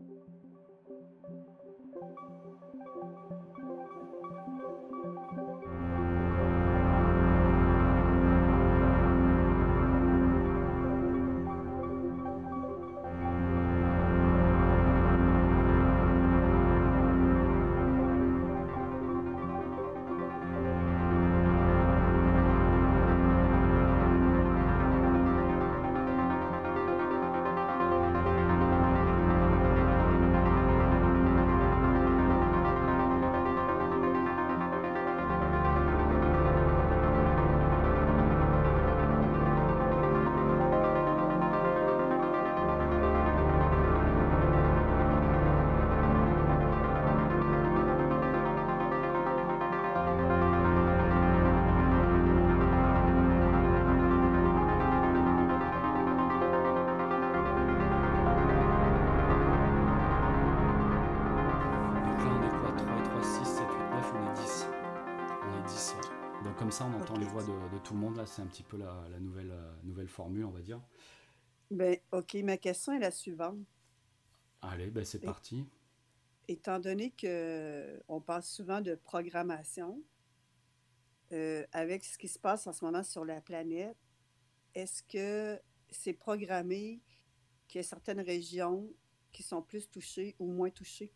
Thank you. Tout le monde. Là, c'est un petit peu la, la nouvelle, euh, nouvelle formule, on va dire. Ben, OK, ma question est la suivante. Allez, ben, c'est parti. Étant donné que on parle souvent de programmation, euh, avec ce qui se passe en ce moment sur la planète, est-ce que c'est programmé qu'il y a certaines régions qui sont plus touchées ou moins touchées?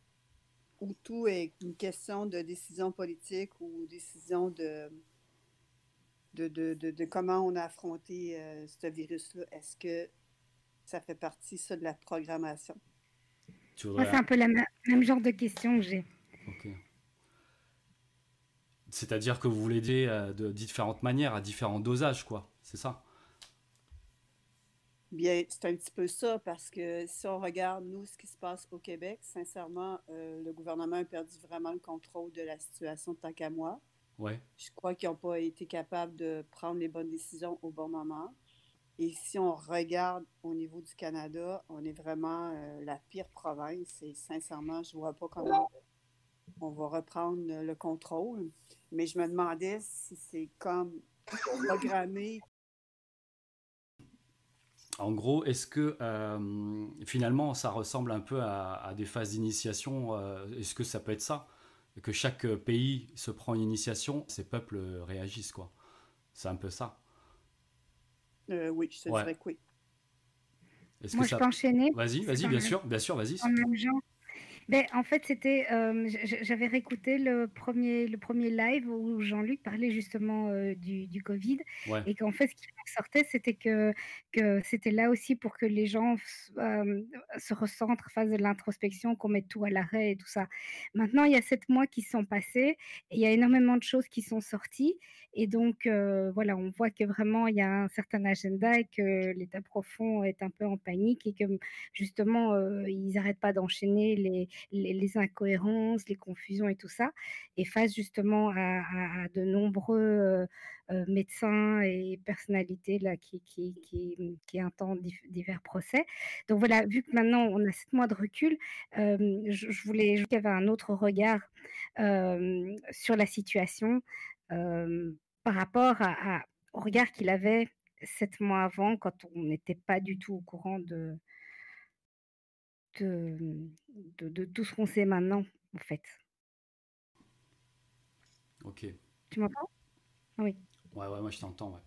Ou tout est une question de décision politique ou décision de, de, de, de- de comment on a affronté euh, ce virus-là? Est-ce que ça fait partie, ça, de la programmation? Moi, c'est un peu le même genre de question que j'ai. Ok. C'est-à-dire que vous voulez aider euh, de différentes manières, à différents dosages, quoi. C'est ça? Bien, c'est un petit peu ça, parce que si on regarde, nous, ce qui se passe au Québec, sincèrement, euh, le gouvernement a perdu vraiment le contrôle de la situation tant qu'à moi. Ouais. Je crois qu'ils n'ont pas été capables de prendre les bonnes décisions au bon moment. Et si on regarde au niveau du Canada, on est vraiment euh, la pire province et sincèrement, je ne vois pas comment on va reprendre le contrôle. Mais je me demandais si c'est comme programmé En gros, est-ce que euh, finalement ça ressemble un peu à, à des phases d'initiation euh, Est-ce que ça peut être ça? Que chaque pays se prend une initiation, ces peuples réagissent, quoi. C'est un peu ça. Euh, oui, je te Ouais. dirais que oui. Est-ce Moi, que je ça... peux enchaîner. Vas-y, vas-y, bien sûr, bien sûr, vas-y. même genre. Ben, en fait, c'était, euh, j'avais réécouté le premier, le premier live où Jean-Luc parlait justement euh, du, du Covid Ouais. et qu'en fait, ce qui sortait, c'était que, que c'était là aussi pour que les gens se recentrent, fassent de l'introspection, qu'on mette tout à l'arrêt et tout ça. Maintenant, il y a sept mois qui sont passés et il y a énormément de choses qui sont sorties et donc, voilà, on voit que vraiment, il y a un certain agenda et que l'État profond est un peu en panique et que justement, euh, ils n'arrêtent pas d'enchaîner les, les, incohérences, les confusions et tout ça, et face justement à de nombreux euh, médecins et personnalités là, qui, qui, qui, qui entendent divers procès. Donc voilà, vu que maintenant on a sept mois de recul, euh, je, je voulais qu'il y avait un autre regard euh, sur la situation par rapport à, à- au regard qu'il avait sept mois avant, quand on n'était pas du tout au courant de, de, de, de tout ce qu'on sait maintenant, en fait. Ok. Tu m'entends? Oui. Ouais, ouais, moi je t'entends, ouais.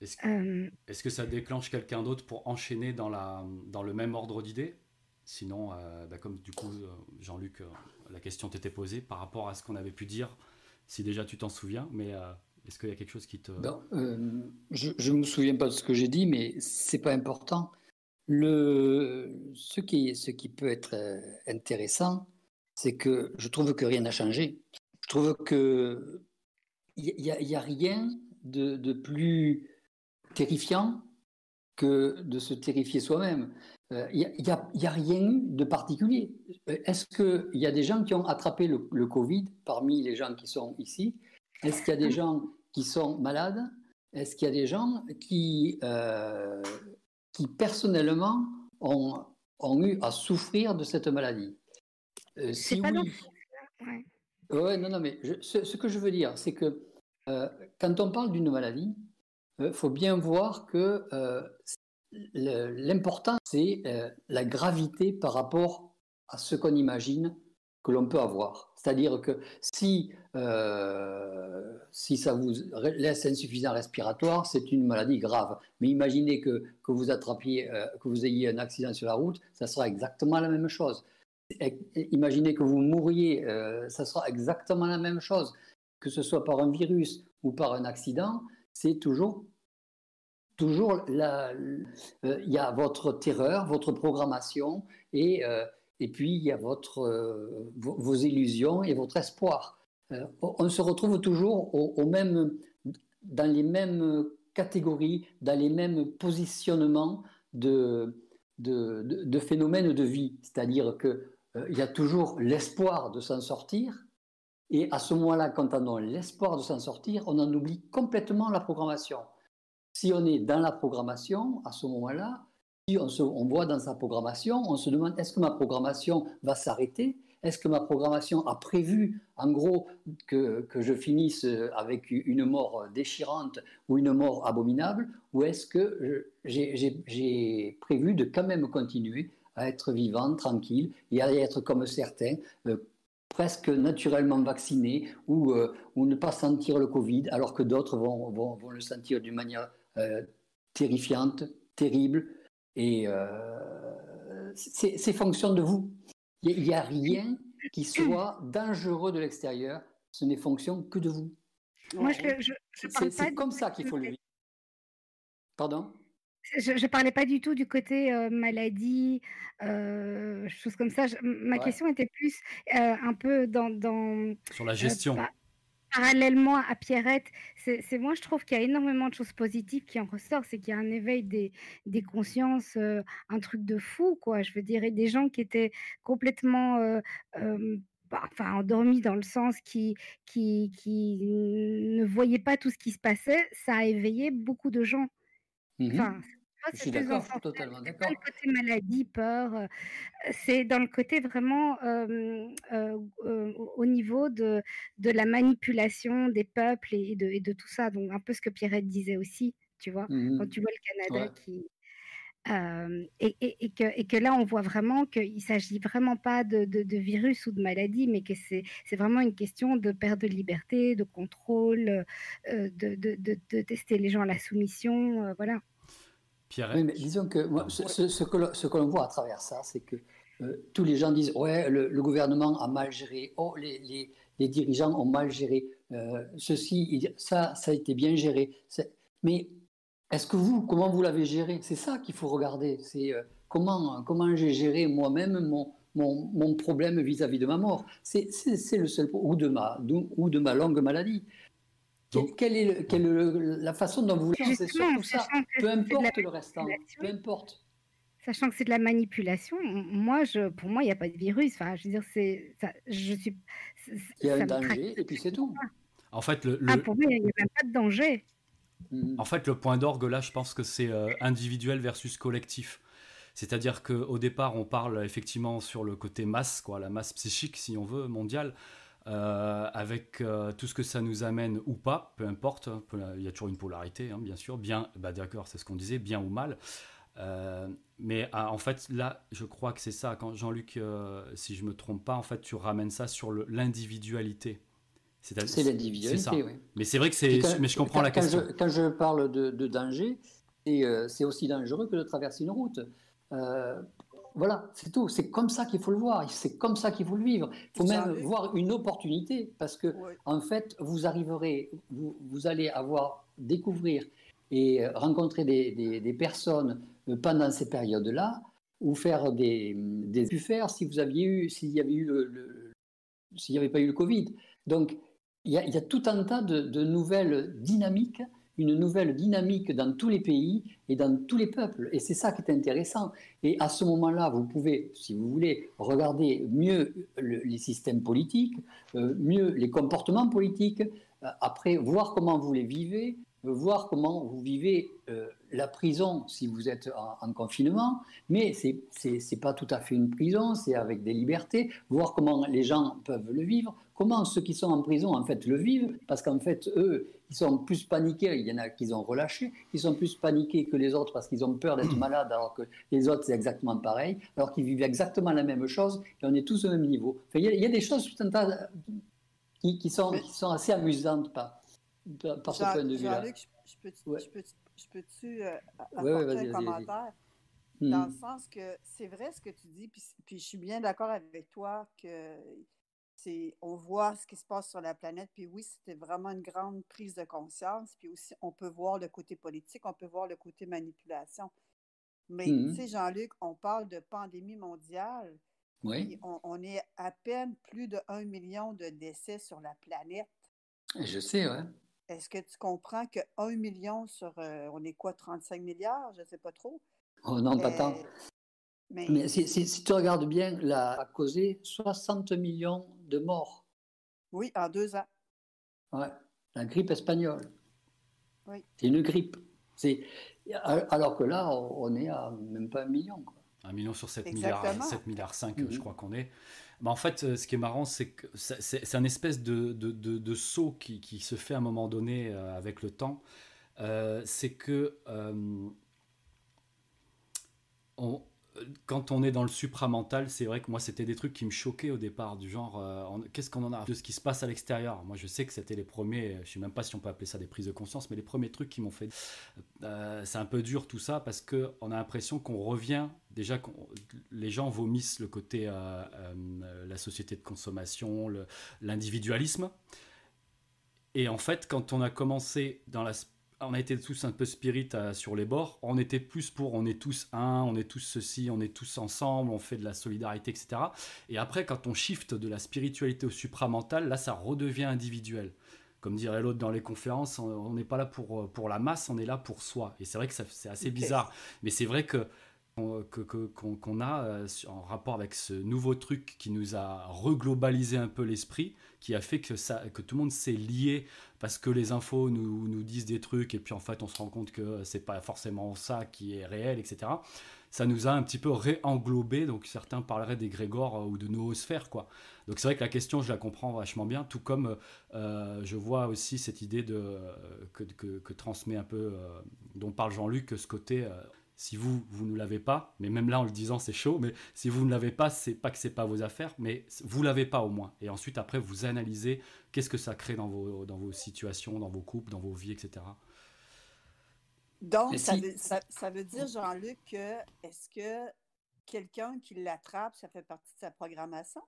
Est-ce que, Euh, est-ce que ça déclenche quelqu'un d'autre pour enchaîner dans, la, dans le même ordre d'idées? Sinon, euh, bah, comme du coup, euh, Jean-Luc, euh, la question t'était posée par rapport à ce qu'on avait pu dire, si déjà tu t'en souviens, mais euh, est-ce qu'il y a quelque chose qui te... Non, euh, je ne me souviens pas de ce que j'ai dit, mais c'est pas important. Le, ce, qui, ce qui peut être intéressant, c'est que je trouve que rien n'a changé. Je trouve que il n'y a, y a rien de, de plus terrifiant que de se terrifier soi-même. Euh, Il n'y a, rien eu de particulier. Euh, Est-ce qu'il y a des gens qui ont attrapé le, le Covid parmi les gens qui sont ici? Est-ce qu'il y a des gens qui sont malades? Est-ce qu'il y a des gens qui, euh, qui personnellement ont, ont eu à souffrir de cette maladie? Euh, Si pas oui, ouais. Non, non, mais je- ce, ce que je veux dire, c'est que euh, quand on parle d'une maladie, il faut bien voir que euh, l'important, c'est euh, la gravité par rapport à ce qu'on imagine que l'on peut avoir. C'est-à-dire que si, euh, si ça vous laisse insuffisant respiratoire, c'est une maladie grave. Mais imaginez que, que vous attrapiez, euh, que vous ayez un accident sur la route, ça sera exactement la même chose. Imaginez que vous mourriez, ça sera exactement la même chose. Que ce soit par un virus ou par un accident, c'est toujours toujours euh, il y a votre terreur, votre programmation et, euh, et puis il y a votre, euh, vos, illusions et votre espoir. on se retrouve toujours au, même, dans les mêmes catégories, dans les mêmes positionnements de, de, de, phénomènes de vie. C'est-à-dire qu'il y a toujours l'espoir de s'en sortir. Et à ce moment-là, quand on a l'espoir de s'en sortir, on en oublie complètement la programmation. Si on est dans la programmation, à ce moment-là, si on, on voit dans sa programmation, on se demande est-ce que ma programmation va s'arrêter? Est-ce que ma programmation a prévu, en gros, que, que, je finisse avec une mort déchirante ou une mort abominable? Ou est-ce que j'ai prévu de quand même continuer à être vivant, tranquille, et à être comme certains, euh, presque naturellement vaccinés, ou, euh, ou, ne pas sentir le Covid, alors que d'autres vont, vont, vont, le sentir d'une manière euh, terrifiante, terrible, et euh, c'est fonction de vous. Il n'y a, rien qui soit dangereux de l'extérieur, ce n'est fonction que de vous. C'est comme ça qu'il faut le vivre. Pardon? Je ne parlais pas du tout du côté euh, maladie, euh, choses comme ça. ma question était plus un peu dans, dans sur la gestion parallèlement à Pierrette, c'est moi je trouve qu'il y a énormément de choses positives qui en ressortent, c'est qu'il y a un éveil des, des consciences, euh, un truc de fou quoi. Je veux dire, des gens qui étaient complètement euh, euh, bah, enfin endormis dans le sens qui, qui, qui ne voyaient pas tout ce qui se passait, ça a éveillé beaucoup de gens. Mmh enfin, je suis d'accord, totalement d'accord. Dans le côté maladie, peur, euh, c'est dans le côté vraiment euh, euh, au niveau de, de la manipulation des peuples et de, et de tout ça. Donc, un peu ce que Pierrette disait aussi, tu vois, mmh quand tu vois le Canada qui. et, et, et, que, et, que, là, on voit vraiment qu'il ne s'agit vraiment pas de, de, virus ou de maladie, mais que c'est vraiment une question de perte de liberté, de contrôle, de, de, tester les gens à la soumission. voilà. Pierre oui, mais disons que ce, ce, que l'on voit à travers ça, c'est que euh, tous les gens disent ouais, le, gouvernement a mal géré, oh, les, les, les dirigeants ont mal géré, euh, ceci, ça, ça a été bien géré. Mais est-ce que vous, comment vous l'avez géré? C'est ça qu'il faut regarder. C'est euh, comment, comment j'ai géré moi-même mon, mon, mon, problème vis-à-vis de ma mort? C'est le seul ou de ma ou de ma longue maladie quelle est, la façon dont vous lancez sur tout ça Peu importe le restant, peu importe. Sachant que c'est de la manipulation, moi, je, pour moi, il n'y a pas de virus. Enfin, je veux dire, c'est, je suis. Il y a un danger et puis c'est tout. En fait, le, Ah, pour moi, il n'y a pas de danger. Mm. En fait, le point d'orgue là, je pense que c'est euh, individuel versus collectif. C'est-à-dire qu'au départ, on parle effectivement sur le côté masse, quoi, la masse psychique, si on veut, mondiale. Euh, avec euh, tout ce que ça nous amène ou pas, peu importe, hein, il y a toujours une polarité, hein, bien sûr, bien, bah d'accord, c'est ce qu'on disait, bien ou mal. Euh, mais ah, en fait, là, je crois que c'est ça. Quand Jean-Luc, si je me trompe pas, en fait, tu ramènes ça sur l'individualité. C'est l'individualité, oui. Mais c'est vrai que c'est. Mais je comprends la question. quand je parle de, de danger, c'est aussi dangereux que de traverser une route. Voilà, c'est tout. C'est comme ça qu'il faut le voir. C'est comme ça qu'il faut le vivre. Il faut même voir une opportunité parce que, en fait, vous arriverez, vous, allez avoir, découvrir et rencontrer des, personnes euh, pendant ces périodes-là ou faire des, des pu faire si vous aviez eu, s'il y avait eu le, s'il n'y avait pas eu le Covid. Donc, il y, a, tout un tas de nouvelles dynamiques une nouvelle dynamique dans tous les pays et dans tous les peuples. Et c'est ça qui est intéressant. Et à ce moment-là, vous pouvez, si vous voulez, regarder mieux les systèmes politiques, euh, mieux les comportements politiques, euh, après voir comment vous les vivez, euh, voir comment vous vivez la prison si vous êtes en, confinement, mais ce n'est pas tout à fait une prison, c'est avec des libertés, voir comment les gens peuvent le vivre, comment ceux qui sont en prison, en fait, le vivent, parce qu'en fait, eux, ils sont plus paniqués, il y en a qui ont relâché, ils sont plus paniqués que les autres parce qu'ils ont peur d'être malades, alors que les autres, c'est exactement pareil, alors qu'ils vivent exactement la même chose, et on est tous au même niveau. il, y a, des choses qui, qui, sont, qui sont assez amusantes par, par ce point de vue-là. Je peux-tu euh, apporter un commentaire? Dans le hmm. sens que c'est vrai ce que tu dis, puis, puis je suis bien d'accord avec toi que c'est on voit ce qui se passe sur la planète, puis oui, c'était vraiment une grande prise de conscience, puis aussi on peut voir le côté politique, on peut voir le côté manipulation. Mais tu hmm. sais, Jean-Luc, on parle de pandémie mondiale. Oui. On, on, est à peine plus de 1 million de décès sur la planète. Je sais, ouais. Est-ce que tu comprends que 1 million sur, euh, on est quoi, 35 milliards? Je ne sais pas trop. Oh non, pas tant. Mais, si, tu regardes bien, la a causé 60 millions de morts. Oui, en deux ans. Ouais, la grippe espagnole. Oui. C'est une grippe. C'est alors que là, on est à même pas un million. Quoi. Un million sur 7 milliards, 7 milliards 5, je mhm. crois qu'on est. Bah, en fait, euh, ce qui est marrant, c'est que c'est un espèce de, de, de, saut qui, qui, se fait à un moment donné euh, avec le temps. Euh, c'est que on, quand on est dans le supramental, c'est vrai que moi, c'était des trucs qui me choquaient au départ, du genre, euh, qu'est-ce qu'on en a de ce qui se passe à l'extérieur? Moi, je sais que c'était les premiers, je sais même pas si on peut appeler ça des prises de conscience, mais les premiers trucs qui m'ont fait. Euh, c'est un peu dur tout ça parce qu'on a l'impression qu'on revient, déjà, les gens vomissent le côté, euh, la société de consommation, l'individualisme. Et en fait, quand on a commencé dans la on a été tous un peu spirit euh, sur les bords. On était plus pour on est tous un, on est tous ceci, on est tous ensemble, on fait de la solidarité, etc. Et après, quand on shift de la spiritualité au supramental, là, ça redevient individuel. Comme dirait l'autre dans les conférences, on n'est pas là pour, euh, pour la masse, on est là pour soi. Et c'est vrai que c'est assez bizarre. Mais c'est vrai que qu'on a euh, en rapport avec ce nouveau truc qui nous a reglobalisé un peu l'esprit, qui a fait que, ça, que tout le monde s'est lié parce que les infos nous, nous, disent des trucs et puis en fait on se rend compte que c'est pas forcément ça qui est réel, etc. Ça nous a un petit peu réenglobé, donc certains parleraient des Grégor euh, ou de noosphère, quoi. Donc c'est vrai que la question, je la comprends vachement bien, tout comme euh, je vois aussi cette idée de, que, que, transmet un peu, dont parle Jean-Luc, ce côté si vous, vous ne l'avez pas, mais même là en le disant c'est chaud, mais si vous ne l'avez pas, c'est pas que c'est pas vos affaires, mais vous l'avez pas au moins. Et ensuite après vous analysez qu'est-ce que ça crée dans vos, dans vos situations, dans vos couples, dans vos vies, etc. Donc ça, veut, dire Jean-Luc que est-ce que quelqu'un qui l'attrape, ça fait partie de sa programmation?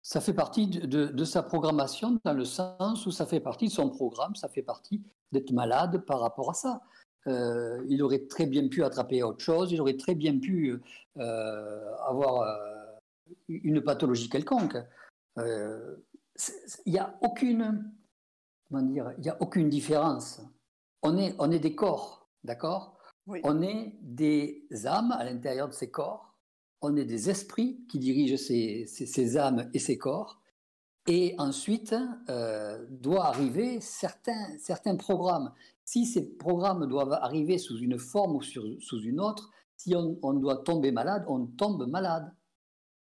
Ça fait partie de, sa programmation dans le sens où ça fait partie de son programme, ça fait partie d'être malade par rapport à ça. Euh, il aurait très bien pu attraper autre chose, il aurait très bien pu euh, avoir euh, une pathologie quelconque. Il n'y a aucune, comment dire, il y a aucune différence. On est, on est des corps, d'accord? On est des âmes à l'intérieur de ces corps. On est des esprits qui dirigent ces, ces, âmes et ces corps. Et ensuite, doit arriver certains, certains programmes si ces programmes doivent arriver sous une forme ou sous une autre, si on, doit tomber malade, on tombe malade.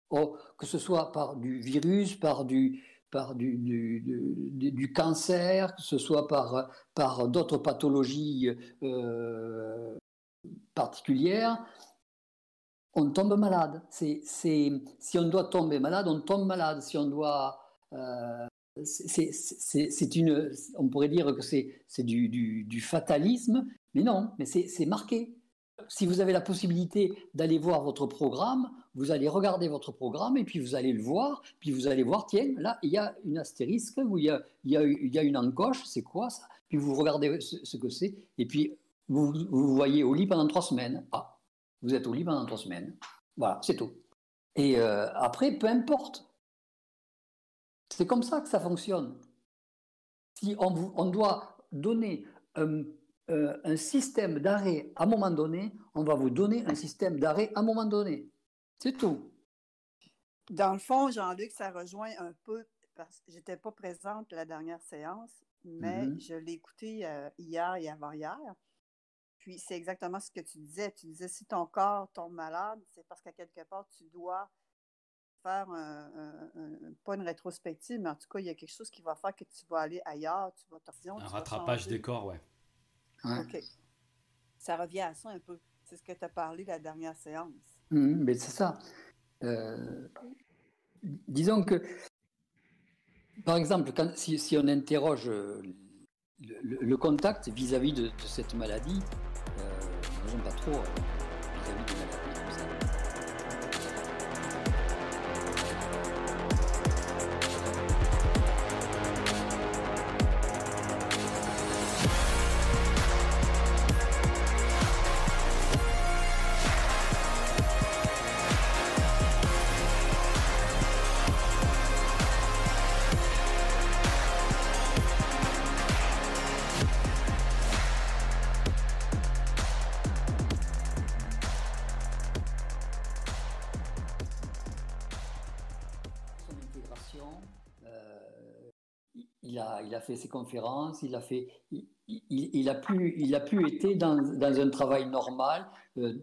Oh, que ce soit par du virus, par du, cancer, que ce soit par, d'autres pathologies euh, particulières, on tombe malade. Si on doit tomber malade, on tombe malade. Si on doit euh, c'est une, on pourrait dire que c'est du, fatalisme, mais non, mais c'est marqué. Si vous avez la possibilité d'aller voir votre programme, vous allez regarder votre programme et puis vous allez le voir, puis vous allez voir, tiens, là, il y a une astérisque, ou il y a une encoche, c'est quoi ça? Puis vous regardez ce, que c'est, et puis vous, vous voyez au lit pendant trois semaines. Ah, vous êtes au lit pendant trois semaines. Voilà, c'est tout. Et euh, après, peu importe, c'est comme ça que ça fonctionne. Si on, doit donner un, euh, un système d'arrêt à un moment donné, on va vous donner un système d'arrêt à un moment donné. C'est tout. Dans le fond, Jean-Luc, ça rejoint un peu, parce que j'étais pas présente la dernière séance, mais mm-hmm. je l'ai écouté euh, hier et avant-hier. Puis c'est exactement ce que tu disais. Tu disais, si ton corps tombe malade, c'est parce qu'à quelque part, tu dois faire pas une rétrospective, mais en tout cas, il y a quelque chose qui va faire que tu vas aller ailleurs, tu vas Un rattrapage des corps, ouais. OK. Ça revient à ça un peu. C'est ce que tu as parlé la dernière séance. Mmh, mais c'est ça. Euh, disons que, par exemple, quand, si, si, on interroge euh, le, contact vis-à-vis de, cette maladie, euh, pas trop. Ses conférences, il a fait, il, a pu, il a pu été dans, dans un travail normal euh,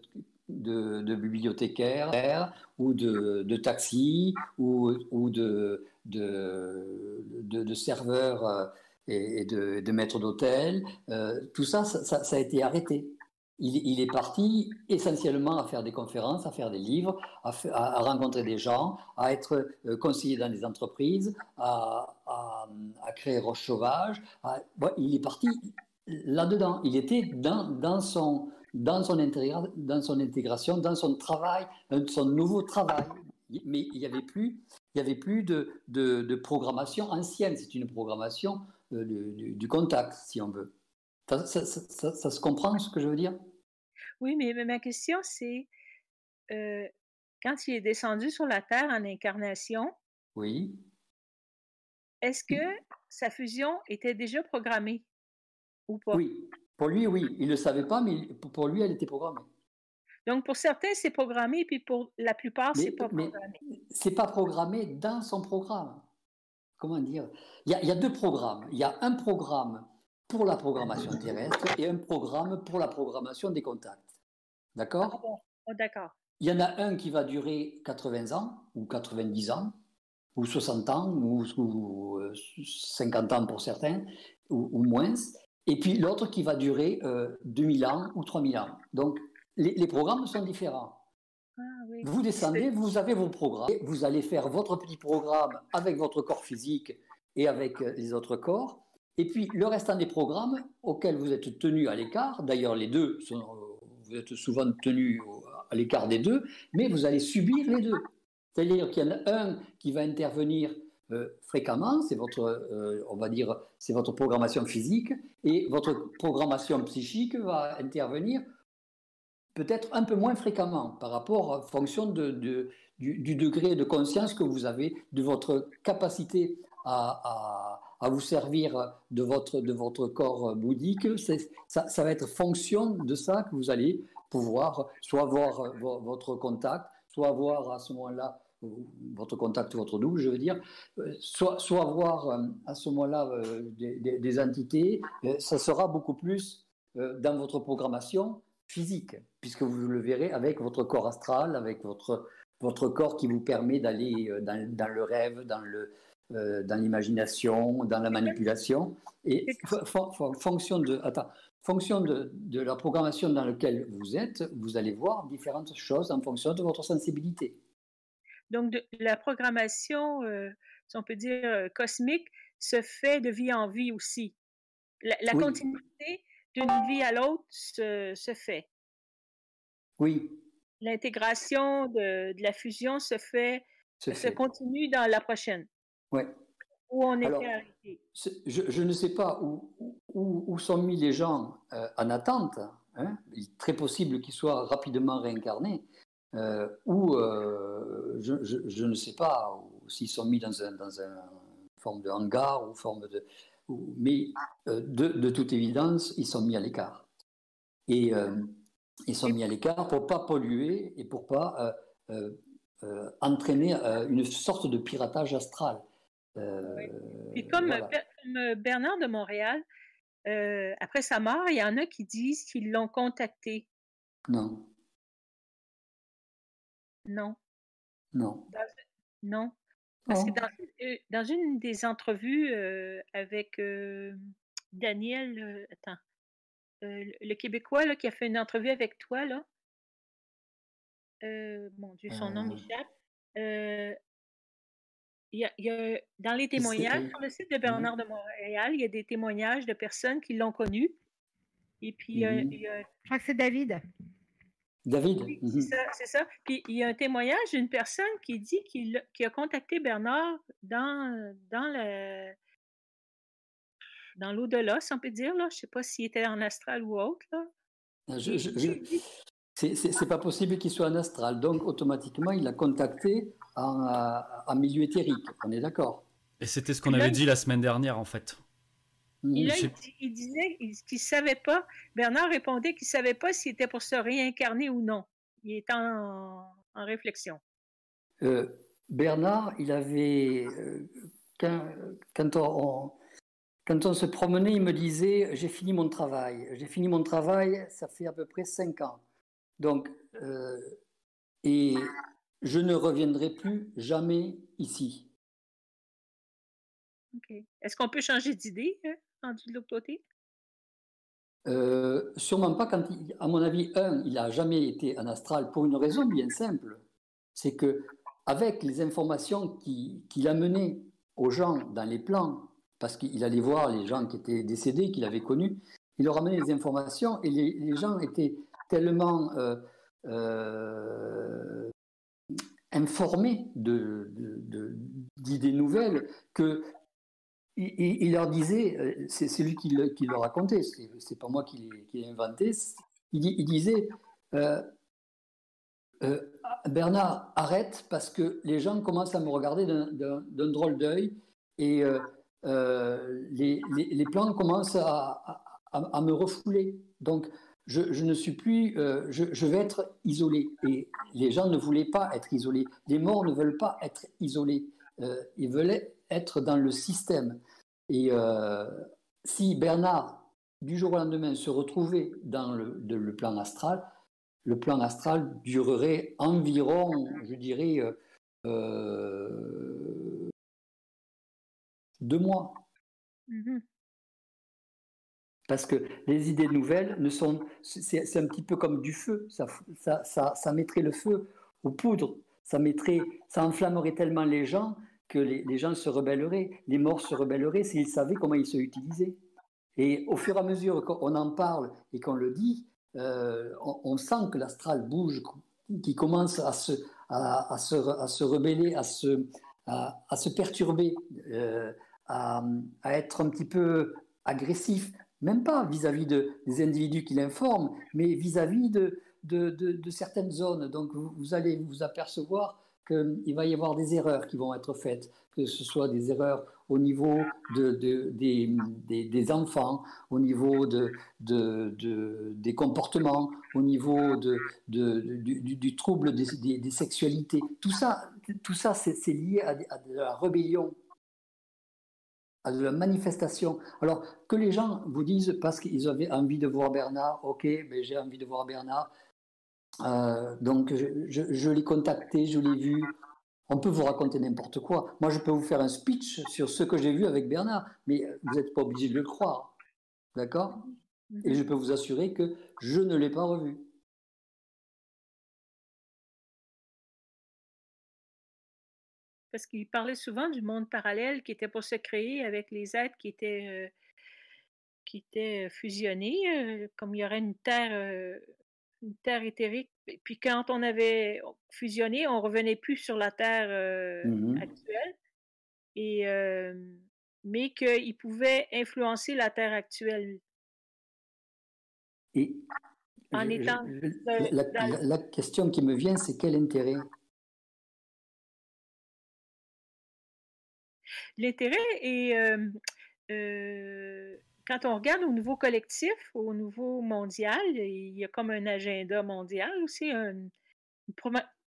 de, bibliothécaire ou de, de taxi ou, ou de, de, serveur euh, et, de, maître d'hôtel. Euh, tout ça, ça a été arrêté il, est parti essentiellement à faire des conférences, à faire des livres, à, rencontrer des gens, à être euh, conseiller dans des entreprises, à, créer Roche Sauvage. il est parti là-dedans. Il était dans, son, dans, son dans son intégration, dans son travail, son nouveau travail. Mais il n'y avait plus, il y avait plus de, de, programmation ancienne. C'est une programmation euh, du contact, si on veut. Ça, se comprend ce que je veux dire? Oui, mais, ma question, c'est quand il est descendu sur la Terre en incarnation, oui. est-ce que sa fusion était déjà programmée ou pas? Oui, pour lui, oui. Il ne le savait pas, mais pour lui, elle était programmée. Donc, pour certains, c'est programmé, puis pour la plupart, c'est pas programmé. C'est pas programmé dans son programme. Comment dire? Il y, a, deux programmes. Il y a un programme pour la programmation terrestre et un programme pour la programmation des contacts. D'accord? Ah oh, D'accord. Il y en a un qui va durer 80 ans, ou 90 ans, ou 60 ans, ou, 50 euh, ans pour certains, ou, moins. Et puis l'autre qui va durer 2000 euh, ans ou 3000 ans. Donc les, programmes sont différents. Ah, vous descendez, vous avez vos programmes, vous allez faire votre petit programme avec votre corps physique et avec euh, les autres corps. Et puis le restant des programmes auxquels vous êtes tenu à l'écart, d'ailleurs les deux sont, vous êtes souvent tenu à l'écart des deux, mais vous allez subir les deux. C'est-à-dire qu'il y en a un qui va intervenir euh, fréquemment, c'est votre, euh, on va dire, c'est votre programmation physique, et votre programmation psychique va intervenir peut-être un peu moins fréquemment par rapport en fonction du, degré de conscience que vous avez, de votre capacité à, vous servir de votre, de votre corps bouddhique. Ça, va être fonction de ça que vous allez pouvoir soit voir votre contact, soit voir à ce moment-là votre contact, votre double, je veux dire, soit, soit voir euh, à ce moment-là euh, des, entités, euh, ça sera beaucoup plus dans votre programmation physique, puisque vous le verrez avec votre corps astral, avec votre, votre corps qui vous permet d'aller dans, le rêve, dans le, euh, dans l'imagination, dans la manipulation. Et fonction de, attends, fonction de, de, la programmation dans laquelle vous êtes, vous allez voir différentes choses en fonction de votre sensibilité. Donc, de, la programmation, euh, si on peut dire, euh, cosmique, se fait de vie en vie aussi. La, continuité d'une vie à l'autre se, se, fait. Oui. L'intégration de, de, la fusion se fait, se, se continue dans la prochaine. Oui. Où on était arrêté. Je, ne sais pas où, où, sont mis les gens euh, en attente. Hein. Il est très possible qu'ils soient rapidement réincarnés. Euh, ou euh, je, je, ne sais pas s'ils sont mis dans, un, dans une forme de hangar ou forme de. mais de, de, toute évidence, ils sont mis à l'écart. Et ils sont mis à l'écart pour pas polluer et pour pas entraîner une sorte de piratage astral. Puis euh, comme, euh, Bernard de Montréal, euh, après sa mort, il y en a qui disent qu'ils l'ont contacté. Non. Non. Non. Non. Parce que oh. dans, une des entrevues avec Daniel, attends, le Québécois là, qui a fait une entrevue avec toi, là, mon Dieu, son nom m'échappe. Il y, a, dans les témoignages, sur le site de Bernard de Montréal, il y a des témoignages de personnes qui l'ont connu. Et puis, il y a, Je crois que c'est David. David? Mmh c'est ça, Puis, il y a un témoignage d'une personne qui dit qu'il a contacté Bernard dans, dans le dans l'au-delà, si on peut dire. Là. Je ne sais pas s'il était en astral ou autre. Là. Ah, je, c'est pas possible qu'il soit en astral. Donc, automatiquement, il l'a contacté en, milieu éthérique. On est d'accord. Et c'était ce qu'on avait dit la semaine dernière, en fait. Il, disait qu'il ne savait pas. Bernard répondait qu'il ne savait pas s'il était pour se réincarner ou non. Il est en, réflexion. Euh, Bernard, il avait. Euh, quand, on, quand on se promenait, il me disait J'ai fini mon travail. J'ai fini mon travail, ça fait à peu près cinq ans. Donc, euh, et je ne reviendrai plus jamais ici. Est-ce qu'on peut changer d'idée, hein, de l'autre côté? Euh, sûrement pas quand, à mon avis, un, il n'a jamais été en astral pour une raison bien simple. C'est que avec les informations qu'il a menées aux gens dans les plans, parce qu'il allait voir les gens qui étaient décédés, qu'il avait connus, il leur amenait les informations et les, gens étaient tellement euh, euh, informés d'idées nouvelles que il, leur disait, euh, c'est lui qui le, qui le racontait, c'est pas moi qui l'ai inventé, il, disait Bernard, arrête parce que les gens commencent à me regarder d'un drôle d'œil et les, les, plans commencent à, à, me refouler. Donc, je, ne suis plus, je, je, vais être isolé. Et les gens ne voulaient pas être isolés. Les morts ne veulent pas être isolés. ils veulent être dans le système. Et euh, si Bernard, du jour au lendemain, se retrouvait dans le, plan astral, le plan astral durerait environ, je dirais, euh, euh, deux mois. Mm-hmm. Parce que les idées nouvelles ne sont. C'est un petit peu comme du feu. Ça, ça, ça, mettrait le feu aux poudres. Ça, mettrait, ça enflammerait tellement les gens que les, gens se rebelleraient, les morts se rebelleraient s'ils savaient comment ils se utilisaient. Et au fur et à mesure qu'on en parle et qu'on le dit, euh, on, sent que l'astral bouge, qui commence à se, à, se, à se rebeller, à se, à, se perturber, euh, à, être un petit peu agressif, même pas vis-à-vis de, des individus qui l'informent, mais vis-à-vis de, certaines zones. Donc vous allez vous apercevoir qu'il va y avoir des erreurs qui vont être faites, que ce soit des erreurs au niveau de, des, enfants, au niveau de, des comportements, au niveau du, trouble des, sexualités. Tout ça, tout ça c'est lié à, la rébellion, à la manifestation. Alors que les gens vous disent parce qu'ils avaient envie de voir Bernard, ok, mais j'ai envie de voir Bernard, euh, donc, je, l'ai contacté, je l'ai vu. On peut vous raconter n'importe quoi. Moi, je peux vous faire un speech sur ce que j'ai vu avec Bernard, mais vous n'êtes pas obligé de le croire. D'accord? Et je peux vous assurer que je ne l'ai pas revu. Parce qu'il parlait souvent du monde parallèle qui était pour se créer avec les êtres qui étaient, euh, qui étaient fusionnés, euh, comme il y aurait une terre une Terre éthérique. Puis quand on avait fusionné, on revenait plus sur la Terre euh, mmh actuelle, et, mais qu'il pouvait influencer la Terre actuelle. Et en étant. la, question qui me vient, c'est quel intérêt L'intérêt est quand on regarde au niveau collectif, au niveau mondial, il y a comme un agenda mondial aussi,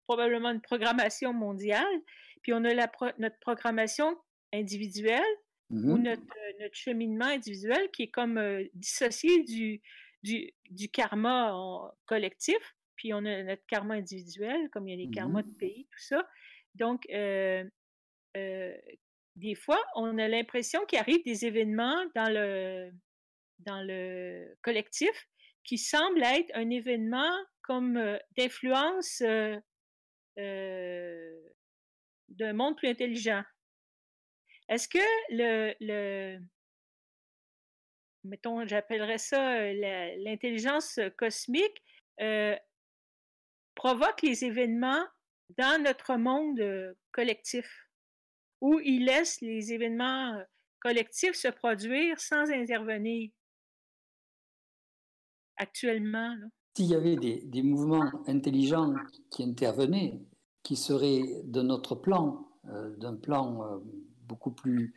probablement une programmation mondiale. Puis on a notre programmation individuelle ou mmh notre, cheminement individuel qui est comme euh, dissocié du, du, karma collectif. Puis on a notre karma individuel, comme il y a les karmas de pays, tout ça. Donc, euh, euh, des fois, on a l'impression qu'il arrive des événements dans le, dans le collectif qui semblent être un événement comme d'influence d'un monde plus intelligent. Est-ce que le, le mettons, j'appellerais ça l'intelligence cosmique, provoque les événements dans notre monde collectif, où il laisse les événements collectifs se produire sans intervenir actuellement. S'il y avait des, mouvements intelligents qui intervenaient, qui seraient de notre plan, d'un plan beaucoup plus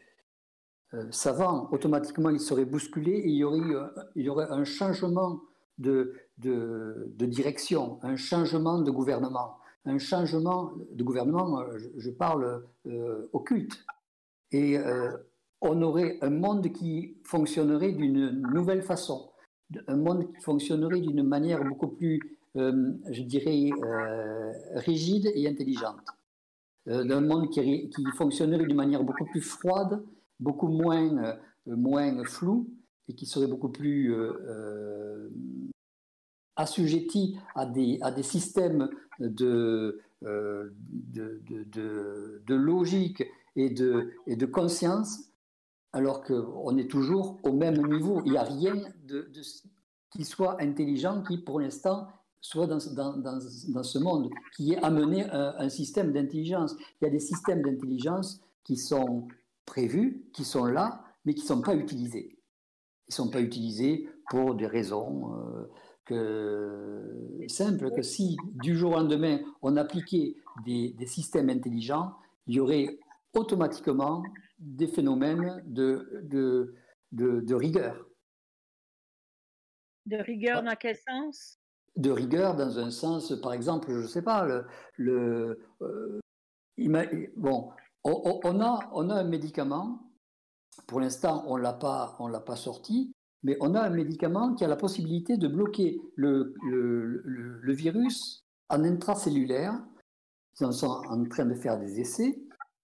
euh, savant, automatiquement il serait bousculé et il y aurait, euh, un changement de, direction, un changement de gouvernement, un changement de gouvernement, euh, je, parle occulte. Et on aurait un monde qui fonctionnerait d'une nouvelle façon, un monde qui fonctionnerait d'une manière beaucoup plus, je dirais, rigide et intelligente. d'un monde qui, fonctionnerait d'une manière beaucoup plus froide beaucoup moins, euh, moins flou et qui serait beaucoup plus euh, euh, assujetti à des, à des systèmes de, de, de, de, logique et de, et de conscience, alors qu'on est toujours au même niveau. Il n'y a rien de, qui soit intelligent qui, pour l'instant, soit dans, dans, dans, ce monde, qui ait amené un, un système d'intelligence. Il y a des systèmes d'intelligence qui sont prévus, qui sont là, mais qui ne sont pas utilisés. Ils ne sont pas utilisés pour des raisons euh, que, simples, que si du jour au lendemain on appliquait des, systèmes intelligents, il y aurait automatiquement des phénomènes de, de, de, rigueur. De rigueur dans quel sens? De rigueur dans un sens, par exemple, je ne sais pas, le, le euh, bon, on, a, on a un médicament, pour l'instant on ne l'a pas sorti, mais on a un médicament qui a la possibilité de bloquer le, virus en intracellulaire. Ils sont en train de faire des essais.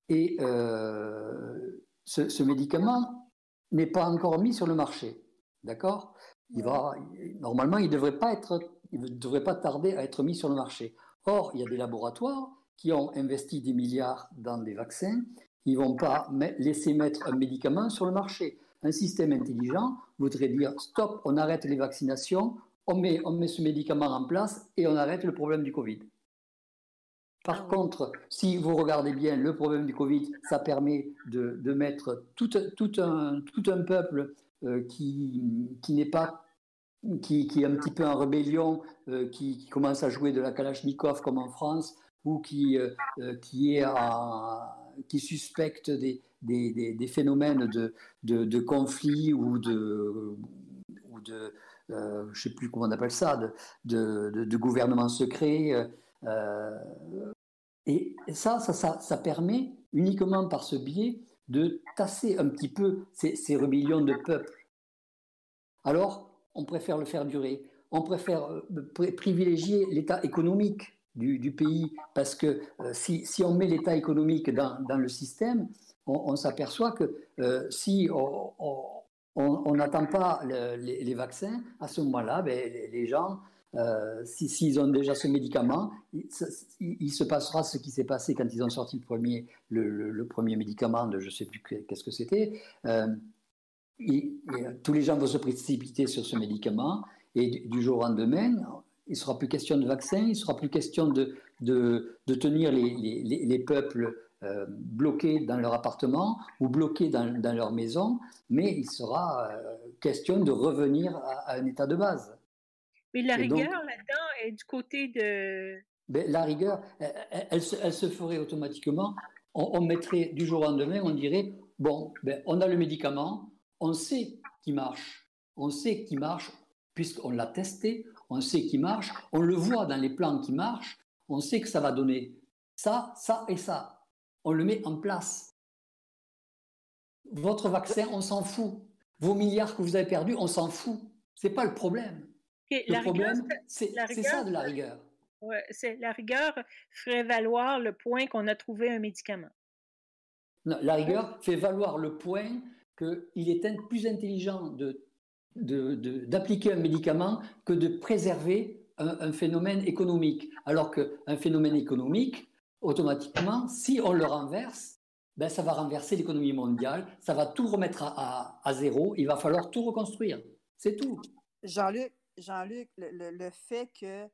Et euh, ce, médicament n'est pas encore mis sur le marché. D'accord? Normalement, il ne devrait pas tarder à être mis sur le marché. Or, il y a des laboratoires qui ont investi des milliards dans des vaccins, ils ne vont pas laisser mettre un médicament sur le marché. Un système intelligent voudrait dire stop, on arrête les vaccinations, on met, on met ce médicament en place et on arrête le problème du Covid. Par ah contre, si vous regardez bien le problème du Covid, ça permet de, de mettre tout, tout, un, tout un peuple euh, qui, qui n'est pas qui, qui, est un petit peu en rébellion, euh, qui, qui, commence à jouer de la Kalachnikov comme en France, ou qui, euh, qui, est qui suspecte des, des, phénomènes de, de, de, conflit ou de, ou de euh, je ne sais plus comment on appelle ça, de, de gouvernement secret. et ça ça, ça, permet uniquement par ce biais de tasser un petit peu ces, rébellions de peuple. Alors, on préfère le faire durer. On préfère privilégier l'état économique du, pays, parce que euh, si, on met l'état économique dans, le système, on, s'aperçoit que euh, si on n'attend pas les, vaccins, à ce moment-là, ben, les, gens, euh, s'ils ont déjà ce médicament, il, se passera ce qui s'est passé quand ils ont sorti le premier, médicament de je ne sais plus qu'est-ce que c'était. tous les gens vont se précipiter sur ce médicament et du jour au lendemain, il ne sera plus question de vaccin, il ne sera plus question de, tenir les peuples euh, bloqués dans leur appartement ou bloqués dans, dans leur maison, mais il sera euh, question de revenir à, un état de base. Mais la rigueur là-dedans est du côté de... Ben, la rigueur, elle, elle, se, ferait automatiquement. On, mettrait du jour au lendemain, on dirait, bon, ben, on a le médicament, on sait qu'il marche, on sait qu'il marche puisqu'on l'a testé, on sait qu'il marche, on le voit dans les plans qui marchent, on sait que ça va donner ça, ça et ça. On le met en place. Votre vaccin, on s'en fout. Vos milliards que vous avez perdus, on s'en fout. C'est pas le problème. le problème, c'est ça de la rigueur. Ouais, c'est la rigueur ferait valoir le point qu'on a trouvé un médicament. Non, la rigueur fait valoir le point qu'il est plus intelligent de, d'appliquer un médicament que de préserver un, phénomène économique. Alors qu'un phénomène économique, automatiquement, si on le renverse, ben, ça va renverser l'économie mondiale, ça va tout remettre à, zéro, il va falloir tout reconstruire. C'est tout. Jean-Luc, Jean-Luc le, fait que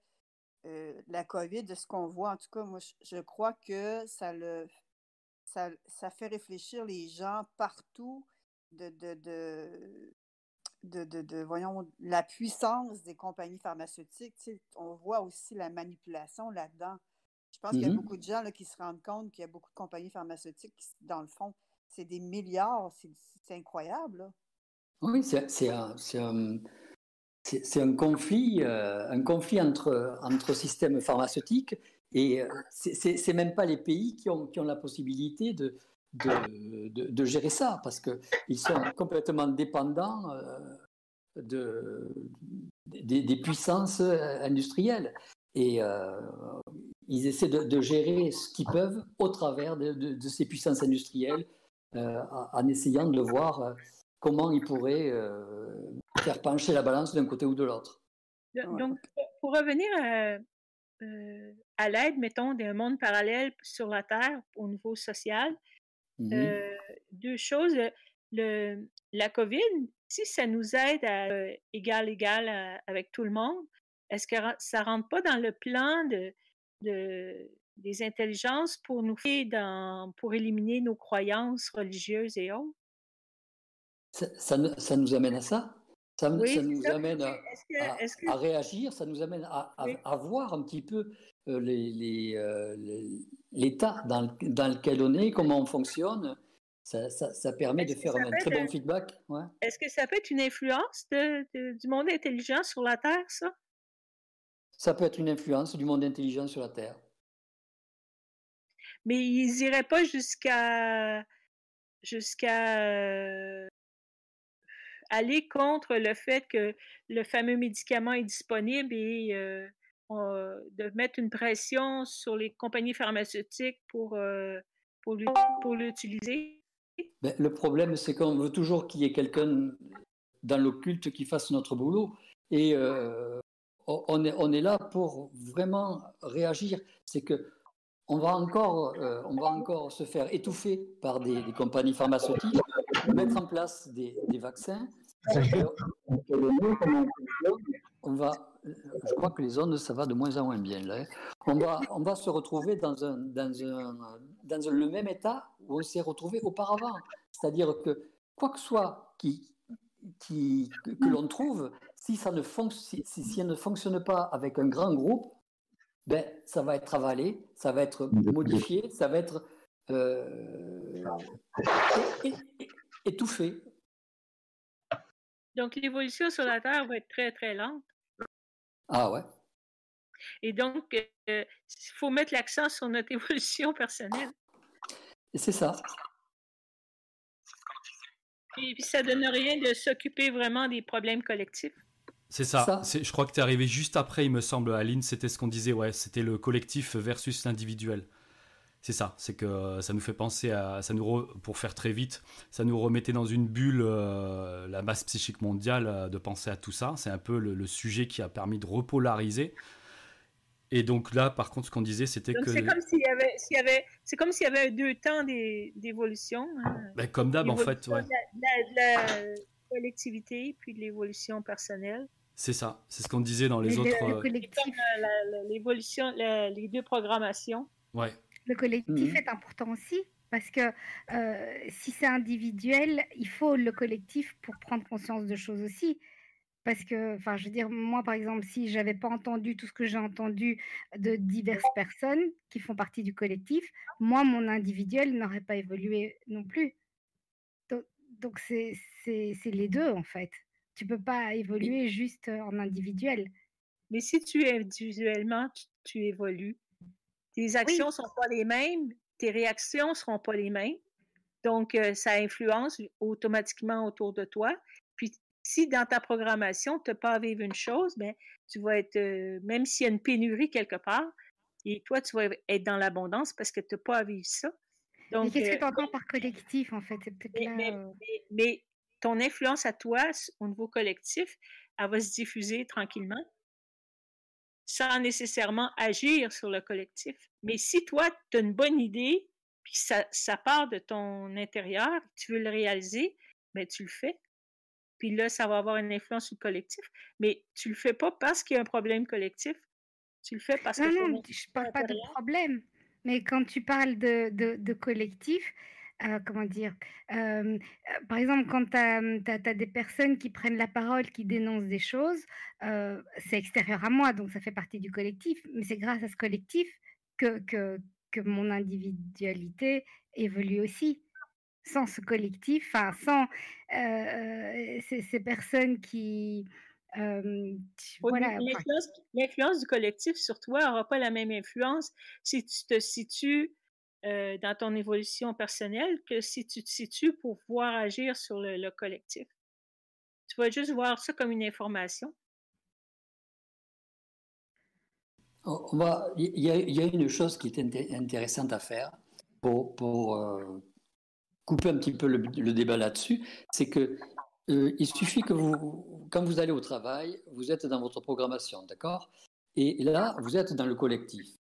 euh, la COVID, de ce qu'on voit, en tout cas, moi, je, crois que ça, le, ça, fait réfléchir les gens partout de, de, de, de, voyons, la puissance des compagnies pharmaceutiques. on voit aussi la manipulation là-dedans. Je pense qu'il y a mm-hmm. beaucoup de gens là, qui se rendent compte qu'il y a beaucoup de compagnies pharmaceutiques qui, dans le fond, c'est des milliards. C'est incroyable. Oui, c'est un, c'est un conflit, euh, un conflit entre, entre systèmes pharmaceutiques et euh, c'est même pas les pays qui ont, qui ont la possibilité de, de, de, gérer ça parce qu'ils sont complètement dépendants euh, de, des, des, puissances industrielles et ils essaient de, gérer ce qu'ils peuvent au travers de, ces puissances industrielles en essayant de voir comment ils pourraient faire pencher la balance d'un côté ou de l'autre. Donc, pour revenir à, euh, à l'aide, mettons, d'un monde parallèle sur la Terre au niveau social, mmh euh, deux choses. Le, la COVID, si ça nous aide à euh, égal égal avec tout le monde, est-ce que ça rentre pas dans le plan de, de des intelligences pour nous dans, pour éliminer nos croyances religieuses et autres? Ça, ça, ça nous amène à ça? Ça, nous amène à, réagir, ça nous amène à, voir un petit peu euh, euh, l'état dans, lequel on est, comment on fonctionne. Ça, permet de faire un très bon feedback. Est-ce que ça peut être une influence du monde intelligent sur la Terre, ça? Ça peut être une influence du monde intelligent sur la Terre. Mais ils n'iraient pas jusqu'à jusqu'à euh, aller contre le fait que le fameux médicament est disponible et euh, de mettre une pression sur les compagnies pharmaceutiques pour, euh, pour l'utiliser? Ben, le problème, c'est qu'on veut toujours qu'il y ait quelqu'un dans l'occulte qui fasse notre boulot. Et euh, on, est, on est là pour vraiment réagir. C'est que on va encore, on va encore se faire étouffer par des, compagnies pharmaceutiques, mettre en place des, des vaccins on va, je crois que les ondes, ça va de moins en moins bien. Là. Hein. On, va, on va se retrouver dans, un, dans, un, dans le même état où on s'est retrouvé auparavant. C'est-à-dire que quoi que soit qui, qui, que, l'on trouve, si ça, ne si, si, ne fonctionne pas avec un grand groupe, ben, ça va être avalé, ça va être modifié, ça va être euh, étouffé. Donc, l'évolution sur la Terre va être très, très lente. Ah ouais. Et donc, il faut mettre l'accent sur notre évolution personnelle. C'est ça. Et puis, ça donne rien de s'occuper vraiment des problèmes collectifs. C'est ça. Je crois que tu es arrivé juste après, il me semble, Aline. C'était ce qu'on disait, ouais. C'était le collectif versus l'individuel. C'est ça, c'est que euh, ça nous fait penser à, ça nous pour faire très vite, ça nous remettait dans une bulle euh, la masse psychique mondiale euh, de penser à tout ça. C'est un peu le, sujet qui a permis de repolariser. Et donc là, par contre, ce qu'on disait, c'était que c'est comme s'il y avait, s'il y avait, c'est comme s'il y avait deux temps d'évolution. Hein. Ben, comme d'hab, en fait, ouais. De la, collectivité puis de l'évolution personnelle. C'est ça, c'est ce qu'on disait dans les autres. L'évolution, les deux programmations. Ouais. Le collectif mmh est important aussi parce que euh, si c'est individuel, il faut le collectif pour prendre conscience de choses aussi. Parce que, enfin, je veux dire, moi, par exemple, si j'avais pas entendu tout ce que j'ai entendu de diverses personnes qui font partie du collectif, moi, mon individuel n'aurait pas évolué non plus. Donc, c'est les deux, en fait. Tu peux pas évoluer juste en individuel. Mais si tu es individuellement, tu évolues. Tes actions ne sont pas les mêmes, tes réactions ne seront pas les mêmes. Donc, euh, ça influence automatiquement autour de toi. Puis, si dans ta programmation, tu n'as pas à vivre une chose, ben, tu vas être, euh, même s'il y a une pénurie quelque part, et toi, tu vas être dans l'abondance parce que tu n'as pas à vivre ça. Donc, qu'est-ce que tu entends par collectif, en fait? mais, ton influence à toi, au niveau collectif, elle va se diffuser tranquillement? Sans nécessairement agir sur le collectif. Mais si toi, tu as une bonne idée, puis ça, ça part de ton intérieur, tu veux le réaliser, mais ben, tu le fais. Puis là, ça va avoir une influence sur le collectif. Mais tu le fais pas parce qu'il y a un problème collectif. Tu le fais parce que... Non, non, je parle pas de problème. Mais quand tu parles de, de, collectif, euh, comment dire, euh, par exemple, quand tu as, des personnes qui prennent la parole, qui dénoncent des choses, euh, c'est extérieur à moi, donc ça fait partie du collectif, mais c'est grâce à ce collectif que, que, que mon individualité évolue aussi. Sans ce collectif, enfin, sans ces, personnes qui... L'influence du collectif sur toi n'aura pas la même influence si tu te situes dans ton évolution personnelle que si tu te situes pour pouvoir agir sur le, collectif? Tu vas juste voir ça comme une information? Il y, a une chose qui est intéressante à faire pour, pour, couper un petit peu le, débat là-dessus, c'est que euh, il suffit que vous, quand vous allez au travail, vous êtes dans votre programmation, d'accord? Et là, vous êtes dans le collectif.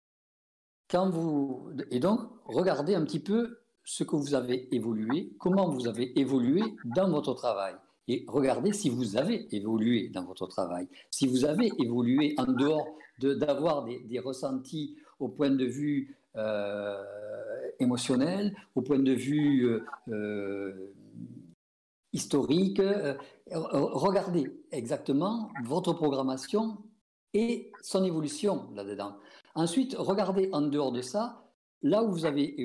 Et donc, regardez un petit peu ce que vous avez évolué, comment vous avez évolué dans votre travail. Et regardez si vous avez évolué dans votre travail. Si vous avez évolué en dehors d'avoir des, des, ressentis au point de vue euh, émotionnel, au point de vue euh, euh, historique. regardez exactement votre programmation et son évolution là-dedans. Ensuite, regardez en dehors de ça, là où vous avez,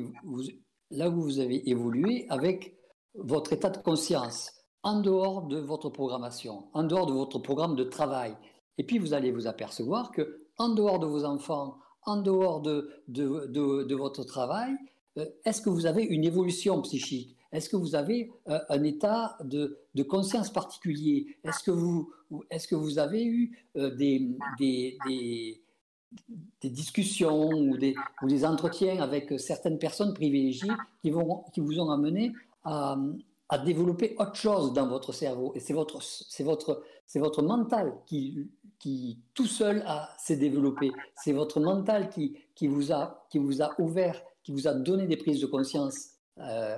là où vous avez évolué avec votre état de conscience, en dehors de votre programmation, en dehors de votre programme de travail. Et puis vous allez vous apercevoir que en dehors de vos enfants, en dehors de, votre travail, euh, est-ce que vous avez une évolution psychique? Est-ce que vous avez euh, un état de, conscience particulier? Est-ce que, vous, avez eu euh, des, discussions ou des, ou des entretiens avec certaines personnes privilégiées qui, vont, qui vous ont amené à, développer autre chose dans votre cerveau. Et c'est votre, c'est votre, c'est votre mental qui, qui tout seul s'est développé. C'est votre mental qui, qui, vous a, qui vous a ouvert, qui vous a donné des prises de conscience. Euh,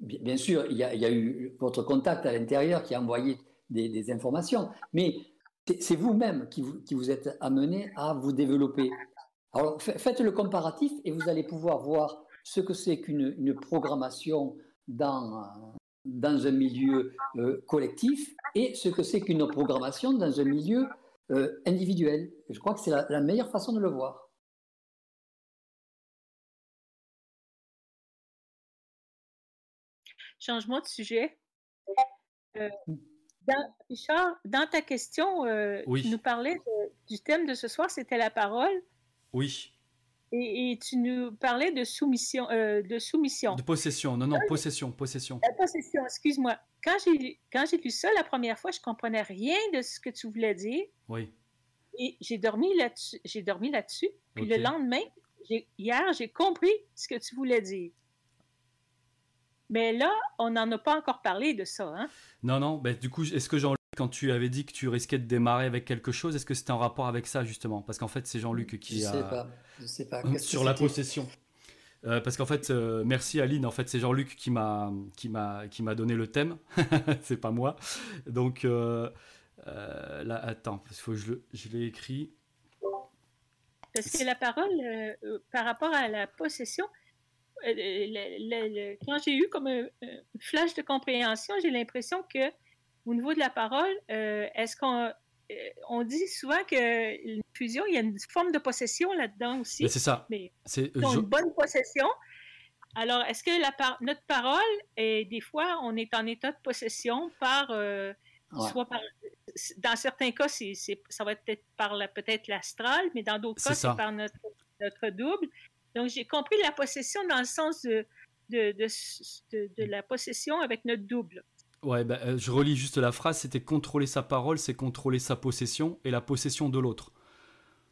bien, sûr, il y, a, il y, a, eu votre contact à l'intérieur qui a envoyé des, des informations, mais c'est vous-même qui vous, qui vous êtes amené à vous développer. Alors faites le comparatif et vous allez pouvoir voir ce que c'est qu'une une programmation dans, dans un milieu euh, collectif et ce que c'est qu'une programmation dans un milieu euh, individuel. je crois que c'est la, meilleure façon de le voir. Changement de sujet. Euh, dans, Richard, dans ta question, tu nous parlais du thème de ce soir, c'était la parole. Oui. Et, tu nous parlais de soumission, euh, de soumission. De possession, non, non, possession, possession. La possession, excuse-moi. Quand j'ai, quand j'ai lu ça la première fois, je comprenais rien de ce que tu voulais dire. Oui. Et j'ai dormi là-dessus. J'ai dormi là-dessus. Puis le lendemain, hier, j'ai compris ce que tu voulais dire. Mais là, on n'en a pas encore parlé de ça. Hein? Non, non. Ben, du coup, est-ce que Jean quand tu avais dit que tu risquais de démarrer avec quelque chose, est-ce que c'était en rapport avec ça justement? Parce qu'en fait, c'est Jean-Luc qui je a. Sais pas. Je sais pas. Sur la possession. Euh, parce qu'en fait, euh, merci Aline. En fait, c'est Jean-Luc qui m'a qui m'a qui m'a donné le thème. c'est pas moi. Donc euh, là, attends, parce que je, je l'ai écrit. Parce que la parole, par rapport à la possession, quand j'ai eu comme un flash de compréhension, j'ai l'impression que au niveau de la parole, euh, est-ce qu'on euh, on dit souvent que fusion, il y a une forme de possession là-dedans aussi. c'est ça. Mais c'est une bonne possession. Alors, est-ce que la notre parole, et des fois, on est en état de possession par, euh, soit par, dans certains cas, c'est, ça va être peut-être par peut-être l'astral, mais dans d'autres cas, c'est par notre, notre double. Donc, j'ai compris la possession dans le sens de, la possession avec notre double. Ouais, bah, euh, je relis juste la phrase, c'était contrôler sa parole, c'est contrôler sa possession et la possession de l'autre.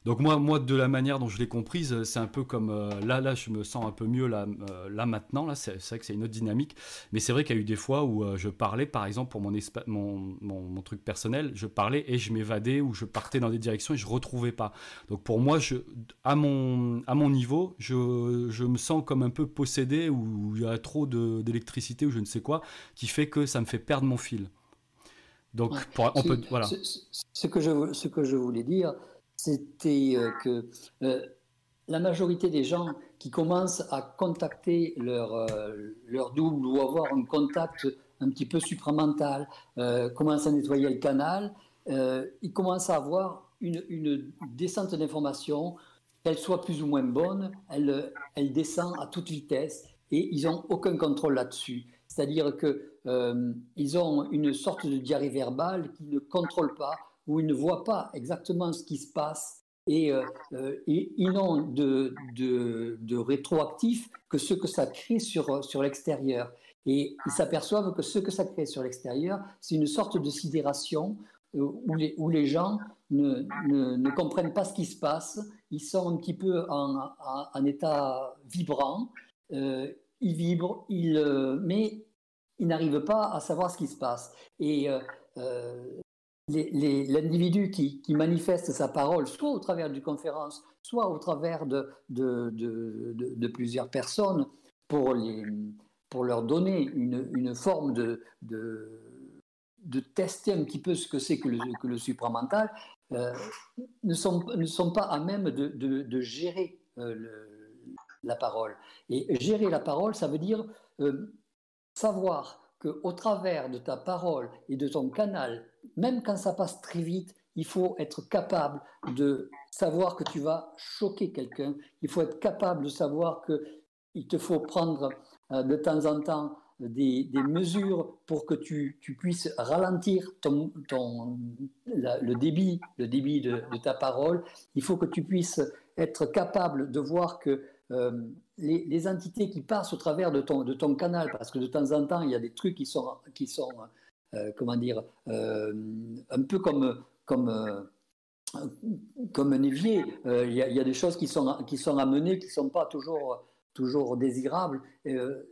Donc moi, moi, de la manière dont je l'ai comprise, euh, c'est un peu comme euh, là, là, je me sens un peu mieux là, euh, là maintenant. Là, c'est vrai que c'est une autre dynamique. Mais c'est vrai qu'il y a eu des fois où je parlais, par exemple, pour mon, mon, mon, truc personnel, je parlais et je m'évadais ou je partais dans des directions et je retrouvais pas. Donc pour moi, je, à mon, à mon niveau, je, je me sens comme un peu possédé ou il y a trop d'électricité ou je ne sais quoi qui fait que ça me fait perdre mon fil. Donc, on peut, voilà. Ce, que je, ce que je voulais dire, c'était euh, que euh, la majorité des gens qui commencent à contacter leur, euh, leur double ou avoir un contact un petit peu supramental, commencent à nettoyer le canal, ils commencent à avoir une, une descente d'informations, qu'elle soit plus ou moins bonne, elle, elle descend à toute vitesse et ils n'ont aucun contrôle là-dessus. C'est-à-dire qu'ils ont une sorte de diarrhée verbale qu'ils ne contrôlent pas où ils ne voient pas exactement ce qui se passe et, euh, euh, ils n'ont de, de, rétroactif que ce que ça crée sur, sur l'extérieur. Et ils s'aperçoivent que ce que ça crée sur l'extérieur, c'est une sorte de sidération euh, où, les, où les gens ne, ne, comprennent pas ce qui se passe, ils sont un petit peu en, en, état vibrant, ils vibrent, ils, mais ils n'arrivent pas à savoir ce qui se passe. Et l'individu qui, manifeste sa parole, soit au travers d'une conférence, soit au travers de, plusieurs personnes, pour, leur donner une, forme de, tester un petit peu ce que c'est que le, supramental, euh, ne, sont, ne sont pas à même de, gérer euh, la parole. Et gérer la parole, ça veut dire euh, savoir qu'au travers de ta parole et de ton canal, même quand ça passe très vite, il faut être capable de savoir que tu vas choquer quelqu'un. Il faut être capable de savoir qu'il te faut prendre euh, de temps en temps des, mesures pour que tu, puisses ralentir ton, le débit, le débit de, ta parole. Il faut que tu puisses être capable de voir que euh, les, entités qui passent au travers de ton, de ton canal, parce que de temps en temps, il y a des trucs qui sont, qui sont comment dire, euh, un peu comme, comme, comme un évier. Il y, a, des choses qui sont, qui sont amenées, qui ne sont pas toujours toujours désirables,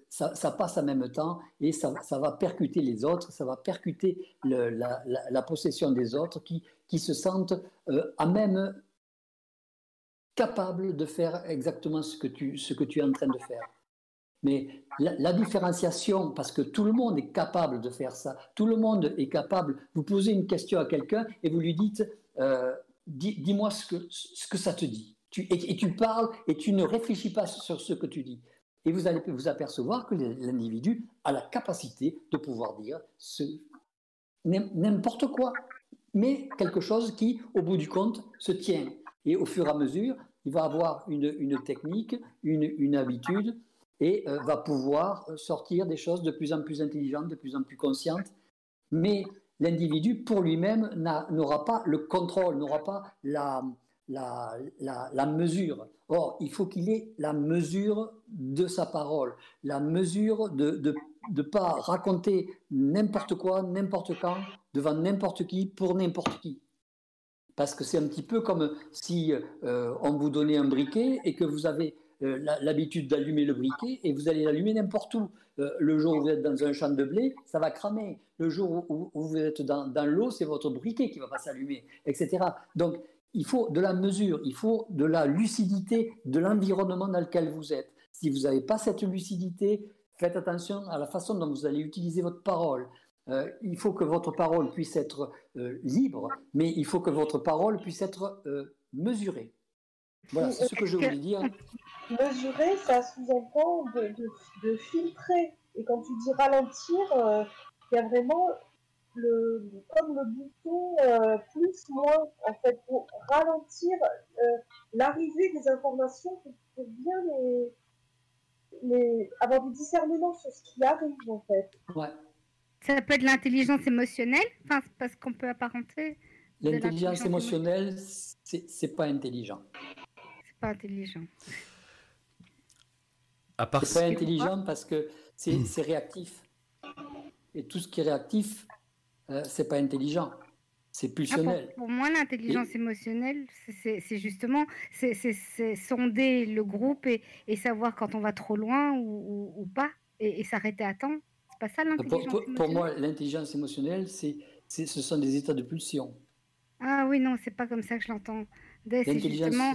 ça, ça, passe en même temps et ça, ça, va percuter les autres, ça va percuter la, possession des autres qui, qui se sentent à même capable de faire exactement ce que tu, ce que tu es en train de faire. Mais la, différenciation, parce que tout le monde est capable de faire ça, tout le monde est capable, vous posez une question à quelqu'un et vous lui dites, euh, dis-moi ce que, ce que ça te dit. Et, tu parles et tu ne réfléchis pas sur ce que tu dis. Et vous allez vous apercevoir que l'individu a la capacité de pouvoir dire n'importe quoi, mais quelque chose qui, au bout du compte, se tient. Et au fur et à mesure, il va avoir une, technique, une, habitude, et euh, va pouvoir sortir des choses de plus en plus intelligentes, de plus en plus conscientes. Mais l'individu, pour lui-même, n'aura pas le contrôle, n'aura pas la, la, mesure. Or, il faut qu'il ait la mesure de sa parole, la mesure de ne pas raconter n'importe quoi, n'importe quand, devant n'importe qui, pour n'importe qui. Parce que c'est un petit peu comme si euh, on vous donnait un briquet et que vous avez euh, l'habitude d'allumer le briquet et vous allez l'allumer n'importe où. Euh, le jour où vous êtes dans un champ de blé, ça va cramer. Le jour où, vous êtes dans, l'eau, c'est votre briquet qui va pas s'allumer, etc. Donc, il faut de la mesure, il faut de la lucidité de l'environnement dans lequel vous êtes. Si vous n'avez pas cette lucidité, faites attention à la façon dont vous allez utiliser votre parole. Euh, il faut que votre parole puisse être euh, libre, mais il faut que votre parole puisse être euh, mesurée. Voilà, c'est ce que je voulais dire. Mesurer, ça sous-entend de, filtrer. Et quand tu dis ralentir, il y a vraiment le, comme le bouton plus, moins, en fait, pour ralentir l'arrivée des informations pour, bien les, avoir du discernement sur ce qui arrive, en fait. Ouais. Ça peut être l'intelligence émotionnelle, enfin, parce qu'on peut apparenter. L'intelligence émotionnelle, c'est pas intelligent. Pas intelligent. À part c'est pas intelligent parce que c'est réactif. Et tout ce qui est réactif, euh, c'est pas intelligent. C'est Ah, pulsionnel. pour, pour moi, l'intelligence émotionnelle, c'est- justement c'est c'est- c'est sonder le groupe et, et savoir quand on va trop loin ou, ou- ou pas et, et s'arrêter à temps. C'est pas ça l'intelligence pour- pour émotionnelle? moi, l'intelligence émotionnelle, c'est, c'est- ce sont des états de pulsion. Ah oui, non, c'est pas comme ça que je l'entends. C'est L'intelligence, justement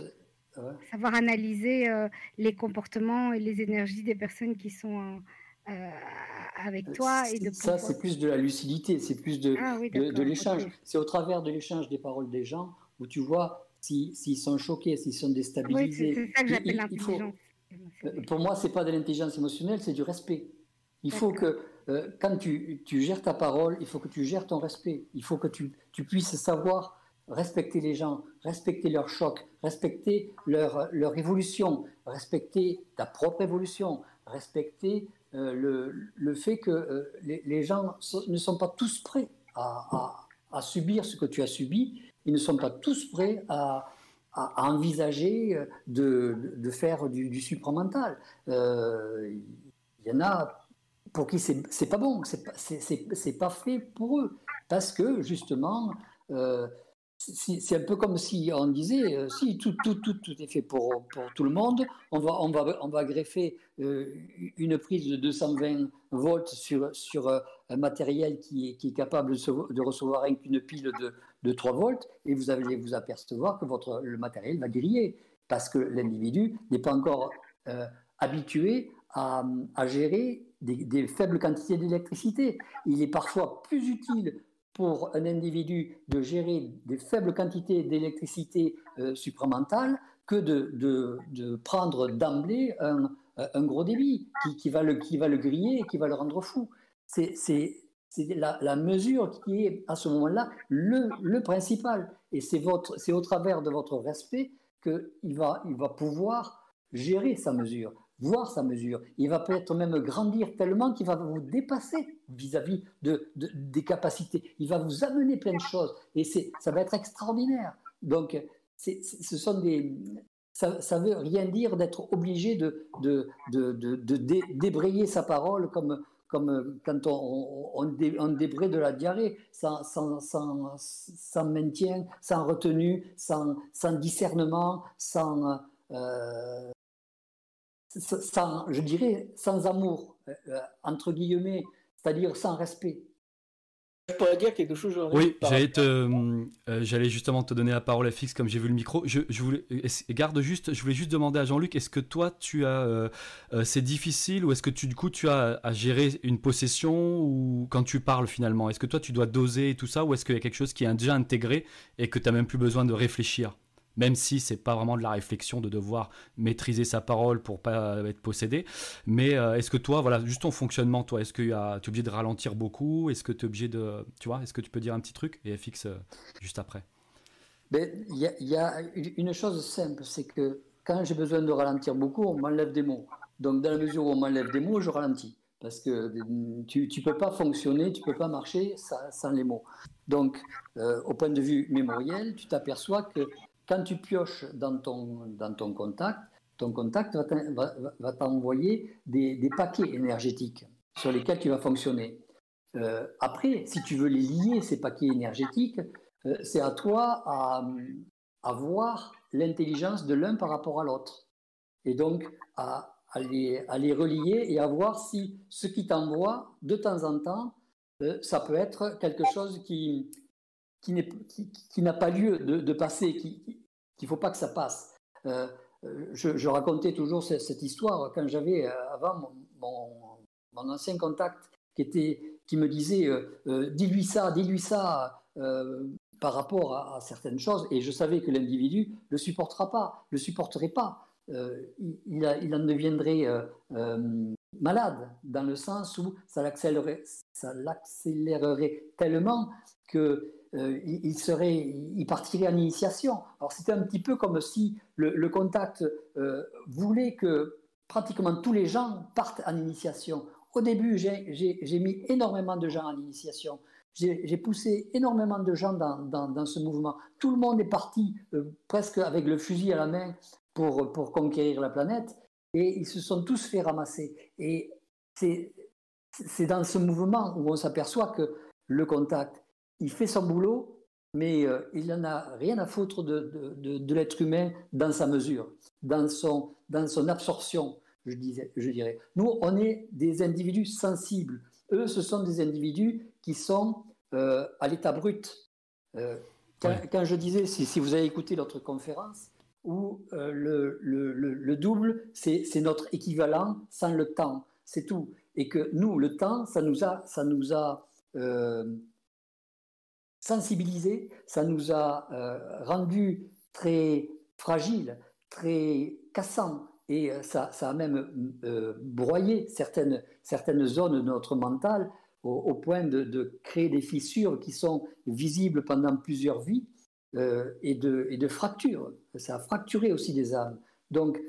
ouais. savoir analyser euh, les comportements et les énergies des personnes qui sont euh, euh, avec toi et de ça, pouvoir- c'est plus de la lucidité, c'est plus de, Ah oui, de, l'échange. C'est au travers de l'échange des paroles des gens où tu vois si- s'ils sont choqués, s'ils sont Oui, déstabilisés. c'est c'est ça que j'appelle l'intelligence. Pour moi, c'est pas de l'intelligence émotionnelle, c'est du respect. Il faut que, euh, quand tu, tu gères ta parole, il faut que tu gères ton respect. Il faut que tu, tu puisses savoir respecter les gens, respecter leur choc, respecter leur, leur évolution, respecter ta propre évolution, respecter euh, le, le fait que euh, les, gens ne sont pas tous prêts à, à- subir ce que tu as subi. Ils ne sont pas tous prêts à, à- envisager euh, de, de- faire du, du supramental. Il y en a pour qui c'est pas bon, c'est pas, pas fait pour eux. Parce que justement, c'est un peu comme si on disait euh, si tout, tout, tout, tout est fait pour, pour tout le monde, on va, on va, on va greffer euh, une prise de 220 volts sur, sur euh, un matériel qui est, qui est capable de, recevoir qu'une pile de, de 3 volts et vous allez vous apercevoir que votre, le matériel va griller parce que l'individu n'est pas encore habitué à, à gérer des faibles quantités d'électricité. Il est parfois plus utile pour un individu de gérer des faibles quantités d'électricité euh, supramentale que de, de- de prendre d'emblée un, un gros débit qui, qui va le, qui va le griller et qui va le rendre fou. C'est la, la mesure qui est à ce moment-là le, le principal. Et c'est au travers de votre respect qu'il va, il va pouvoir gérer sa mesure, voir sa mesure. Il va peut-être même grandir tellement qu'il va vous dépasser vis-à-vis de, de- des capacités. Il va vous amener plein de choses et ça va être extraordinaire. Donc, c'est- ce sont des, ça, ça veut rien dire d'être obligé de, de, de, de- de dé- débrayer sa parole comme, comme quand on, on, on dé- on débraye de la diarrhée, sans, sans, sans, maintien, sans retenue, sans, sans discernement, sans, euh, sans- je dirais, sans amour, euh, euh, entre guillemets, c'est-à-dire sans respect. Je pourrais dire quelque chose, Oui, j'allais euh, j'allais justement te donner la parole à fixe comme j'ai vu le micro. Je, je voulais, garde juste, je voulais juste demander à Jean-Luc, est-ce que toi tu as, euh, c'est difficile ou est-ce que tu du coup tu as à gérer une possession ou quand tu parles finalement, est-ce que toi tu dois doser et tout ça ou est-ce qu'il y a quelque chose qui est déjà intégré et que tu n'as même plus besoin de réfléchir, même si c'est pas vraiment de la réflexion de devoir maîtriser sa parole pour pas être possédé, mais euh, est-ce que toi, voilà, juste ton fonctionnement, toi, est-ce que tu es obligé de ralentir beaucoup? Est-ce que tu es obligé de. Tu vois, est-ce que tu peux dire un petit truc? Et FX euh, juste après. Mais il y, a- une chose simple, c'est que quand j'ai besoin de ralentir beaucoup, on m'enlève des mots. Donc, dans la mesure où on m'enlève des mots, je ralentis. Parce que tu ne peux pas fonctionner, tu ne peux pas marcher sans, les mots. Donc, euh, au point de vue mémoriel, tu t'aperçois que quand tu pioches dans ton, dans ton contact, ton contact va t'en- va- va- va t'envoyer des, des paquets énergétiques sur lesquels tu vas fonctionner. Euh, après, si tu veux les lier, ces paquets énergétiques, euh, c'est à toi à, à voir l'intelligence de l'un par rapport à l'autre. Et donc, à, à les, à les relier et à voir si ce qui t'envoie, de temps en temps, euh, ça peut être quelque chose qui, qui n'a pas lieu de, passer, qui- qui- qu'il ne faut pas que ça passe. Euh, euh, je, racontais toujours cette, histoire quand j'avais euh, avant mon, ancien contact qui, était, qui me disait euh, dis-lui ça, dis-lui ça par rapport à, certaines choses, et je savais que l'individu ne le supportera pas, le supporterait pas. Il, en deviendrait malade, dans le sens où ça l'accélérerait tellement que euh, il, serait, il en initiation. Alors c'était un petit peu comme si le, contact euh, voulait que pratiquement tous les gens partent en initiation. Au début, j'ai- mis énormément de gens en initiation. J'ai poussé énormément de gens dans, ce mouvement. Tout le monde est parti euh, presque avec le fusil à la main pour, pour conquérir la planète et ils se sont tous fait ramasser. Et c'est dans ce mouvement où on s'aperçoit que le contact, il fait son boulot, mais euh, il n'en a rien à foutre de, de, l'être humain dans sa mesure, dans son, dans son absorption, je, disais, je dirais. Nous, on est des individus sensibles. Eux, ce sont des individus qui sont euh, à l'état brut. Euh, quand, je disais, si, si, vous avez écouté notre conférence, où le, le, le, double, c'est notre équivalent sans le temps, c'est tout. Et que nous, le temps, ça nous a, ça nous a sensibilisé, ça nous a euh, rendu très fragiles, très cassants, et euh, ça, ça, a même euh, broyé certaines, certaines zones de notre mental au, point de, créer des fissures qui sont visibles pendant plusieurs vies et, de, et de fractures. Ça a fracturé aussi des âmes. Donc,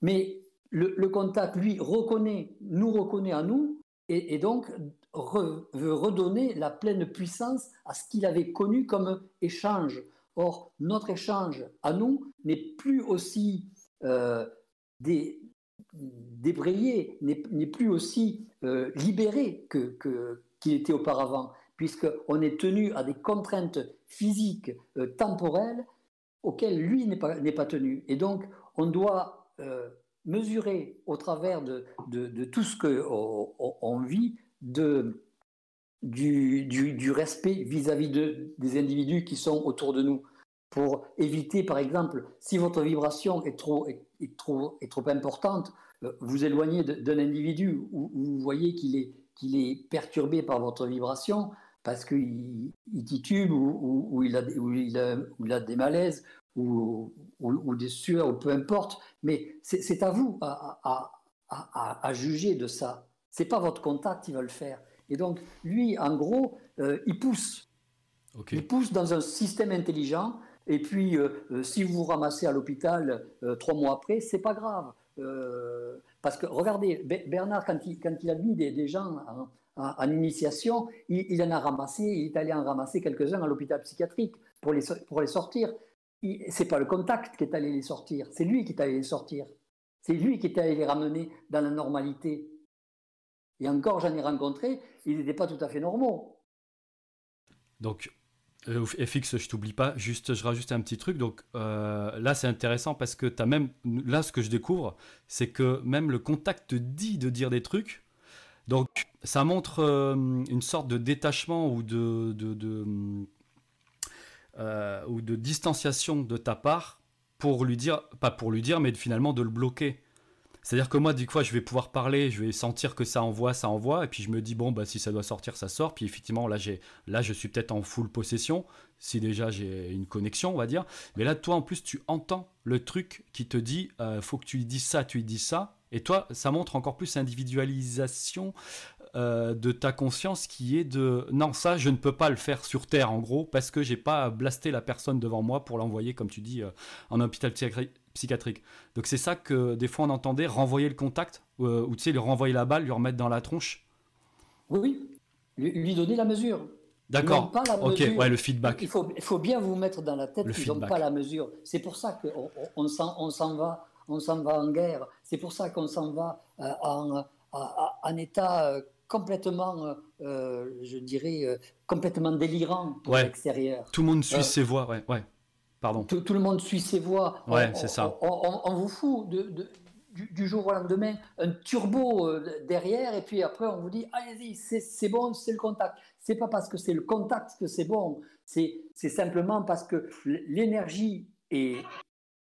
mais le, contact, lui, reconnaît, nous reconnaît à nous, et donc veut redonner la pleine puissance à ce qu'il avait connu comme échange. Or, notre échange à nous n'est plus aussi euh, débrayé, n'est plus aussi euh, libéré qu'il que, était auparavant, puisqu'on est tenu à des contraintes physiques euh, temporelles auxquelles lui n'est pas, pas, tenu. Et donc, on doit mesurer au travers de, de tout ce qu'on vit de, du, du, respect vis-à-vis de, des individus qui sont autour de nous, pour éviter, par exemple, si votre vibration est trop, est, trop, est trop importante, euh, vous éloignez d'un individu où, vous voyez qu'il est, qu'il est perturbé par votre vibration parce qu'il il titube ou, il a, il a, il a des malaises ou, ou, des sueurs, ou peu importe, mais c'est à vous à, à, à juger de ça. C'est pas votre contact qui va le faire. Et donc, lui, en gros, euh, il pousse. Il pousse dans un système intelligent. Et puis, euh, euh, si vous vous ramassez à l'hôpital trois mois après, c'est pas grave. parce que regardez, Bernard, quand il, quand il a mis des, gens en, initiation, il, en a ramassé, il est allé en ramasser quelques-uns à l'hôpital psychiatrique pour les, pour les sortir. C'est pas le contact qui est allé les sortir, c'est lui qui est allé les sortir. C'est lui qui est allé les ramener dans la normalité. Et encore, j'en ai rencontré, ils n'étaient pas tout à fait normaux. Donc, euh, FX, je t'oublie pas, juste, je rajoute un petit truc. Donc euh, là, c'est intéressant parce que as même, là, ce que je découvre, c'est que même le contact te dit de dire des trucs. Donc, ça montre euh, une sorte de détachement ou de, de ou de distanciation de ta part pour lui dire, pas pour lui dire, mais finalement de le bloquer. C'est-à-dire que moi, du coup, je vais pouvoir parler, je vais sentir que ça envoie, ça envoie, et puis je me dis, bon, bah, si ça doit sortir, ça sort. Puis effectivement, là, j'ai, là je suis peut-être en full possession, si déjà j'ai une connexion, on va dire. Mais là, toi, en plus, tu entends le truc qui te dit, euh, faut que tu lui dises ça, tu lui dis ça. Et toi, ça montre encore plus l'individualisation euh, de ta conscience qui est de non ça je ne peux pas le faire sur terre en gros parce que j'ai pas blasté la personne devant moi pour l'envoyer comme tu dis euh, en hôpital psychiatrique. Donc c'est ça que des fois on entendait renvoyer le contact, euh, ou tu sais, lui renvoyer la balle, lui remettre dans la tronche. Oui, oui. Lui, donner la mesure. D'accord. Ok, ouais, le feedback. Il faut, il faut bien vous mettre dans la tête qu'ils n'ont pas la mesure. C'est pour ça qu'on on, on s'en va, on s'en va en guerre. C'est pour ça qu'on s'en va euh, en, en, état euh, complètement, je dirais, complètement délirant pour l'extérieur. Tout le monde suit ses voix, ouais, ouais. Tout, le monde suit ses voix. Ouais, c'est ça. On, vous fout de, du, jour au lendemain un turbo euh, derrière et puis après on vous dit allez-y, c'est bon, c'est le contact. C'est pas parce que c'est le contact que c'est bon, c'est simplement parce que l'énergie est,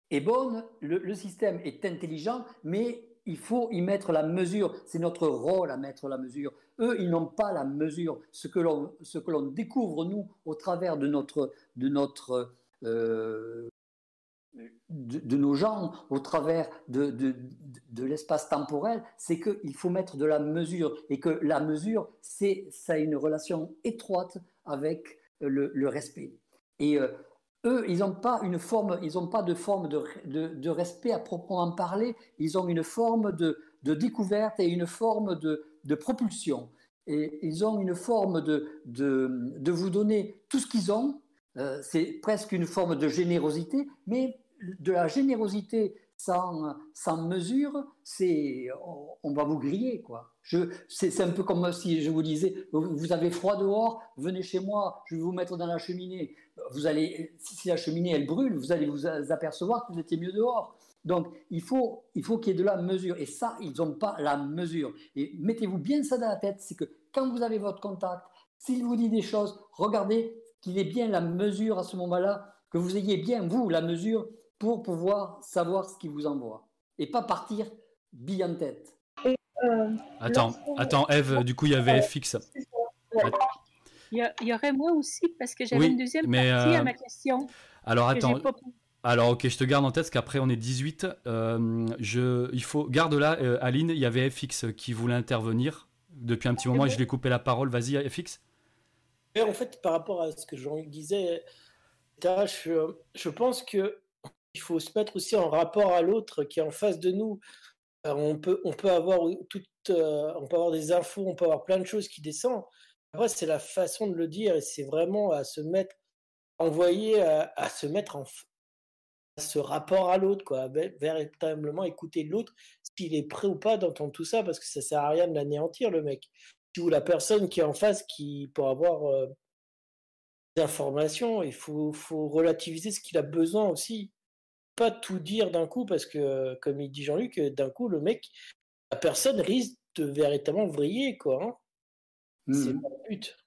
est bonne, le, système est intelligent, mais il faut y mettre la mesure. C'est notre rôle à mettre la mesure. Eux, ils n'ont pas la mesure. Ce que l'on découvre, nous, au travers de notre, de notre euh, de, nos gens au travers de, de, l'espace temporel, c'est qu'il faut mettre de la mesure et que la mesure, c'est ça a une relation étroite avec le, respect. Et euh, eux, ils n'ont pas une forme, ils n'ont pas de forme de, respect à proprement parler. Ils ont une forme de, découverte et une forme de, propulsion. Et ils ont une forme de, de vous donner tout ce qu'ils ont euh, c'est presque une forme de générosité, mais de la générosité sans, sans mesure, c'est on va vous griller quoi. C'est un peu comme si je vous disais, vous avez froid dehors, venez chez moi, je vais vous mettre dans la cheminée. Vous allez, si la cheminée elle brûle, vous allez vous apercevoir que vous étiez mieux dehors. Donc il faut qu'il faut qu'il y ait de la mesure. Et ça, ils n'ont pas la mesure. Et mettez-vous bien ça dans la tête, c'est que quand vous avez votre contact, s'il vous dit des choses, regardez qu'il ait bien la mesure à ce moment-là, que vous ayez bien, vous, la mesure pour pouvoir savoir ce qu'il vous envoie. Et pas partir bille en tête. Euh, attends, attends, Eve, du coup, il y avait FX. Il y, aurait moi aussi, parce que j'avais une deuxième partie à euh, ma question. Alors, attends. Alors, ok, je te garde en tête, parce qu'après, on est 18. Euh, je, il faut, garde là, Aline, il y avait FX qui voulait intervenir depuis un petit moment et je vais couper la parole. Vas-y, FX. En fait, par rapport à ce que Jean disait, je, pense que il faut se mettre aussi en rapport à l'autre qui est en face de nous. on, peut, on, peut avoir tout, euh, on peut avoir des infos, on peut avoir plein de choses qui descendent. Après, c'est la façon de le dire et c'est vraiment à se mettre, envoyer à, se mettre en ce rapport à l'autre, quoi, véritablement écouter l'autre, s'il est prêt ou pas d'entendre tout ça, parce que ça sert à rien de l'anéantir, le mec. Ou la personne qui est en face qui, pour avoir euh, des informations, il faut, faut relativiser ce qu'il a besoin aussi pas tout dire d'un coup parce que, comme il dit Jean-Luc, d'un coup, le mec, la personne risque de véritablement vriller, quoi. Hein. C'est mmh. le but.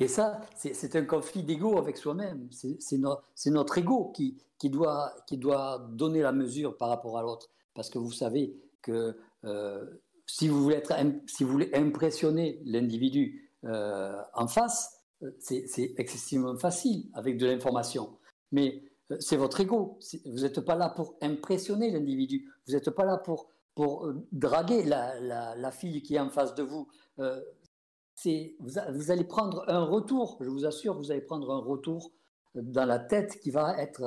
Et ça, c'est un conflit d'ego avec soi-même. C'est notre ego qui, qui, doit, qui doit donner la mesure par rapport à l'autre. Parce que vous savez que euh, si, vous voulez impressionner l'individu euh, en face, euh, c'est excessivement facile avec de l'information. Mais euh, c'est votre ego. Vous n'êtes pas là pour impressionner l'individu. Vous n'êtes pas là pour, draguer la, fille qui est en face de vous. Vous, allez prendre un retour, je vous assure, vous allez prendre un retour dans la tête qui va être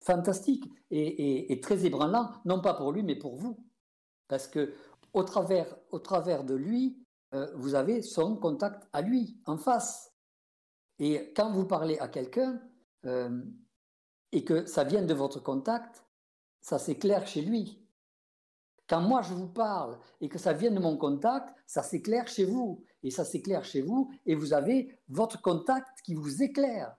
fantastique et, très ébranlant, non pas pour lui, mais pour vous. Parce que au travers, au travers de lui, vous avez son contact à lui, en face. Et quand vous parlez à quelqu'un, et que ça vienne de votre contact, ça s'éclaire chez lui. Quand moi je vous parle et que ça vienne de mon contact, ça s'éclaire chez vous. Et ça s'éclaire chez vous et vous avez votre contact qui vous éclaire.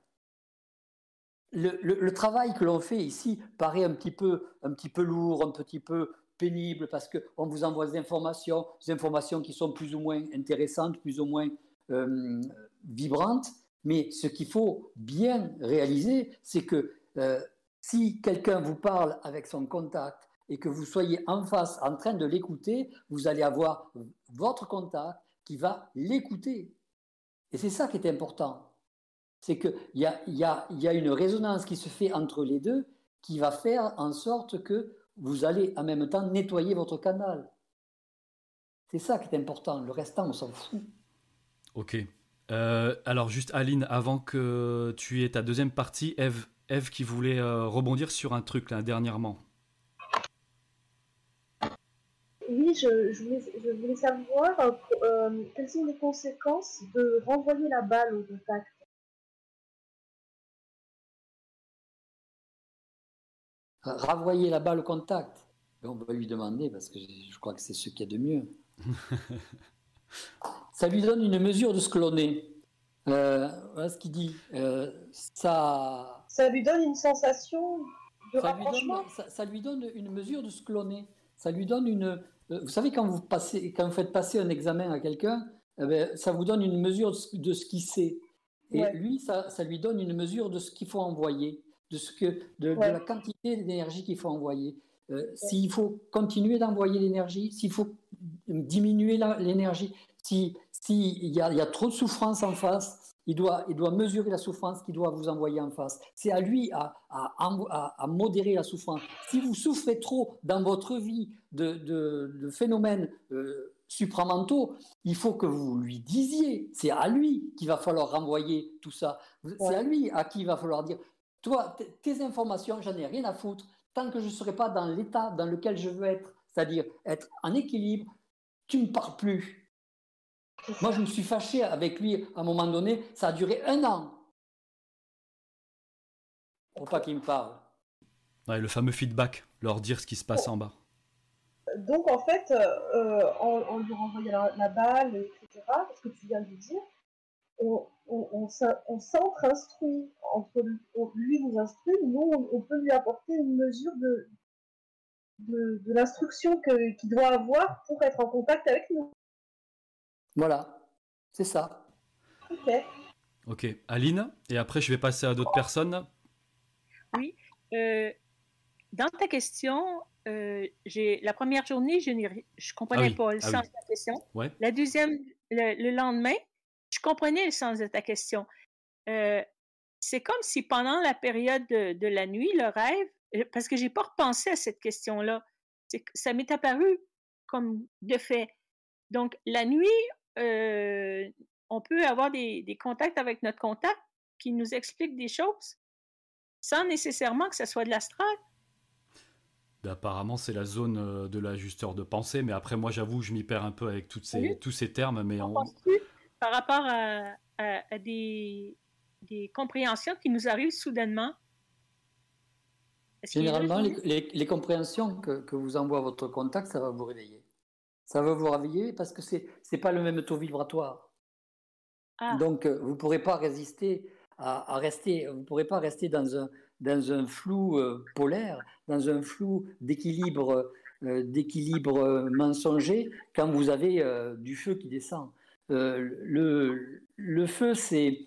Le, travail que l'on fait ici paraît un petit, peu, un petit peu lourd, un petit peu pénible parce qu'on vous envoie des informations, des informations qui sont plus ou moins intéressantes, plus ou moins euh, vibrantes. Mais ce qu'il faut bien réaliser, c'est que euh, si quelqu'un vous parle avec son contact et que vous soyez en face en train de l'écouter, vous allez avoir votre contact qui va l'écouter. Et c'est ça qui est important. C'est qu'il y y a une résonance qui se fait entre les deux qui va faire en sorte que vous allez en même temps nettoyer votre canal. C'est ça qui est important. Le restant, on s'en fout. Ok. Euh, alors juste Aline, avant que tu aies ta deuxième partie, Eve, Eve qui voulait euh, rebondir sur un truc là dernièrement. Oui, je, voulais, savoir euh, quelles sont les conséquences de renvoyer la balle au contact? Renvoyer la balle au contact. On va lui demander parce que je crois que c'est ce qu'il y a de mieux. Ça lui donne une mesure de ce que l'on est. voilà ce qu'il dit. ça ça lui donne une sensation de ça rapprochement. Lui donne, ça, lui donne une mesure de ce que l'on est. Ça lui donne une. Euh, vous savez, quand vous, passez, quand vous faites passer un examen à quelqu'un, eh ben, ça vous donne une mesure de ce, qu'il sait. Et lui, ça, ça, lui donne une mesure de ce qu'il faut envoyer, de, ce que, de, la quantité d'énergie qu'il faut envoyer. Euh, s'il faut continuer d'envoyer l'énergie, s'il faut diminuer l'énergie, s'il si y, a, y a trop de souffrance en face, il doit, il doit mesurer la souffrance qu'il doit vous envoyer en face. C'est à lui à, à, modérer la souffrance. Si vous souffrez trop dans votre vie de, de, phénomènes euh, supramentaux, il faut que vous lui disiez. C'est à lui qu'il va falloir renvoyer tout ça. C'est à lui à qui il va falloir dire Toi, tes informations, j'en ai rien à foutre. Tant que je ne serai pas dans l'état dans lequel je veux être, c'est-à-dire être en équilibre, tu ne me parles plus moi, je me suis fâché avec lui à un moment donné. Ça a duré un an. Pour pas qu'il me parle. le fameux feedback. leur dire ce qui se passe en bas. Donc en fait, euh, en, lui renvoyant la, balle, etc., ce que tu viens de dire, on, on, s'entre-instruit. Entre lui nous instruit, nous, on, peut lui apporter une mesure de, de, l'instruction qu'il doit avoir pour être en contact avec nous. Voilà, c'est ça. Ok. Ok, Aline, et après je vais passer à d'autres personnes. Oui, euh, dans ta question, euh, j'ai la première journée, je ne comprenais ah pas le ah sens de ta question. La deuxième, le, lendemain, je comprenais le sens de ta question. Euh, c'est comme si pendant la période de, la nuit, le rêve, parce que j'ai pas repensé à cette question-là, ça m'est apparu comme de fait. Donc, la nuit, on peut avoir des, contacts avec notre contact qui nous explique des choses sans nécessairement que ce soit de l'astral. Ben, apparemment, c'est la zone euh, de l'ajusteur de pensée, mais après, moi, j'avoue, je m'y perds un peu avec toutes ces, tous ces termes. Mais on... Par rapport à, des, compréhensions qui nous arrivent soudainement. Généralement, les, compréhensions que, que, vous envoie votre contact, ça va vous réveiller. Ça va vous réveiller parce que ce n'est pas le même taux vibratoire. Ah. Donc, euh, vous ne pourrez pas résister à, rester, vous pourrez pas rester dans un, dans un flou euh, polaire, dans un flou d'équilibre, euh, d'équilibre mensonger quand vous avez du feu qui descend. Le, le feu, c'est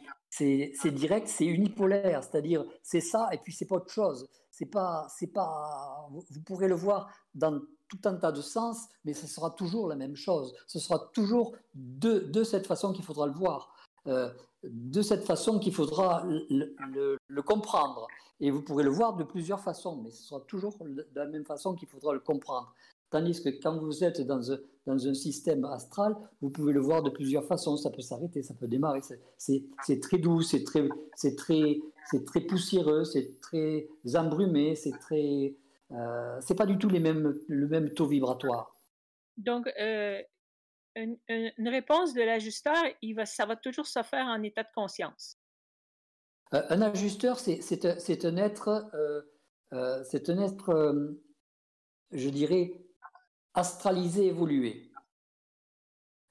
direct, c'est unipolaire, c'est-à-dire c'est ça et puis c'est pas autre chose. C'est pas, c'est pas, vous pourrez le voir dans tout un tas de sens, mais ce sera toujours la même chose. Ce sera toujours de, cette façon qu'il faudra le voir. Euh, de cette façon qu'il faudra le, comprendre. Et vous pourrez le voir de plusieurs façons, mais ce sera toujours de la même façon qu'il faudra le comprendre. Tandis que quand vous êtes dans un, dans un, système astral, vous pouvez le voir de plusieurs façons. Ça peut s'arrêter, ça peut démarrer. C'est très doux, c'est très, très, très poussiéreux, c'est très embrumé, c'est très. Euh, c'est pas du tout les mêmes, le même taux vibratoire. Donc, euh, une, réponse de l'ajusteur, va, ça va toujours se faire en état de conscience. Euh, un ajusteur, c'est un être, euh, euh, c'est un être, je dirais, astralisé, évolué.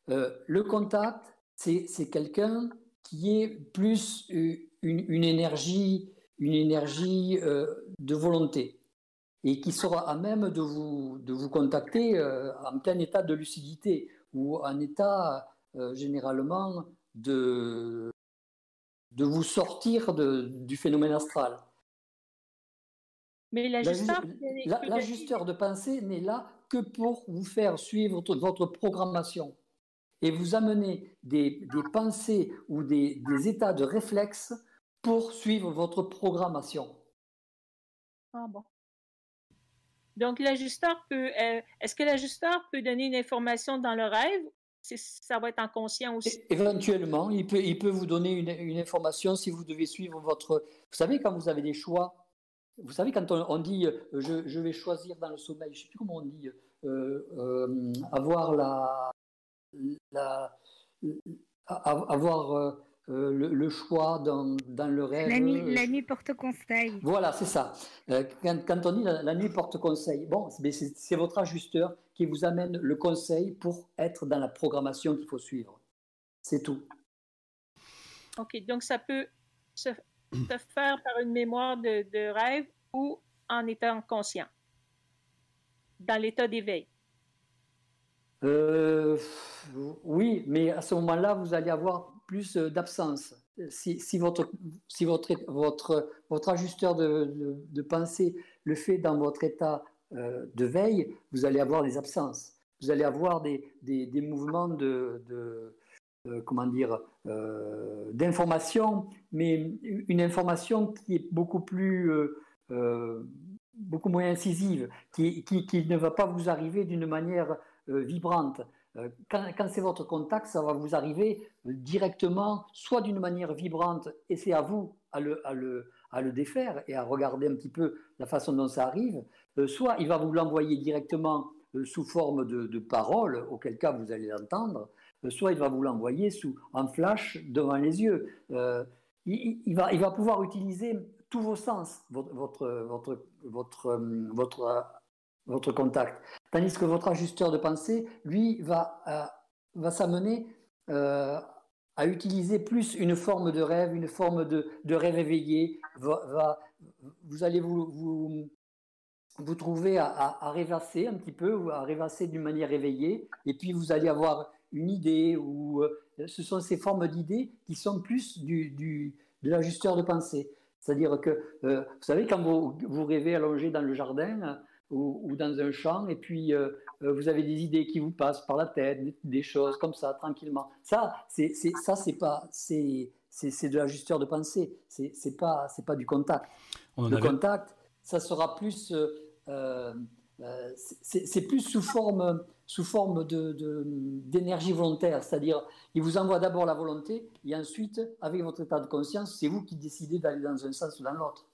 le contact, c'est quelqu'un qui est plus une, énergie, une énergie de volonté et qui sera à même de vous, de vous contacter en plein état de lucidité ou un état euh, généralement de, de vous sortir de, du phénomène astral. Mais l'ajusteur, l'ajusteur de pensée n'est là que pour vous faire suivre votre programmation et vous amener des, des pensées ou des, des, états de réflexe pour suivre votre programmation. Ah bon. Donc, l'ajusteur peut. Euh, est-ce que l'ajusteur peut donner une information dans le rêve? Ça va être en conscient aussi? Éventuellement, il peut, il peut vous donner une, information si vous devez suivre votre. Vous savez, quand vous avez des choix, vous savez, quand on, dit euh, je, vais choisir dans le sommeil, je ne sais plus comment on dit, euh, avoir la. la avoir euh, le, choix dans, dans, le rêve. La nuit, la nuit porte conseil. Voilà, c'est ça. Euh, quand, on dit la, nuit porte conseil, bon, c'est votre ajusteur qui vous amène le conseil pour être dans la programmation qu'il faut suivre. C'est tout. OK, donc ça peut se, faire par une mémoire de, rêve ou en étant conscient, dans l'état d'éveil? Euh, oui, mais à ce moment-là, vous allez avoir plus euh, d'absence. Si, votre, si votre, votre, votre ajusteur de, pensée le fait dans votre état euh, de veille, vous allez avoir des absences. Vous allez avoir des, des, mouvements de, comment dire, d'information, mais une information qui est beaucoup plus, beaucoup moins incisive, qui, qui, ne va pas vous arriver d'une manière vibrante. Euh, quand, c'est votre contact, ça va vous arriver directement, soit d'une manière vibrante, et c'est à vous à le, à, le, à le, défaire et à regarder un petit peu la façon dont ça arrive, euh, soit il va vous l'envoyer directement euh, sous forme de, de parole, auquel cas vous allez l'entendre, soit il va vous l'envoyer en flash devant les yeux. Il, va, il va pouvoir utiliser tous vos sens, votre, votre, votre, votre, votre votre contact. Tandis que votre ajusteur de pensée, lui, va, va s'amener à utiliser plus une forme de rêve, une forme de, de rêve éveillé. Vous allez vous, vous, vous trouver à, à, rêvasser un petit peu, à rêvasser d'une manière éveillée, et puis vous allez avoir une idée, ou euh, ce sont ces formes d'idées qui sont plus du, du de l'ajusteur de pensée. C'est-à-dire que, euh, vous savez, quand vous, vous, rêvez allongé dans le jardin ou, ou dans un champ, et puis euh, vous avez des idées qui vous passent par la tête, des, choses comme ça, tranquillement. Ça, c'est ça, c'est pas, c'est c'est de l'ajusteur de pensée. C'est pas, c'est pas du contact. le contact, ça sera plus euh, euh, c'est plus sous forme, sous forme d'énergie de, volontaire, c'est-à-dire il vous envoie d'abord la volonté et ensuite, avec votre état de conscience, c'est vous qui décidez d'aller dans un sens ou dans l'autre.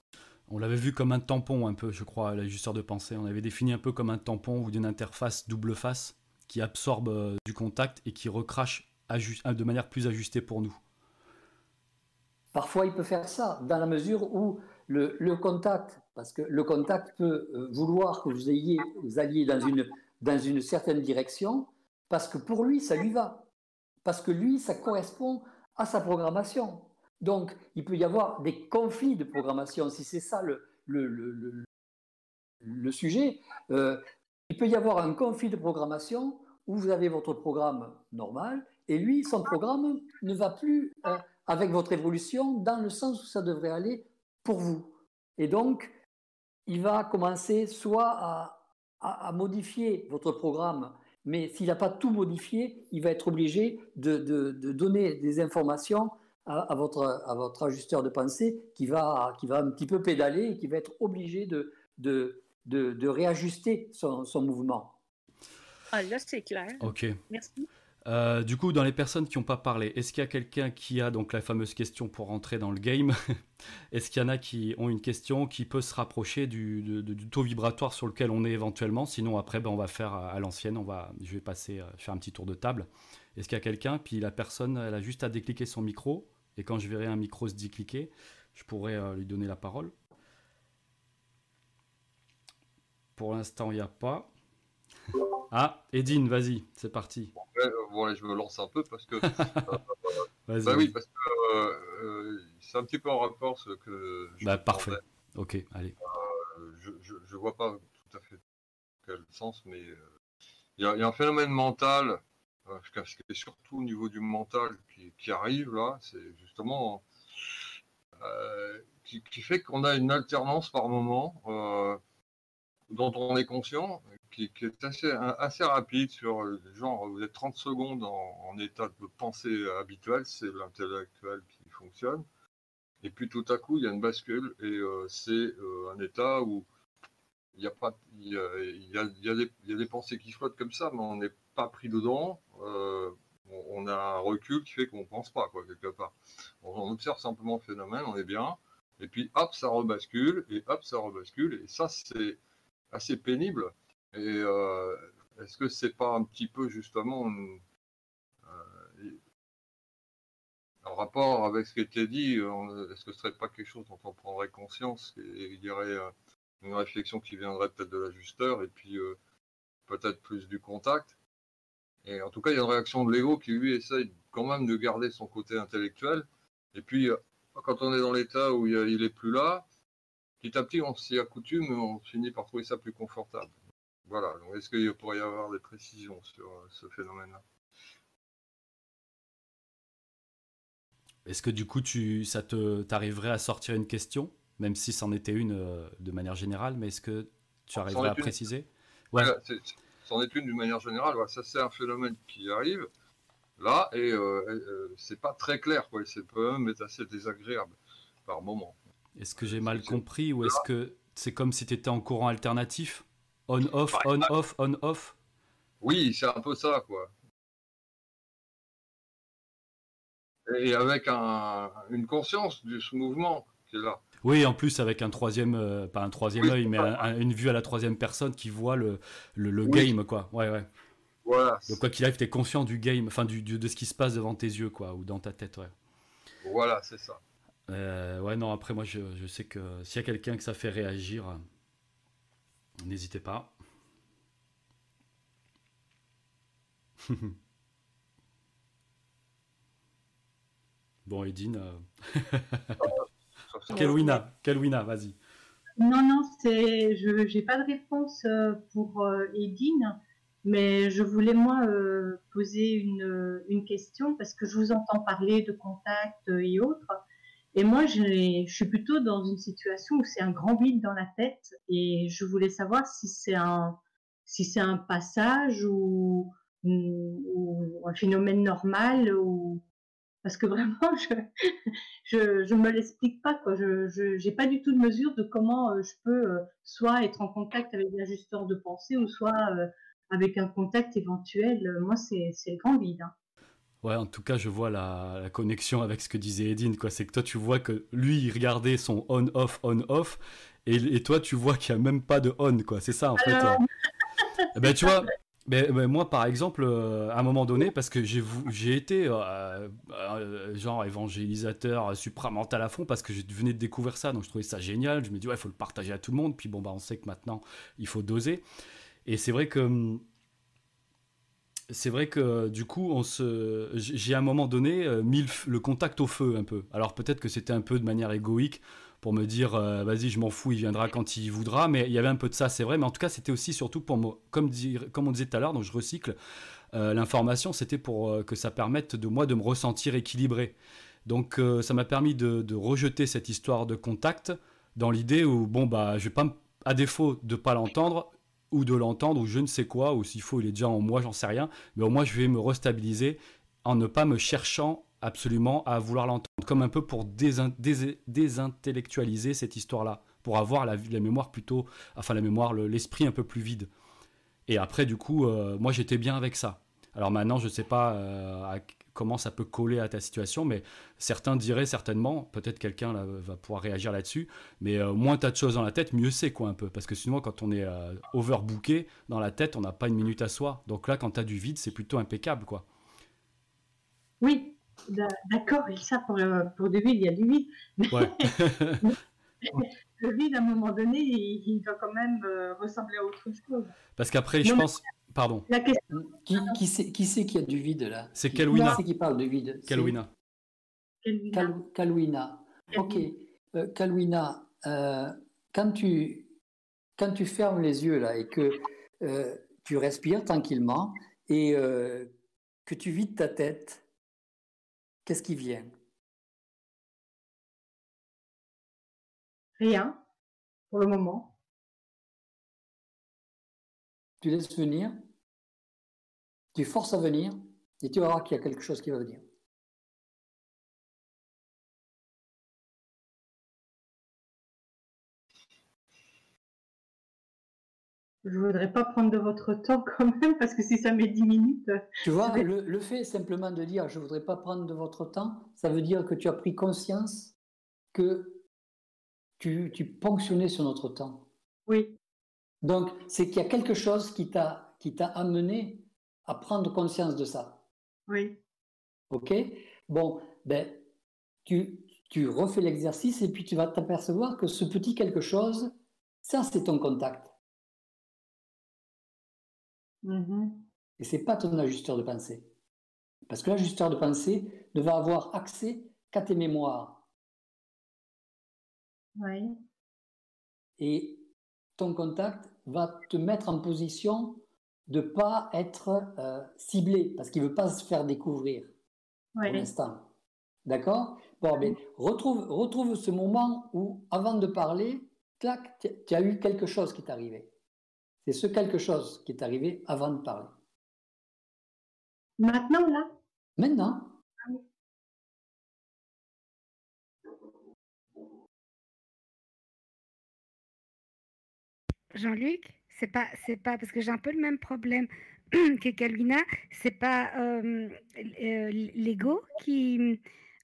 On l'avait vu comme un tampon un peu, je crois, l'ajusteur de pensée. On avait défini un peu comme un tampon ou d'une interface double face qui absorbe euh, du contact et qui recrache de manière plus ajustée pour nous. Parfois, il peut faire ça, dans la mesure où le, le contact parce que le contact peut euh, vouloir que vous, ayez, vous alliez dans une, dans une certaine direction, parce que pour lui, ça lui va. Parce que lui, ça correspond à sa programmation. Donc, il peut y avoir des conflits de programmation, si c'est ça le, le, le, le sujet. Euh, il peut y avoir un conflit de programmation où vous avez votre programme normal et lui, son programme ne va plus euh, avec votre évolution dans le sens où ça devrait aller pour vous. Et donc, il va commencer soit à, modifier votre programme, mais s'il n'a pas tout modifié, il va être obligé de, donner des informations à, votre, à votre ajusteur de pensée qui va, qui va un petit peu pédaler et qui va être obligé de, de, réajuster son, son mouvement. Ah, là, c'est clair. Ok. Merci. Euh, du coup, dans les personnes qui n'ont pas parlé, est-ce qu'il y a quelqu'un qui a donc la fameuse question pour rentrer dans le game Est-ce qu'il y en a qui ont une question qui peut se rapprocher du, taux vibratoire sur lequel on est éventuellement Sinon, après, ben, on va faire à, l'ancienne. On va, je vais passer euh, faire un petit tour de table. Est-ce qu'il y a quelqu'un? Puis la personne, elle a juste à décliquer son micro. Et quand je verrai un micro se décliquer, je pourrai euh, lui donner la parole. Pour l'instant, il n'y a pas. Ah, Edine, vas-y, c'est parti. Bon, je me lance un peu parce que. Euh, bah oui, parce que euh, c'est un petit peu en rapport ce que. Je bah, parfait. Ok, allez. Euh, je, je, vois pas tout à fait quel sens, mais il y, a un phénomène mental, surtout au niveau du mental qui, qui arrive là, c'est justement. Qui, qui, fait qu'on a une alternance par moment dont on est conscient, qui, est assez, rapide sur le genre, vous êtes 30 secondes en, état de pensée habituel, c'est l'intellectuel qui fonctionne. Et puis tout à coup, il y a une bascule et euh, c'est euh, un état où il y, a pas, il, y a, y a, il, y a des, pensées qui flottent comme ça, mais on n'est pas pris dedans. Euh, on, a un recul qui fait qu'on pense pas, quoi, quelque part. On, observe simplement le phénomène, on est bien. Et puis hop, ça rebascule, et hop, ça rebascule. Et ça, c'est assez pénible. Et euh, est-ce que c'est pas un petit peu justement euh, en rapport avec ce qui était dit Est-ce que ce serait pas quelque chose dont on prendrait conscience et il y aurait euh, une réflexion qui viendrait peut-être de l'ajusteur et puis peut-être plus du contact? Et en tout cas, il y a une réaction de l'ego qui lui essaye quand même de garder son côté intellectuel. Et puis, quand on est dans l'état où il est plus là, petit à petit, on s'y accoutume et on finit par trouver ça plus confortable. Voilà, donc est-ce qu'il pourrait y avoir des précisions sur euh, ce phénomène-là? Est-ce que du coup, tu, ça te, t'arriverait à sortir une question, même si c'en était une euh, de manière générale, mais est-ce que tu arriverais à préciser? Ouais. c'en est une d'une manière générale. ça, c'est un phénomène qui arrive là et euh, c'est pas très clair. Quoi. C'est peut même assez désagréable par moment. Est-ce que j'ai mal compris ou est-ce que c'est comme si tu étais en courant alternatif? On-off, on-off, on-off Oui, c'est un peu ça, quoi. Et avec une conscience de ce mouvement qui est là. Oui, en plus avec un troisième, euh, pas un troisième œil, mais une vue à la troisième personne qui voit le, le, game, quoi. Ouais, ouais. Voilà. Donc quoi qu'il arrive, tu es conscient du game, enfin du, de ce qui se passe devant tes yeux, quoi, ou dans ta tête, ouais. Voilà, c'est ça. Euh, ouais, non, après, moi, je, je sais que s'il y a quelqu'un que ça fait réagir, N'hésitez pas. bon, Edine. Euh, Kelwina, Kelwina, vas-y. Non, non, c'est, je n'ai pas de réponse euh, pour euh, Edine, mais je voulais moi poser une, une, question parce que je vous entends parler de contact et autres. Et moi, je, suis plutôt dans une situation où c'est un grand vide dans la tête et je voulais savoir si c'est un, si c'est un passage ou, ou, un phénomène normal ou parce que vraiment je je, je me l'explique pas quoi je j'ai pas du tout de mesure de comment euh, je peux euh, soit être en contact avec l'ajusteur de pensée ou soit euh, avec un contact éventuel moi c'est c'est le grand vide hein. Ouais, en tout cas, je vois la, la, connexion avec ce que disait Edine, quoi. C'est que toi, tu vois que lui, il regardait son on-off, on-off, et, et, toi, tu vois qu'il n'y a même pas de on, quoi. C'est ça, en fait. Eh ben, tu vois, mais, moi, par exemple, euh, à un moment donné, parce que j'ai été euh, euh, genre évangélisateur supramental à fond, parce que je venais de découvrir ça, donc je trouvais ça génial. Je me dis, ouais, il faut le partager à tout le monde. Puis bon, bah, on sait que maintenant, il faut doser. Et c'est vrai que. C'est vrai que du coup, on se, j'ai à un moment donné mis le contact au feu un peu. Alors peut-être que c'était un peu de manière égoïque pour me dire euh, vas-y je m'en fous il viendra quand il voudra mais il y avait un peu de ça c'est vrai mais en tout cas c'était aussi surtout pour comme, dire, comme on disait tout à l'heure donc je recycle euh, l'information c'était pour euh, que ça permette de moi de me ressentir équilibré donc ça m'a permis de, de, rejeter cette histoire de contact dans l'idée où bon bah je vais pas à défaut de pas l'entendre ou de l'entendre ou je ne sais quoi ou s'il faut il est déjà en moi j'en sais rien mais au moins je vais me restabiliser en ne pas me cherchant absolument à vouloir l'entendre, comme un peu pour désintellectualiser cette histoire-là, pour avoir la, mémoire plutôt, enfin la mémoire, l'esprit un peu plus vide. Et après, du coup, euh, moi j'étais bien avec ça. Alors maintenant, je ne sais pas euh, comment ça peut coller à ta situation, mais certains diraient certainement, peut-être quelqu'un va pouvoir réagir là-dessus, mais euh, moins tu as de choses dans la tête, mieux c'est quoi un peu. Parce que sinon, quand on est overbooké dans la tête, on n'a pas une minute à soi. Donc là, quand tu as du vide, c'est plutôt impeccable, quoi. Oui, D'accord, et ça, pour, euh, pour du vide, il y a du vide. le vide, à un moment donné, il, doit quand même euh, ressembler à autre chose. Parce qu'après, je pense. Pardon. La question... qui, qui c'est qui, qu'il y a du vide là? C'est Kalwina. Qui c'est qui parle de vide? Kalwina. Kalwina. Ok. Euh, Kalwina, quand, tu, quand tu fermes les yeux là et que tu respires tranquillement et que tu vides ta tête, Qu'est-ce qui vient? Rien, pour le moment. Tu laisses venir, tu forces à venir, et tu vas voir qu'il y a quelque chose qui va venir. je voudrais pas prendre de votre temps quand même, parce que si ça met 10 minutes. Tu vois, le, fait simplement de dire je voudrais pas prendre de votre temps, ça veut dire que tu as pris conscience que tu, tu ponctionnais sur notre temps. Oui. Donc, c'est qu'il y a quelque chose qui t'a, qui t'a amené à prendre conscience de ça. Oui. OK? Bon, ben, tu, tu refais l'exercice et puis tu vas t'apercevoir que ce petit quelque chose, ça, c'est ton contact. Mmh Et ce n'est pas ton ajusteur de pensée. Parce que l'ajusteur de pensée ne va avoir accès qu'à tes mémoires. Oui. Et ton contact va te mettre en position de ne pas être euh, ciblé, parce qu'il ne veut pas se faire découvrir pour l'instant. D'accord? Bon, mais retrouve, retrouve ce moment où, avant de parler, clac, tu as eu quelque chose qui t'est arrivé. C'est ce quelque chose qui est arrivé avant de parler. Maintenant, là? Maintenant? Jean-Luc, c'est pas, c'est pas parce que j'ai un peu le même problème que Calvina. C'est pas euh, euh, l'ego qui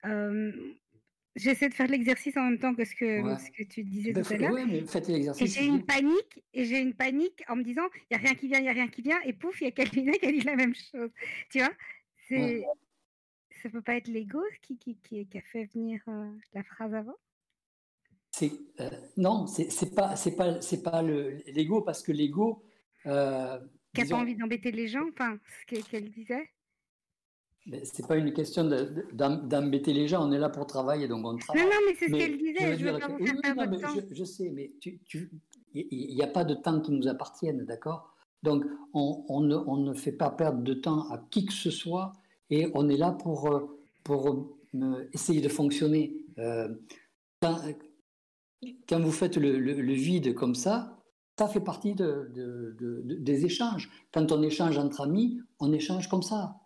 euh, J'essaie de faire l'exercice en même temps que ce que, ce que tu disais bah, tout à l'heure. faites l'exercice. Et j'ai une panique, et j'ai une panique en me disant, il n'y a rien qui vient, il n'y a rien qui vient, et pouf, il y a Calvina qui a dit la même chose. Tu vois? C'est... Ça peut pas être l'ego qui, qui, qui, a fait venir euh, la phrase avant? C'est, euh, Non, c'est, pas, c'est pas, c'est pas le, l'ego, parce que l'ego, euh, qui n'a pas envie d'embêter les gens, enfin, ce qu'elle disait c'est pas une question d'embêter les gens, on est là pour travailler, donc on travaille. Non, non, mais c'est ce qu'elle disait, je, veux pas vous faire perdre votre temps. Je, sais, mais il n'y a pas de temps qui nous appartienne, d'accord? Donc, on, on, ne, on, ne, fait pas perdre de temps à qui que ce soit, et on est là pour, euh, pour euh, essayer de fonctionner. Euh, quand, quand, vous faites le, le, vide comme ça, ça fait partie de, de, des échanges. Quand on échange entre amis, on échange comme ça.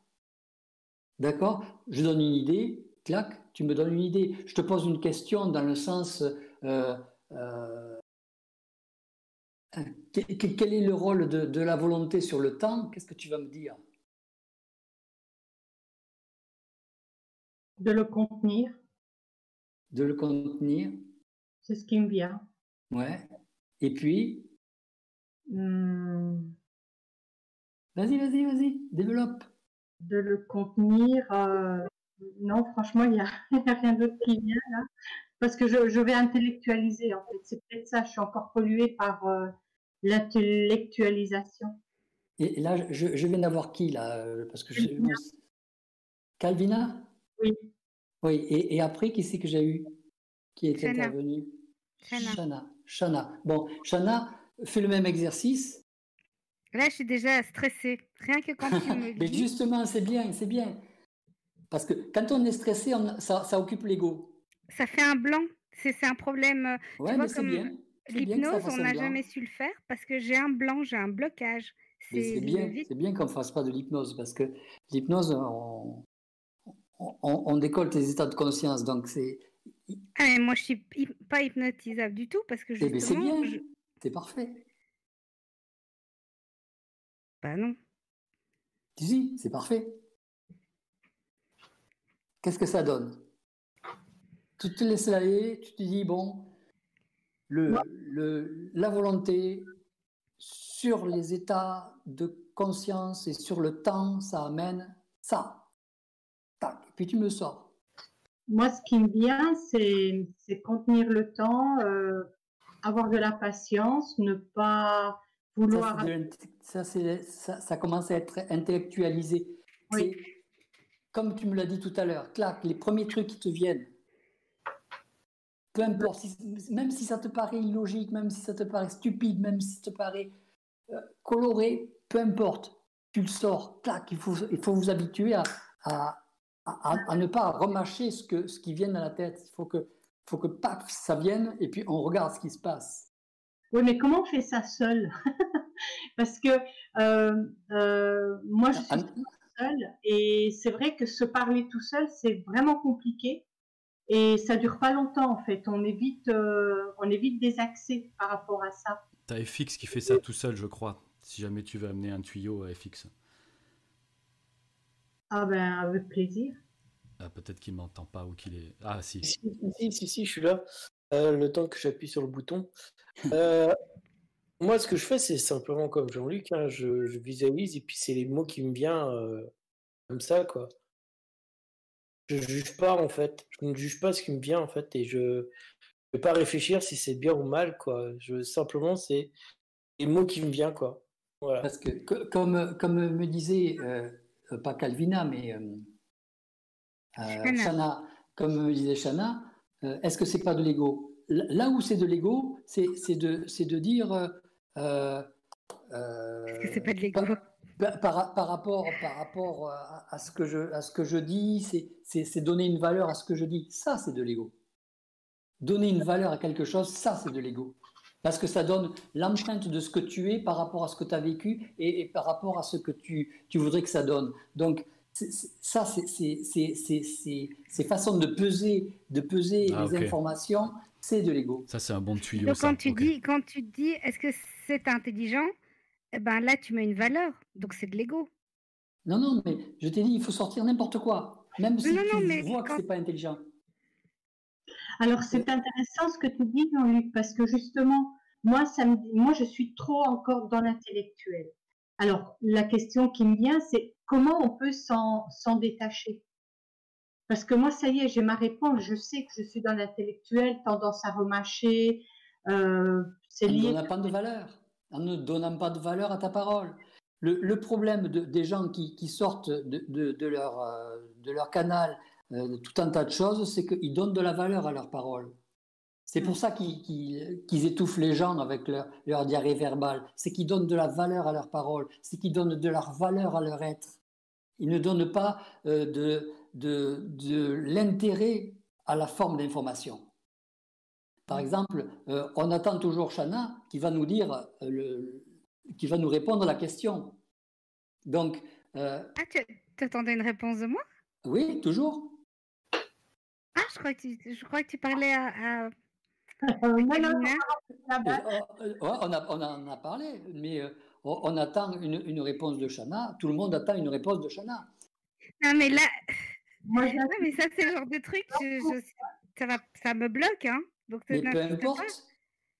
D'accord? Je donne une idée, clac, tu me donnes une idée. Je te pose une question dans le sens euh, euh, quel est le rôle de, la volonté sur le temps? Qu'est-ce que tu vas me dire? De le contenir. De le contenir. C'est ce qui me vient. Ouais. Et puis? Hmm. Vas-y, vas-y, vas-y, développe de le contenir. Euh, non, franchement, il n'y a, rien d'autre qui vient là. Parce que je, vais intellectualiser, en fait. C'est peut-être ça, je suis encore polluée par euh, l'intellectualisation. Et là, je, viens d'avoir qui, là euh, Parce que Calvina Oui. Oui, et, après, qui c'est que j'ai eu? Qui est intervenu? Shana. Shana. Bon, Shana, fais le même exercice. Là, je suis déjà stressée. Rien que quand tu me dis. Mais justement, c'est bien, c'est bien. Parce que quand on est stressé, ça, ça, occupe l'ego. Ça fait un blanc. C'est un problème. Euh, ouais, mais c'est bien. L'hypnose, on n'a jamais su le faire parce que j'ai un blanc, j'ai un blocage. C'est bien, c'est bien qu'on ne fasse pas de l'hypnose parce que l'hypnose, on, on, décolle tes états de conscience. Donc c'est. Ah, mais moi, je suis pas hypnotisable du tout parce que eh ben, justement. c'est bien, c'est parfait. Bah non. Si, c'est parfait. Qu'est-ce que ça donne? Tu te laisses aller, tu te dis, bon, le, le, la volonté sur les états de conscience et sur le temps, ça amène ça. Tac, et puis tu me sors. Moi, ce qui me vient, c'est contenir le temps, euh, avoir de la patience, ne pas vouloir. Ça, ça, ça, commence à être intellectualisé. Comme tu me l'as dit tout à l'heure, clac, les premiers trucs qui te viennent, peu importe, même si ça te paraît illogique, même si ça te paraît stupide, même si ça te paraît euh, coloré, peu importe, tu le sors, clac, il faut, il faut vous habituer à, à, à, ne pas remâcher ce, que, ce qui vient à la tête. Il faut que, faut que paf, ça vienne et puis on regarde ce qui se passe. Oui, mais comment on fait ça seul? Parce que euh, euh, moi, je suis seule et c'est vrai que se parler tout seul, c'est vraiment compliqué et ça dure pas longtemps en fait. On évite, euh, on évite des accès par rapport à ça. T'as FX qui fait ça tout seul, je crois. Si jamais tu veux amener un tuyau à FX. Ah ben avec plaisir. Ah, peut-être qu'il m'entend pas ou qu'il est. Ah si. Si, si, si, je suis là. le temps que j'appuie sur le bouton. Euh, moi, ce que je fais, c'est simplement comme Jean-Luc, hein, je, visualise et puis c'est les mots qui me viennent euh, comme ça, quoi. Je juge pas, en fait. Je ne juge pas ce qui me vient, en fait, et je ne vais pas réfléchir si c'est bien ou mal, quoi. Je, simplement, c'est les mots qui me viennent, quoi. Voilà. Parce que, comme, comme me disait, euh, pas Calvina, mais Shana, comme me disait Shana, est-ce que c'est pas de l'ego? Là où c'est de l'ego, c'est de, de dire euh, euh, c'est pas de l'ego? par, par, rapport, par rapport à, ce que je, à ce que je dis, c'est donner une valeur à ce que je dis. Ça, c'est de l'ego. Donner une valeur à quelque chose, ça, c'est de l'ego. Parce que ça donne l'empreinte de ce que tu es par rapport à ce que tu as vécu et, par rapport à ce que tu, tu voudrais que ça donne. Donc, ça, c'est façon de peser, de peser ah, les informations, c'est de l'ego. Ça, c'est un bon tuyau. Donc, quand, tu dis, quand tu dis, est-ce que c'est intelligent? Eh ben Là, tu mets une valeur. Donc, c'est de l'ego. Non, non, mais je t'ai dit, il faut sortir n'importe quoi. Même si tu vois que c'est pas intelligent. Alors, c'est intéressant ce que tu dis, Jean-Luc, parce que justement, moi, ça me, moi, je suis trop encore dans l'intellectuel. Alors, la question qui me vient, c'est comment on peut s'en détacher? Parce que moi, ça y est, j'ai ma réponse. Je sais que je suis dans l'intellectuel, tendance à remâcher. Euh, c'est lié. En ne donnant pas de valeur. En ne donnant pas de valeur à ta parole. le, problème des gens qui, sortent de, leur, euh, de leur canal euh, tout un tas de choses, c'est qu'ils donnent de la valeur à leurs paroles. C'est pour ça qu'ils étouffent les gens avec leur, leur diarrhée verbale. C'est qu'ils donnent de la valeur à leurs paroles. C'est qu'ils donnent de la valeur à leur être. Ils ne donnent pas euh, de, de, de l'intérêt à la forme d'information. Par exemple, on attend toujours Chana qui va nous dire le, qui va nous répondre à la question. Donc. Euh, ah, tu attendais une réponse de moi? Oui, toujours. Je crois que tu, je crois que tu parlais à. non, non, on, a, on en a parlé, mais euh, on, attend une, une, réponse de Chana. Tout le monde attend une réponse de Chana. Non, mais là. Moi, non, mais ça, c'est le genre de truc, ça, va, ça me bloque. Hein. Donc, mais peu importe.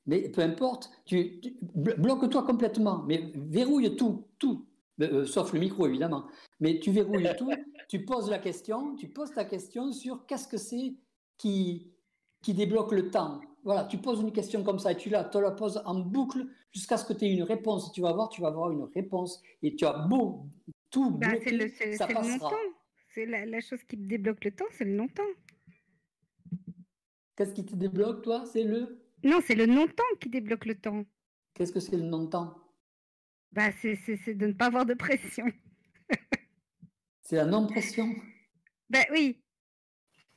Mais peu importe, tu, bloque-toi complètement, mais verrouille tout, tout, euh, sauf le micro évidemment. Mais tu verrouilles tout, tu poses la question, tu poses ta question sur qu'est-ce que c'est qui, qui débloque le temps. Voilà, tu poses une question comme ça et tu la, tu la poses en boucle jusqu'à ce que tu aies une réponse. Tu vas voir, tu vas avoir une réponse et tu as beau tout bah, bloquer, le, ça passera. C'est la, la, chose qui débloque le temps, c'est le non-temps. Qu'est-ce qui te débloque, toi? C'est le? Non, c'est le non-temps qui débloque le temps. Qu'est-ce que c'est le non-temps bah, C'est de ne pas avoir de pression. C'est la non-pression Ben oui.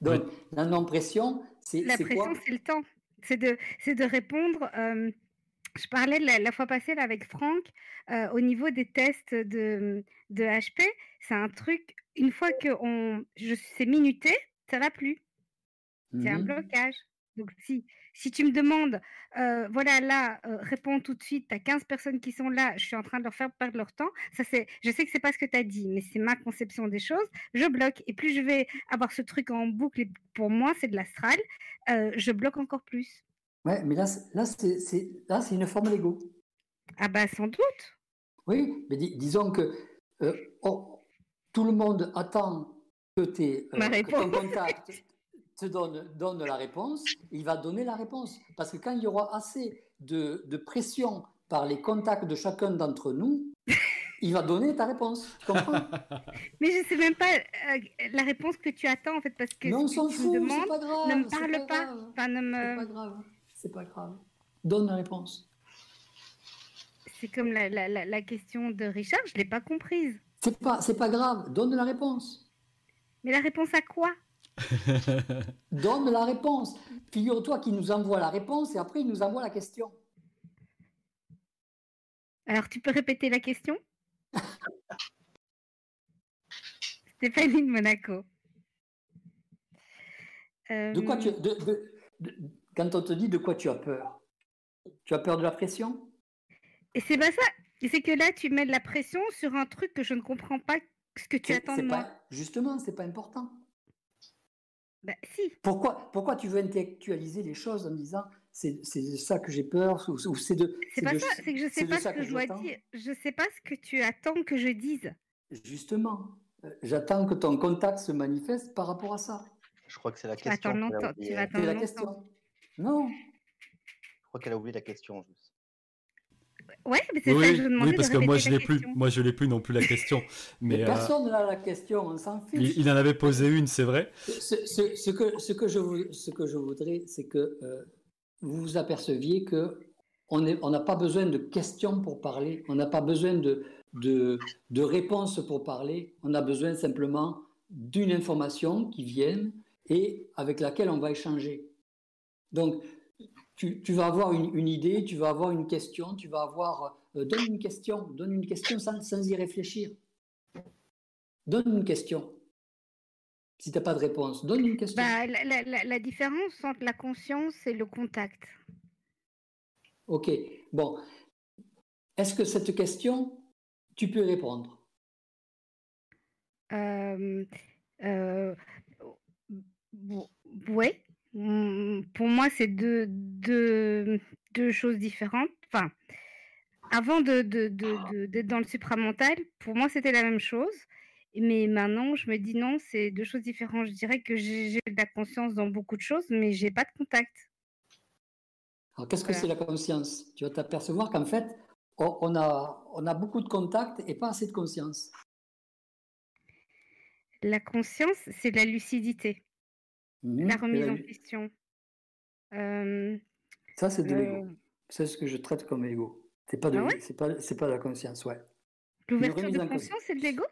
Donc, la non-pression, c'est La pression, c'est le temps. C'est de, de répondre. Euh, je parlais la, fois passée là, avec Franck, euh, au niveau des tests de, de HP, c'est un truc, une fois que on, je, c'est minuté, ça va plus. C'est un mmh blocage. Donc, si, si tu me demandes, euh, voilà, là, euh, réponds tout de suite, tu as 15 personnes qui sont là, je suis en train de leur faire perdre leur temps, ça c'est, je sais que c'est pas ce que tu as dit, mais c'est ma conception des choses, je bloque. Et plus je vais avoir ce truc en boucle, et pour moi, c'est de l'astral, euh, je bloque encore plus. Ouais, mais là, là c'est, là, c'est une forme d'ego. Ah bah, sans doute. Oui, mais disons que oh, tout le monde attend que, es, que ton contact te donne, donne la réponse, il va donner la réponse. Parce que quand il y aura assez de, de pression par les contacts de chacun d'entre nous, il va donner ta réponse. Tu comprends? Mais je ne sais même pas euh, la réponse que tu attends, en fait, parce que non, on s'en fout, demandes, pas grave, ne me parle pas. pas. ne me... C'est pas grave. C'est pas grave. Donne la réponse. C'est comme la, la, la, question de Richard, je ne l'ai pas comprise. C'est pas, pas grave. Donne la réponse. Mais la réponse à quoi? Donne la réponse. Figure-toi qu'il nous envoie la réponse et après il nous envoie la question. Alors tu peux répéter la question? Stéphanie de Monaco. De quoi tu, quand on te dit de quoi tu as peur, tu as peur de la pression? Et c'est pas ça. C'est que là, tu mets de la pression sur un truc que je ne comprends pas ce que tu attends de moi. justement, c'est pas important. Si. Pourquoi, pourquoi tu veux intellectualiser les choses en disant c'est ça que j'ai peur ou, c'est de. C'est pas ça, c'est que je sais pas ce que, je dois dire. Je sais pas ce que tu attends que je dise. Justement, euh, j'attends que ton contact se manifeste par rapport à ça. Je crois que c'est la question. tu vas la question. Non. Je crois qu'elle a oublié la question. Ouais, mais c'est oui, ça que je demandais. Oui, parce que moi je l'ai plus. Moi je l'ai plus non plus la question. Mais, euh, personne n'a la question, on s'en fiche. Il, en avait posé une, c'est vrai. Ce, ce, que, ce, que je, ce que je voudrais, c'est que euh, vous vous aperceviez que on n'a on pas besoin de questions pour parler, on n'a pas besoin de, de, de réponses pour parler, on a besoin simplement d'une information qui vienne et avec laquelle on va échanger. Donc, tu, vas avoir une, idée, tu vas avoir une question, tu vas avoir... Euh, donne une question, donne une question sans, sans y réfléchir. Donne une question. Si tu n'as pas de réponse, donne une question. Bah, la, différence entre la conscience et le contact. Ok, bon. Est-ce que cette question, tu peux répondre? Euh, euh, Oui. Mmh, pour moi, c'est deux, deux, deux, choses différentes. Enfin, avant d'être de, de, dans le supramental, pour moi, c'était la même chose. Mais maintenant, je me dis non, c'est deux choses différentes. Je dirais que j'ai de la conscience dans beaucoup de choses, mais j'ai pas de contact. Alors, qu'est-ce que c'est la conscience? Tu vas t'apercevoir qu'en fait, on a, on a beaucoup de contacts et pas assez de conscience. La conscience, c'est la lucidité, Mhm. la remise en question. Euh, Ça, c'est de l'ego. C'est ce que je traite comme ego. C'est pas de, Ah ouais? c'est pas, c'est pas de la conscience, ouais. L'ouverture remise de en conscience, c'est de l'ego?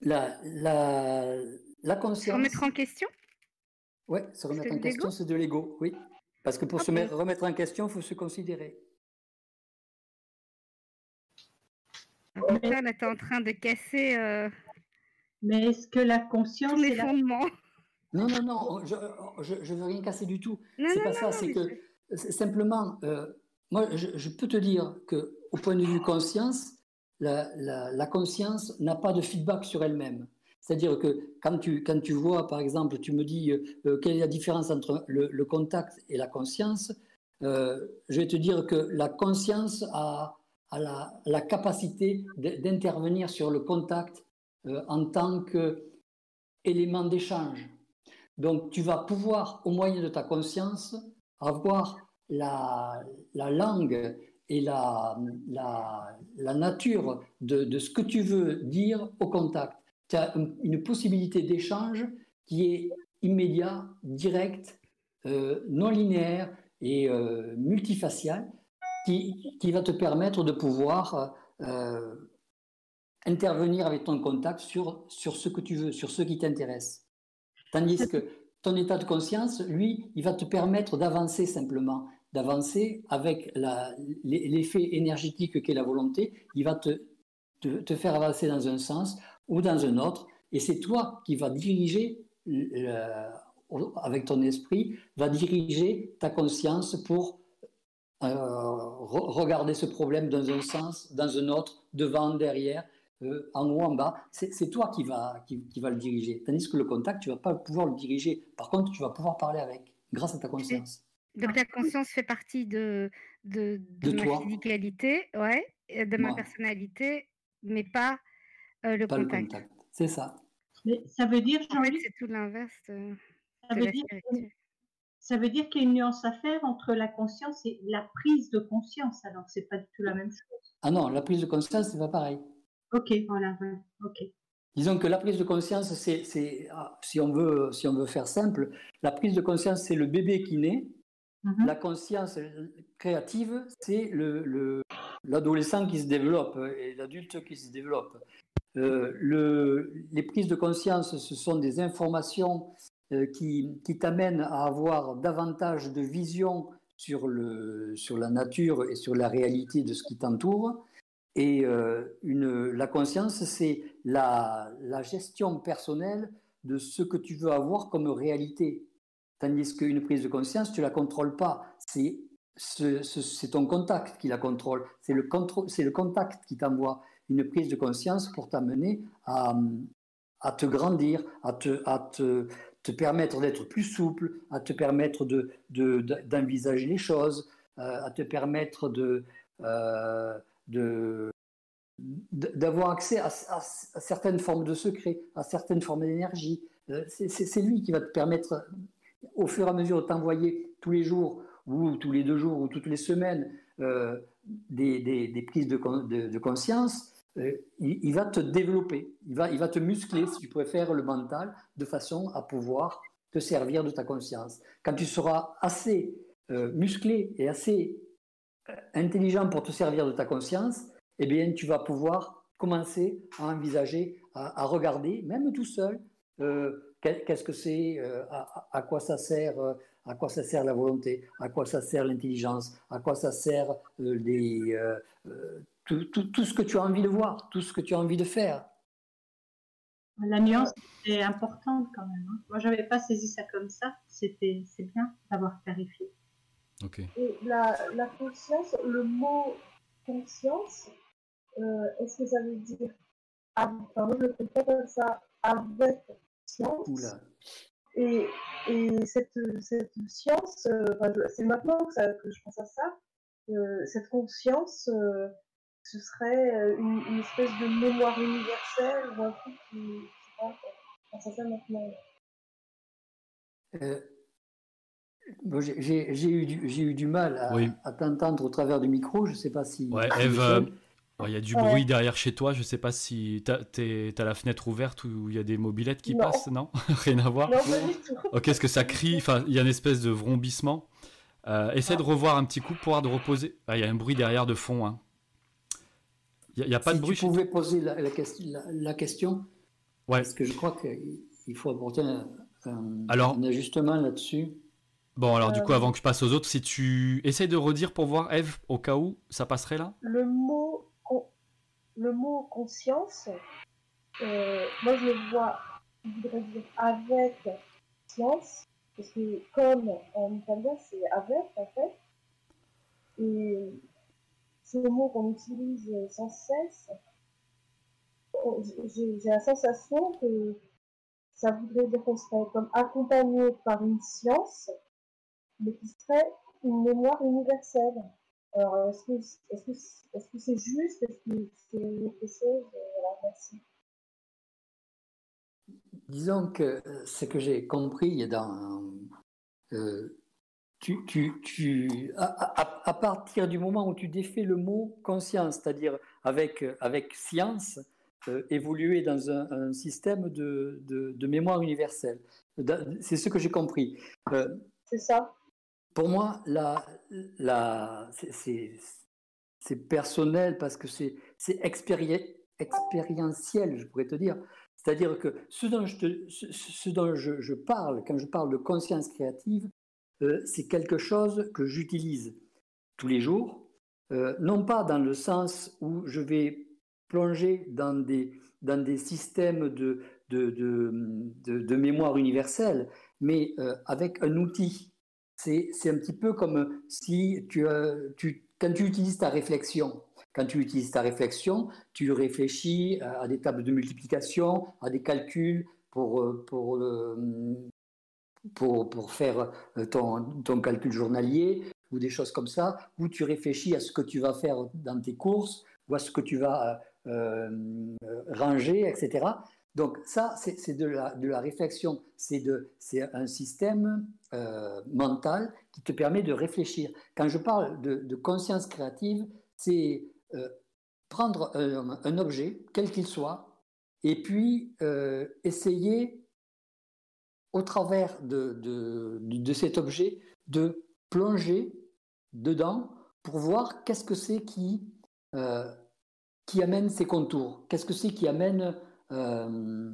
La, la, la Se conscience. remettre en question? Ouais, se remettre en question, l'ego? c'est de l'ego, oui. Parce que pour Ah se remettre en question, il faut se considérer. Donc là, là, t'es en train de casser euh, Mais est-ce que la conscience tous les est la... Non, non, non, je, je veux rien casser du tout. C'est pas non, ça, c'est que simplement, euh, moi, je, je peux te dire que au point de vue conscience, la, la, la conscience n'a pas de feedback sur elle-même. C'est-à-dire que quand tu, quand tu vois, par exemple, tu me dis euh, euh, quelle est la différence entre le, le contact et la conscience, euh, je vais te dire que la conscience a, a la, la capacité d'intervenir sur le contact en tant qu'élément d'échange. Donc, tu vas pouvoir, au moyen de ta conscience, avoir la, la langue et la, nature de, de ce que tu veux dire au contact. Tu as un- une possibilité d'échange qui est immédiat, direct, euh, non linéaire et euh, multifacial, qui, qui va te permettre de pouvoir euh, intervenir avec ton contact sur ce que tu veux, sur ce qui t'intéresse. Tandis que ton état de conscience, lui, il va te permettre d'avancer simplement, d'avancer avec l'effet énergétique qu'est la volonté. Il va te, faire avancer dans un sens ou dans un autre. Et c'est toi qui vas diriger, avec ton esprit, va diriger ta conscience pour euh, re- regarder ce problème dans un sens, dans un autre, devant, derrière, euh, en haut, en bas. C'est toi qui va, qui, qui va le diriger. Tandis que le contact, tu vas pas pouvoir le diriger. Par contre, tu vas pouvoir parler avec, grâce à ta conscience. Donc la conscience fait partie de, de, de De ma toi. physicalité, ouais, de ma personnalité, mais pas euh, le Pas le contact. contact. C'est ça. Mais ça veut dire, En fait, c'est tout l'inverse de, ça veut dire, ça veut dire qu'il y a une nuance à faire entre la conscience et la prise de conscience. Alors, c'est pas du tout la même chose. Ah non, la prise de conscience, c'est pas pareil. Ok, voilà, ok. Disons que la prise de conscience, c'est, ah, si, on veut, si on veut faire simple, la prise de conscience, c'est le bébé qui naît. Mhm. La conscience créative, c'est le, le- l'adolescent qui se développe et l'adulte qui se développe. Euh, le- les prises de conscience, ce sont des informations euh, qui, qui t'amènent à avoir davantage de vision sur, le, sur la nature et sur la réalité de ce qui t'entoure. Et euh, la conscience, c'est la, gestion personnelle de ce que tu veux avoir comme réalité. Tandis qu'une prise de conscience, tu ne la contrôles pas. C'est ce- ce- c'est ton contact qui la contrôle. C'est le, contact qui t'envoie une prise de conscience pour t'amener à, te grandir, à te, permettre d'être plus souple, à te permettre de, de- de- d'envisager les choses, euh, à te permettre de, euh, de, d'avoir accès à, certaines formes de secrets, à certaines formes d'énergie. Euh, c'est, lui qui va te permettre, au fur et à mesure de t'envoyer tous les jours, ou tous les deux jours, ou toutes les semaines, euh, des, des- des prises de, de- conscience, euh, il, va te développer, il va, il va te muscler, si tu préfères, le mental, de façon à pouvoir te servir de ta conscience. Quand tu seras assez musclé et assez intelligent pour te servir de ta conscience, eh bien, tu vas pouvoir commencer à envisager, à, regarder, même tout seul, euh, qu'est- qu'est-ce que c'est, euh, à, quoi ça sert, euh, à quoi ça sert la volonté, à quoi ça sert l'intelligence, à quoi ça sert tout- tout ce que tu as envie de voir, tout ce que tu as envie de faire. La nuance est importante quand même. hein. Moi, j'avais pas saisi ça comme ça. C'était, c'est bien d'avoir clarifié. Et la, la conscience, le mot conscience, euh, est-ce que ça veut dire, je comprends comme ça, avec science? Oula. Et, et cette, cette science, euh, enfin, c'est maintenant que, ça- que je pense à ça, euh, cette conscience, euh, ce serait une, une espèce de mémoire universelle ou un truc qui, pas, pense à ça maintenant. Euh, J'ai eu, du, eu du mal à, t'entendre au travers du micro. Je ne sais pas si. Ouais, Eve, euh, il y a du bruit derrière chez toi. Je ne sais pas si tu as, la fenêtre ouverte ou il y a des mobilettes qui passent, non? Rien à voir Non, pas du tout. Ok, est-ce que ça crie? Enfin, il y a une espèce de vrombissement. Euh, essaie de ah. revoir un petit coup pour pouvoir de reposer. Ah, il y a un bruit derrière de fond. Hein. Il n'y a, pas de bruit. Tu pouvais poser la, la, question. Ouais. Parce que je crois qu'il faut apporter un, un ajustement là-dessus. Bon, alors du coup, euh, avant que je passe aux autres, si tu essayes de redire pour voir, Eve, au cas où, ça passerait là? Le mot, le mot conscience, euh, moi je le vois, je voudrais dire avec science, parce que comme en italien c'est avec en fait, et c'est le mot qu'on utilise sans cesse, oh, j'ai la sensation que ça voudrait dire qu'on serait comme accompagné par une science mais qui serait une mémoire universelle. Alors, est-ce que est-ce que est-ce que c'est juste? Est-ce que c'est quelque chose Voilà, merci. Disons que ce que j'ai compris dans euh, tu, tu, tu, à, à, partir du moment où tu défais le mot conscience, c'est-à-dire avec, avec science, euh, évoluer dans un, un système de, de, de, mémoire universelle. C'est ce que j'ai compris. Euh, c'est ça pour moi, la, la, c'est personnel parce que c'est expérientiel, je pourrais te dire. C'est-à-dire que ce dont, je, te, ce, dont je, je, parle, quand je parle de conscience créative, euh, c'est quelque chose que j'utilise tous les jours, euh, non pas dans le sens où je vais plonger dans des, dans des systèmes de, de, de, de mémoire universelle, mais euh, avec un outil c'est un petit peu comme si tu, tu, quand tu utilises ta réflexion, quand tu utilises ta réflexion, tu réfléchis à des tables de multiplication, à des calculs pour, pour, pour, pour faire ton, ton, calcul journalier ou des choses comme ça, ou tu réfléchis à ce que tu vas faire dans tes courses ou à ce que tu vas euh, ranger, etc. Donc ça, c'est de la, réflexion, c'est un système euh, mental qui te permet de réfléchir. Quand je parle de, conscience créative, c'est euh, prendre un, objet, quel qu'il soit, et puis euh, essayer, au travers de, de, cet objet, de plonger dedans pour voir qu'est-ce que c'est qui, qui amène ces contours, qu'est-ce que c'est qui amène euh,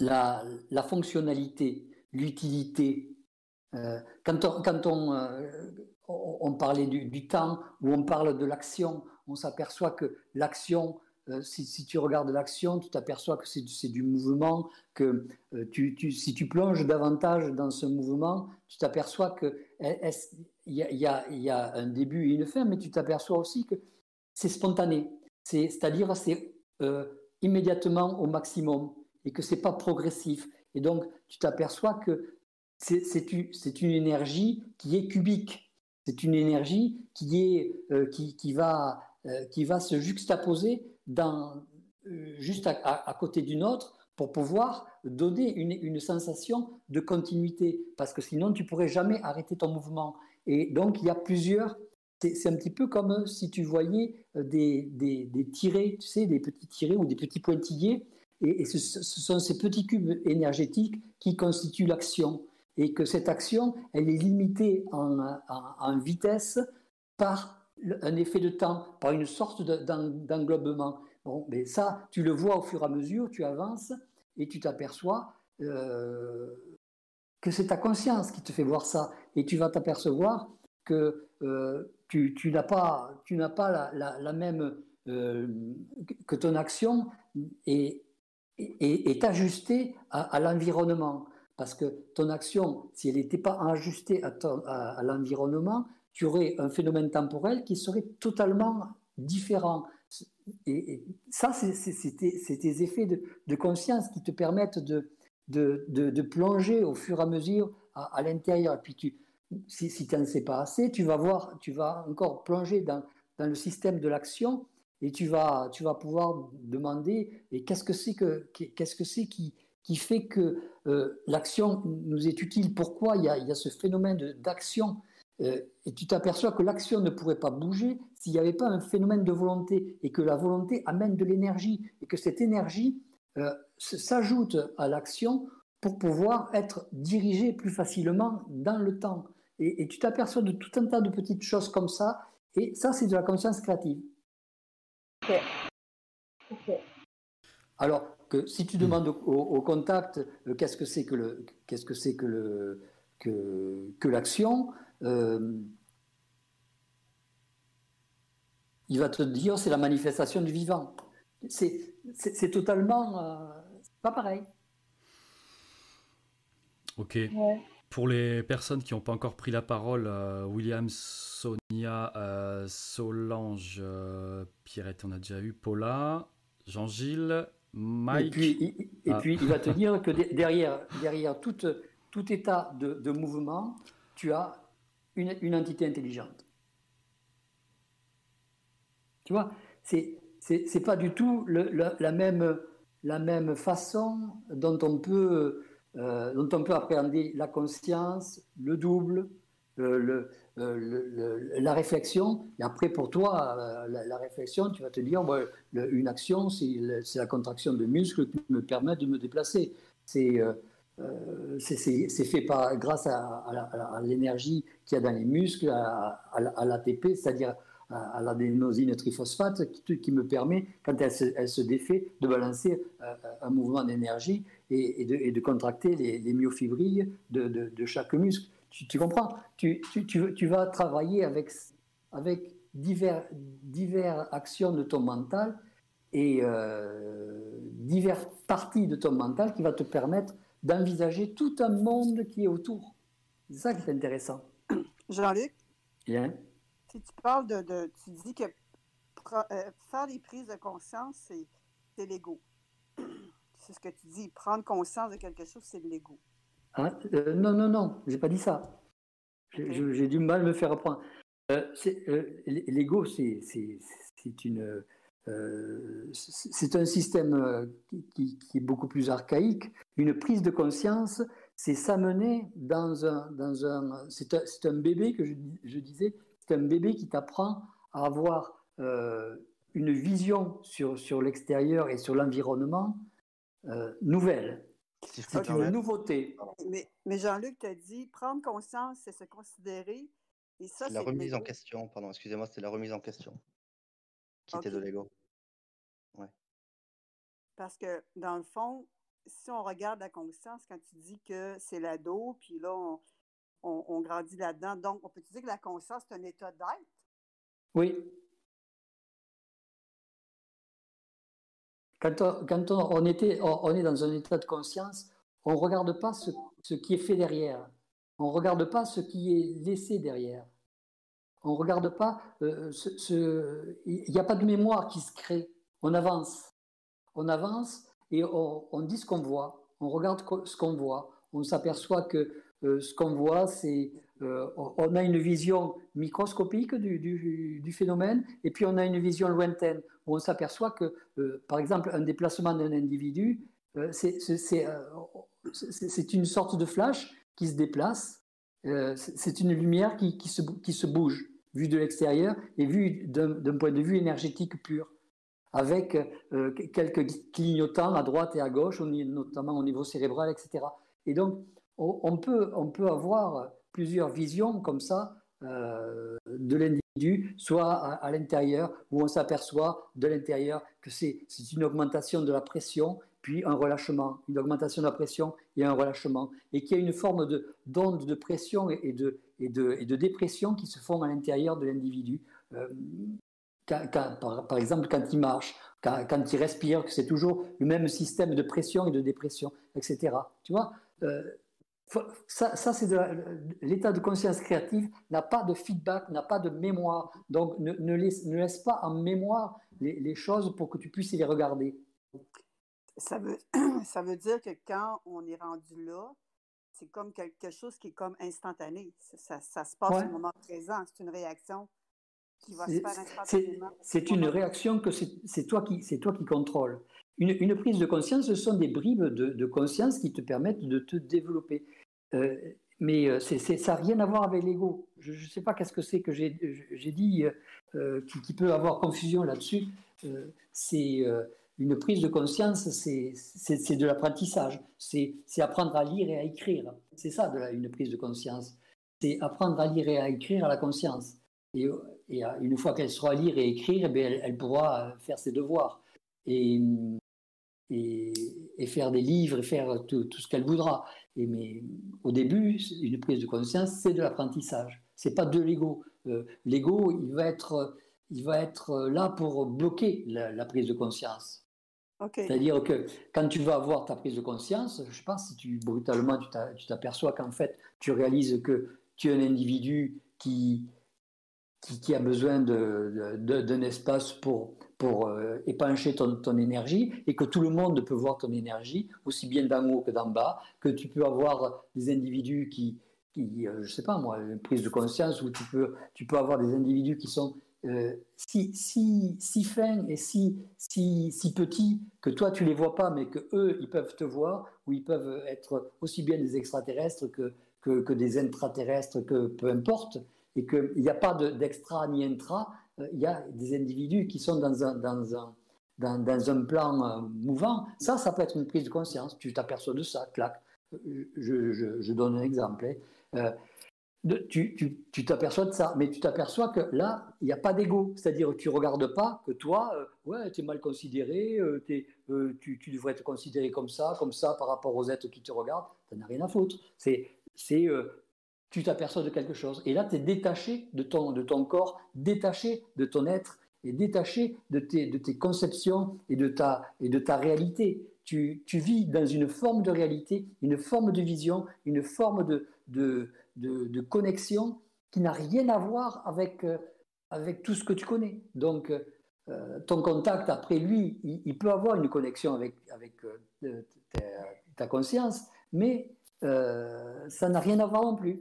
la, la, fonctionnalité, l'utilité. Euh, quand on, quand on, euh, on parlait du, du, temps ou on parle de l'action, on s'aperçoit que l'action, si, si, tu regardes l'action, tu t'aperçois que c'est du mouvement, que tu, tu, si tu plonges davantage dans ce mouvement, tu t'aperçois qu'il y, y, a, y a un début et une fin, mais tu t'aperçois aussi que c'est spontané. C'est-à-dire, c'est immédiatement au maximum et que c'est pas progressif. Et donc, tu t'aperçois que c'est une énergie qui est cubique. C'est une énergie qui, est, euh, qui, qui, va, euh, qui va se juxtaposer dans, euh, juste à, côté d'une autre pour pouvoir donner une, une, sensation de continuité. Parce que sinon, tu pourrais jamais arrêter ton mouvement. Et donc, il y a plusieurs c'est un petit peu comme si tu voyais euh, des, des, des, tirets, tu sais, des petits tirets ou des petits pointillés, et, ce, sont ces petits cubes énergétiques qui constituent l'action, et que cette action, elle est limitée en, en, vitesse par un effet de temps, par une sorte d'englobement. Bon, mais ça, tu le vois au fur et à mesure, tu avances, et tu t'aperçois euh, que c'est ta conscience qui te fait voir ça, et tu vas t'apercevoir que euh, tu, n'as pas, tu n'as pas la, même euh, que ton action est, est, ajustée à, l'environnement. Parce que ton action, si elle n'était pas ajustée à, à, l'environnement, tu aurais un phénomène temporel qui serait totalement différent. Et, ça, c'est tes, effets de, conscience qui te permettent de, de, de, plonger au fur et à mesure à, l'intérieur. Et puis tu, si, tu n'en sais pas assez, tu vas voir, tu vas encore plonger dans, le système de l'action et tu vas, tu vas pouvoir demander et qu'est-ce que c'est que qu'est-ce que c'est qui, qui fait que euh, l'action nous est utile? Pourquoi il y a, il y a ce phénomène d'action? Euh, et tu t'aperçois que l'action ne pourrait pas bouger s'il n'y avait pas un phénomène de volonté et que la volonté amène de l'énergie et que cette énergie euh, s'ajoute à l'action pour pouvoir être dirigée plus facilement dans le temps. Et, et tu t'aperçois de tout un tas de petites choses comme ça et ça, c'est de la conscience créative. Ok. Ok. Alors que si tu demandes au, au contact euh, qu'est-ce que c'est que le qu'est-ce que c'est que le que, que l'action, euh, il va te dire c'est la manifestation du vivant. C'est c'est- c'est totalement euh, pas pareil. Ok. Ouais. Pour les personnes qui n'ont pas encore pris la parole, euh, William, Sonia, euh, Solange, euh, Pierrette, on a déjà eu, Paula, Jean-Gilles, Et Mike. puis, il- et Ah. puis il va te dire que de- derrière, derrière tout, tout état de, de mouvement, tu as une, une entité intelligente. Tu vois, c'est c'est c'est pas du tout le- la, la même la même façon dont on peut euh, dont on peut appréhender la conscience, le double, le- le- euh, le- la réflexion. Et après, pour toi, euh, la, réflexion, tu vas te dire, une action, c'est la contraction de muscles qui me permet de me déplacer. C'est euh, euh, fait par, grâce à, l'énergie qu'il y a dans les muscles, à l'ATP, c'est-à-dire à, à l'adénosine triphosphate, qui, me permet, quand elle se, elle se défait, de balancer euh, un mouvement d'énergie et, et de, et de contracter les, les myofibrilles de, de- de chaque muscle. Tu, tu comprends? Tu, tu, tu, tu vas travailler avec, avec divers, divers actions de ton mental et euh, diverses parties de ton mental qui va te permettre d'envisager tout un monde qui est autour. C'est ça qui est intéressant. Jean-Luc, Bien. Tu parles de, de- tu dis que euh, faire des prises de conscience, c'est c'est l'ego. C'est ce que tu dis. Prendre conscience de quelque chose, c'est de l'ego. Hein Euh, non, non, non, j'ai pas dit ça. J'ai- du mal à me faire apprendre. Euh, c'est, euh, L'ego, c'est c'est- c'est une, euh, c'est un système qui, qui- qui est beaucoup plus archaïque. Une prise de conscience, c'est s'amener dans un, dans un, c'est un, c'est un bébé que je disais, c'est un bébé qui t'apprend à avoir euh, une vision sur, sur l'extérieur et sur l'environnement euh, nouvelle. C'est une nouveauté. Mais, mais Jean-Luc t'a dit, prendre conscience, c'est se considérer. Et ça, C'est la c'est remise en question, pardon, excusez-moi, c'était la remise en question qui était de l'ego. Parce que, dans le fond, si on regarde la conscience, quand tu dis que c'est l'ado, puis là, on, on- grandit là-dedans, donc on peut dire que la conscience, c'est un état d'être? Oui. Quand on, on, était, on, est dans un état de conscience, on ne regarde pas ce, ce qui est fait derrière. On ne regarde pas ce qui est laissé derrière. On ne regarde pas euh, ce- Il n'y a pas de mémoire qui se crée. On avance. On avance et on, on dit ce qu'on voit. On regarde ce qu'on voit. On s'aperçoit que euh, ce qu'on voit, c'est euh, on a une vision microscopique du, phénomène et puis on a une vision lointaine où on s'aperçoit que, euh, par exemple, un déplacement d'un individu, euh, c'est- une sorte de flash qui se déplace. C'est une lumière qui, se, qui se bouge, vue de l'extérieur et vue d'un point de vue énergétique pur, avec quelques clignotants à droite et à gauche, notamment au niveau cérébral, etc. Et donc, on, peut, on peut avoir plusieurs visions comme ça euh, de l'individu, soit à, l'intérieur, où on s'aperçoit de l'intérieur que c'est une augmentation de la pression, puis un relâchement, une augmentation de la pression et un relâchement, et qu'il y a une forme de- d'onde de, pression et, de, et, de, et de dépression qui se font à l'intérieur de l'individu. Euh, quand- par, par exemple, quand il marche, quand, quand il respire, que c'est toujours le même système de pression et de dépression, etc. Tu vois, euh, ça, ça c'est l'état de conscience créative n'a pas de feedback, n'a pas de mémoire. Donc, ne, ne laisse, ne laisse pas en mémoire les, les choses pour que tu puisses les regarder. Ça veut, ça veut dire que quand on est rendu là, c'est comme quelque chose qui est comme instantané. Ça, ça- ça se passe Ouais. au moment présent. C'est une réaction C'est- une réaction que c'est toi qui c'est toi qui contrôles. Une, une prise de conscience, ce sont des bribes de, de conscience qui te permettent de te développer. Euh, mais euh, ça n'a rien à voir avec l'ego. Je ne sais pas qu'est-ce que c'est que j'ai dit euh, qui, qui peut avoir confusion là-dessus. Euh, c'est une prise de conscience, c'est de l'apprentissage. C'est c'est apprendre à lire et à écrire. C'est ça de la- une prise de conscience. C'est apprendre à lire et à écrire à la conscience. Et, et euh, une fois qu'elle saura lire et écrire, eh bien, elle, elle pourra euh, faire ses devoirs et, et, et faire des livres et faire tout, tout ce qu'elle voudra. Et, mais au début, une prise de conscience, c'est de l'apprentissage. C'est pas de l'ego. Euh, l'ego, il va être, il va être là pour bloquer la, la prise de conscience. C'est-à-dire que quand tu vas avoir ta prise de conscience, je pense, si tu brutalement tu t'a- tu t'aperçois qu'en fait tu réalises que tu es un individu qui, qui, a besoin d'un espace pour, pour euh, épancher ton, ton énergie et que tout le monde peut voir ton énergie, aussi bien d'en haut que d'en bas, que tu peux avoir des individus qui, qui euh, je sais pas moi, une prise de conscience où tu peux, tu peux avoir des individus qui sont euh, si, si, si fins et si, si, si petits que toi tu les vois pas, mais que eux ils peuvent te voir, ou ils peuvent être aussi bien des extraterrestres que, que, que des intraterrestres, que peu importe, et qu'il n'y a pas de- d'extra ni intra, euh, il y a des individus qui sont dans un, dans un, dans, un plan euh, mouvant. Ça, ça peut être une prise de conscience. Tu t'aperçois de ça, clac. Euh, Je, donne un exemple. hein. De- tu t'aperçois de ça, mais tu t'aperçois que là, il n'y a pas d'ego. C'est-à-dire que tu ne regardes pas que toi, ouais, tu es mal considéré, euh, tu, tu devrais te considérer comme ça, comme ça par rapport aux êtres qui te regardent. Tu n'en as rien à foutre. C'est, tu t'aperçois de quelque chose. Et là, tu es détaché de ton, de ton corps, détaché de ton être et détaché de tes, de tes conceptions et de ta, et de ta réalité. Tu, tu vis dans une forme de réalité, une forme de vision, une forme de, de, de, connexion qui n'a rien à voir avec, euh, avec tout ce que tu connais. Donc, euh, ton contact, après lui, il, peut avoir une connexion avec, avec euh, ta, conscience, mais ça n'a rien à voir non plus.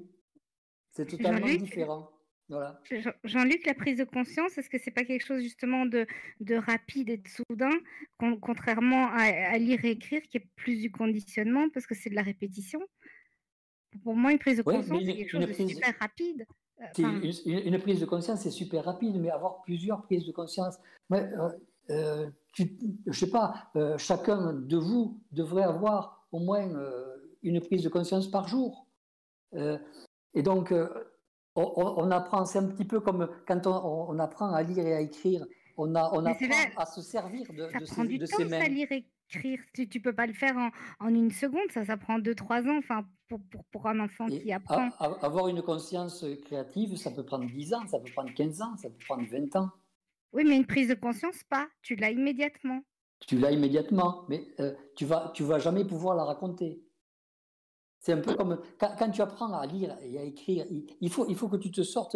C'est totalement Jean-Luc différent. Voilà. Jean-Luc, la prise de conscience, est-ce que c'est pas quelque chose justement de, de rapide et de soudain, con- contrairement à, à lire et écrire, qui est plus du conditionnement, parce que c'est de la répétition? Pour moi, une prise de Oui, conscience, mais c'est quelque chose de super rapide. Euh, enfin, une, prise de conscience, c'est super rapide, mais avoir plusieurs prises de conscience. Ouais, euh, euh, tu- je sais pas, euh, chacun de vous devrait avoir au moins une prise de conscience par jour. Et donc, euh, on, apprend, c'est un petit peu comme quand on, on apprend à lire et à écrire, on, a, on apprend là- à se servir de, ça de prend ses, du de temps, ses ça, lire et écrire. Tu, tu peux pas le faire en, en une seconde, ça, ça prend deux, trois ans, enfin, pour, pour, pour un enfant Et qui a- apprend. a- avoir une conscience créative, ça peut prendre 10 ans, ça peut prendre 15 ans, ça peut prendre 20 ans. Oui, mais une prise de conscience, pas. Tu l'as immédiatement. Tu l'as immédiatement, mais euh, tu vas, tu vas jamais pouvoir la raconter. C'est un peu comme quand, quand tu apprends à lire et à écrire, il, il faut, il faut que tu te sortes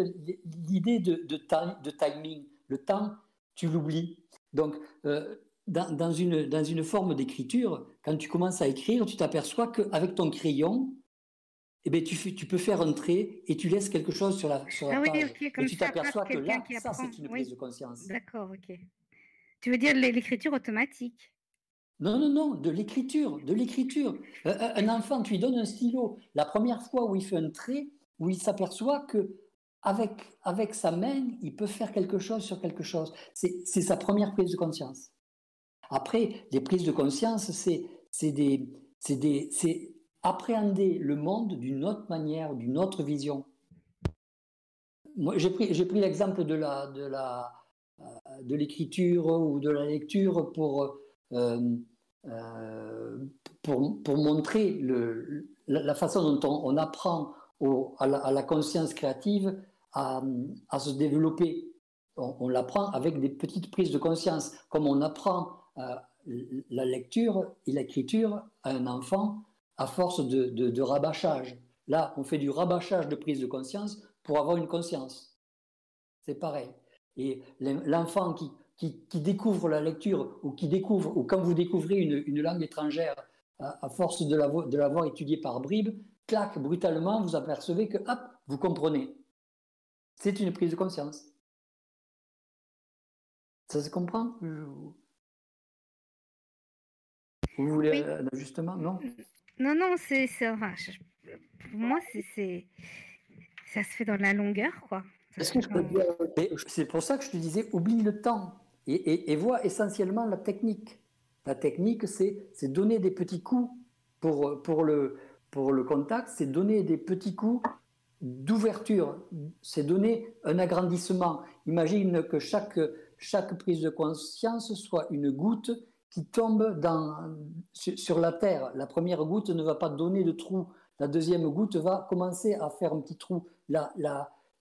l'idée de, de, ti- de timing. Le temps, tu l'oublies. Donc, euh, dans, dans une, dans une forme d'écriture, quand tu commences à écrire, tu t'aperçois qu'avec ton crayon, eh ben, tu, tu peux faire un trait et tu laisses quelque chose sur la, sur la Ah oui, page. ok, et comme tu ça, t'aperçois que là, ça, c'est une Oui. prise de conscience. D'accord, ok. Tu veux dire l'é- l'écriture automatique Non, non, non, de l'écriture, de l'écriture. Euh, un enfant, tu lui donnes un stylo. La première fois où il fait un trait, où il s'aperçoit que avec, avec sa main, il peut faire quelque chose sur quelque chose. C'est sa première prise de conscience. Après, les prises de conscience, c'est appréhender le monde d'une autre manière, d'une autre vision. J'ai pris, pris l'exemple de la, de la, euh, de l'écriture ou de la lecture pour, euh, euh, pour, pour montrer la, façon dont on, apprend à, la, conscience créative à, se développer. On, l'apprend avec des petites prises de conscience, comme on apprend euh, la lecture et l'écriture à un enfant à force de, de- de rabâchage. Là, on fait du rabâchage de prise de conscience pour avoir une conscience. C'est pareil. Et l'en- l'enfant qui, qui, qui découvre la lecture ou qui découvre, ou quand vous découvrez une, une langue étrangère à, à force de l'avo- de l'avoir étudiée par bribes, clac, brutalement, vous apercevez que, hop, vous comprenez. C'est une prise de conscience. Ça se comprend? Vous voulez Oui. un ajustement? Non? Non, non, c'est, enfin, pour moi, c'est, ça se fait dans la longueur, quoi. C'est pour ça que je te disais, oublie le temps et, vois essentiellement la technique. La technique, c'est donner des petits coups pour, le, contact, c'est donner des petits coups d'ouverture, c'est donner un agrandissement. Imagine que chaque, prise de conscience soit une goutte qui tombe sur, la terre. La première goutte ne va pas donner de trou. La deuxième goutte va commencer à faire un petit trou. La,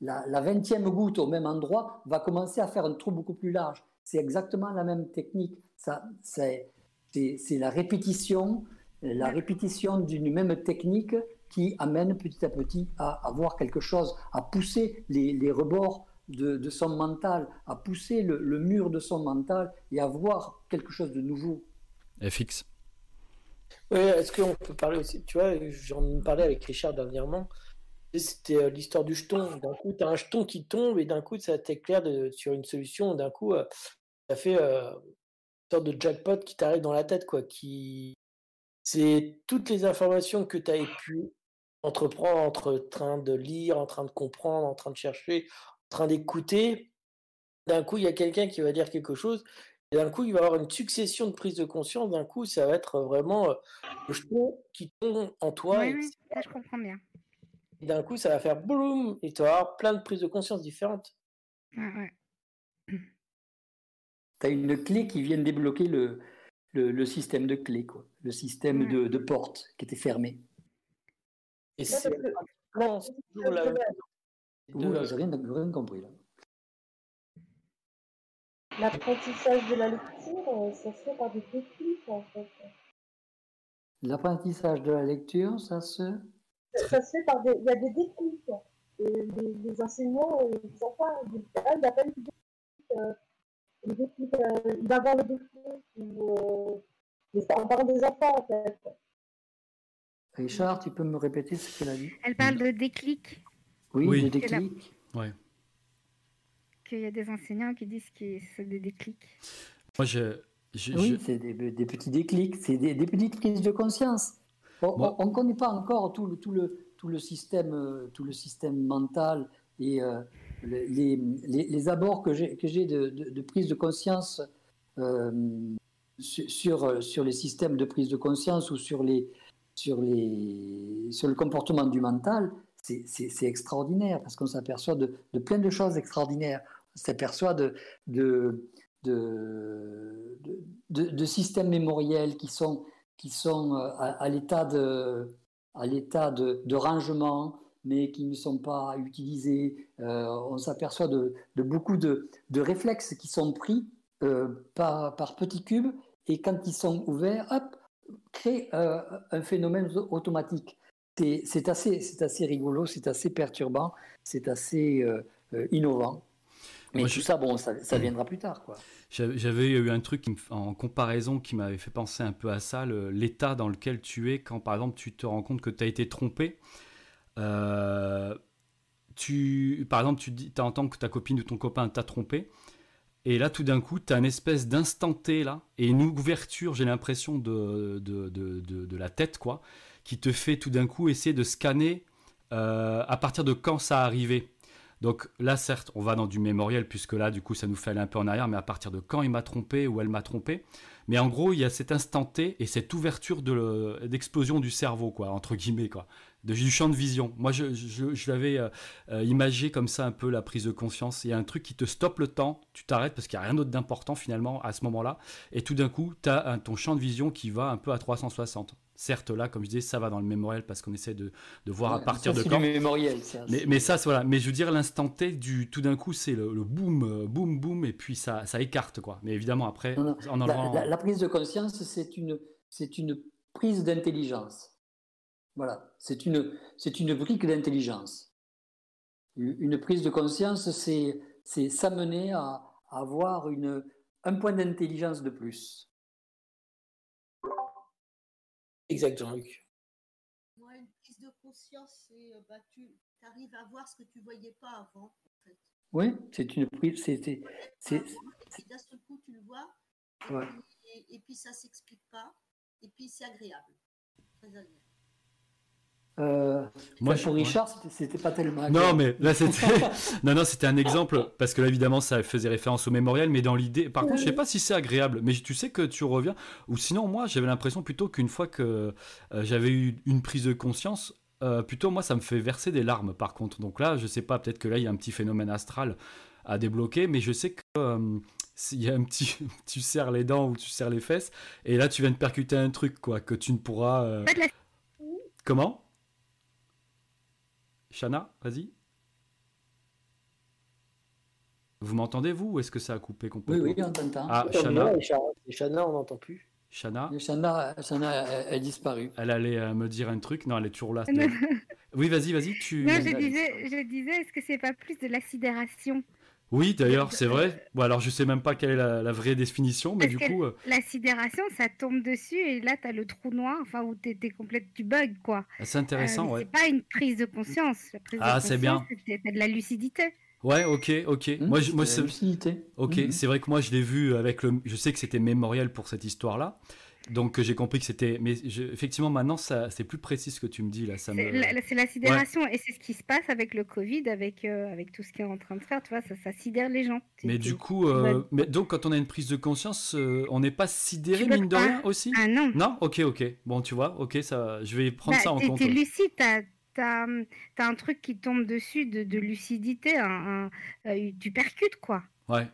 20e goutte au même endroit va commencer à faire un trou beaucoup plus large. C'est exactement la même technique. Ça, c'est, c'est, c'est la répétition, la répétition d'une même technique qui amène petit à petit à avoir quelque chose, à pousser les, les rebords de, de son mental, à pousser le, le mur de son mental et à voir quelque chose de nouveau. FX. Oui, est-ce qu'on peut parler aussi Tu vois, j'en parlais avec Richard dernièrement. C'était euh, l'histoire du jeton. D'un coup, tu as un jeton qui tombe et d'un coup, ça t'éclaire de- sur une solution. D'un coup, euh, ça fait euh, une sorte de jackpot qui t'arrive dans la tête. quoi. Qui... C'est toutes les informations que tu as pu entreprendre entre train de lire, en train de comprendre, en train de chercher, en train d'écouter. D'un coup, il y a quelqu'un qui va dire quelque chose. Et d'un coup, il va y avoir une succession de prises de conscience. D'un coup, ça va être vraiment le jeton qui tombe en toi. Oui, oui, ça, je comprends bien. Et d'un coup, ça va faire boum, et tu vas avoir plein de prises de conscience différentes. Ouais, ouais. Tu as une clé qui vient débloquer le, le, le système de clés, quoi. le système Ouais. de, de porte qui était fermé. Et c'est parce que- non, c'est toujours la- Ouh là, j'ai rien, rien compris là. L'apprentissage de la lecture, euh, ça se fait par des déclics en fait. L'apprentissage de la lecture, ça se... Ça, se fait par des. Il y a des déclics. Et les, les enseignants, euh, ils en parlent. Ils disent, Ah, il a pas eu de déclic. euh, le déclic, euh, il va avoir le déclic. Ou, euh, mais c'est en parlant des enfants en fait. Richard, tu peux me répéter ce qu'elle a dit? Elle parle de déclic, Oui, Oui. la- déclic. Ouais. qu'il y a des enseignants qui disent que c'est des déclics. Moi, je, je- Oui, je- c'est des, des petits déclics, c'est des, des petites prises de conscience. On ne connaît pas encore tout le, tout le, tout le, système, euh, tout le système mental et euh, les, les, abords que j'ai que j'ai de, de, de prise de conscience euh, sur, sur, les systèmes de prise de conscience ou sur, les, sur, les, sur le comportement du mental, c'est- c'est c'est extraordinaire parce qu'on s'aperçoit de, de plein de choses extraordinaires. On s'aperçoit de, de, de, de, de- de systèmes mémoriels qui sont, qui sont euh, à, l'état de, à l'état de, de rangement, mais qui ne sont pas utilisés. Euh, on s'aperçoit de, beaucoup de, de réflexes qui sont pris euh, par, par petits cubes et quand ils sont ouverts, hop, euh, un phénomène automatique. C'est assez, assez rigolo, c'est assez perturbant, c'est assez innovant. Mais Moi, tout je- ça, bon, ça, ça viendra plus tard, quoi. J'avais eu un truc qui me f- en comparaison qui m'avait fait penser un peu à ça, le- l'état dans lequel tu es quand par exemple tu te rends compte que tu as été trompé. Euh, tu, par exemple, tu dis, entends que ta copine ou ton copain t'a trompé. Et là, tout d'un coup, tu as une espèce d'instant T là, et une ouverture, j'ai l'impression, de, de, de, de- de la tête, quoi, qui te fait tout d'un coup essayer de scanner euh, à partir de quand ça arrivait. Donc là, certes, on va dans du mémoriel, puisque là, du coup, ça nous fait aller un peu en arrière, mais à partir de quand il m'a trompé ou elle m'a trompé. Mais en gros, il y a cet instant T et cette ouverture d'explosion du cerveau, quoi, entre guillemets, quoi, du champ de vision. Moi, je l'avais euh, euh, imagé comme ça un peu la prise de conscience. Il y a un truc qui te stoppe le temps, tu t'arrêtes parce qu'il n'y a rien d'autre d'important finalement à ce moment-là, et tout d'un coup, tu as ton champ de vision qui va un peu à 360. Certes, là, comme je disais, ça va dans le mémoriel parce qu'on essaie de, de voir à partir ça, de quand. mémoriel, ça. Mais, c'est- mais ça, voilà. Mais je veux dire, l'instant T, du, tout d'un coup, c'est le, le boom, euh, boom, boom, et puis ça, ça écarte, quoi. Mais évidemment, après, Non, non. en La, enlevant. la- la prise de conscience, c'est une, c'est une prise d'intelligence. Voilà, c'est une, c'est une brique d'intelligence. Une une prise de conscience, c'est, c'est s'amener à, à avoir une, un point d'intelligence de plus. Exact, Jean-Luc. Ouais, une prise de conscience, c'est euh, bah, tu arrives à voir ce que tu voyais pas avant, en fait. Oui, c'est une prise. c'est- c'est- c'est- Puis d'un seul coup, tu le vois, et, Ouais. puis, et- et puis ça s'explique pas, et puis c'est agréable. Très agréable. Euh, Moi, je- pour. Richard, c'était- c'était pas tellement. Non, agréable. mais là, c'était. non, non, c'était un exemple, parce que là, évidemment, ça faisait référence au mémorial, mais dans l'idée. Par contre, je sais pas si c'est agréable, mais tu sais que tu reviens. Ou sinon, moi, j'avais l'impression plutôt qu'une fois que euh, j'avais eu une prise de conscience, euh, plutôt, moi, ça me fait verser des larmes, par contre. Donc là, je sais pas, peut-être que là, il y a un petit phénomène astral à débloquer, mais je sais que. euh, s'il y a un petit, tu serres les dents ou tu serres les fesses, et là tu viens de percuter un truc quoi que tu ne pourras. euh, Comment? Chana, vas-y. Vous m'entendez vous ou est-ce que ça a coupé Oui, complètement oui, on t'entend. Ah, et Chana, on n'entend plus. Chana, Et Chana, Chana a, a disparu. elle allait euh, me dire un truc. Non, elle est toujours là. Oui, vas-y, vas-y. Tu. Non, je disais, je disais, est-ce que c'est pas plus de l'accidération Oui, d'ailleurs, c'est vrai. Bon, alors je sais même pas quelle est la, la vraie définition, mais Parce du coup, euh, La sidération, ça tombe dessus et là, tu as le trou noir, enfin, où tu es complète, tu bugs, quoi. c'est Euh, intéressant, mais ouais. C'est pas une prise de conscience. La prise Ah, c'est bien. c'est de la lucidité. Ouais, ok, ok. Hum, moi, je, moi, c'est c'est- la lucidité. Ok, Mhm. c'est vrai que moi je l'ai vu avec le. Je sais que c'était mémorial pour cette histoire-là, donc j'ai compris que c'était. Mais je- effectivement, maintenant, ça, c'est plus précis ce que tu me dis là. Ça C'est me. la, la- c'est la sidération et c'est ce qui se passe avec le Covid, avec, euh, avec tout ce qui est en train de faire. Tu vois, ça, ça sidère les gens. Mais du coup, euh, mais donc quand on a une prise de conscience, euh, on n'est pas sidéré Tu mine de rien aussi? Ah non. Non, ok, ok. Bon, tu vois, ok, ça, je vais prendre Bah, ça en compte. T'es ouais. lucide, t'as as, un truc qui tombe dessus de, de lucidité, un- un- tu percutes quoi. Ouais.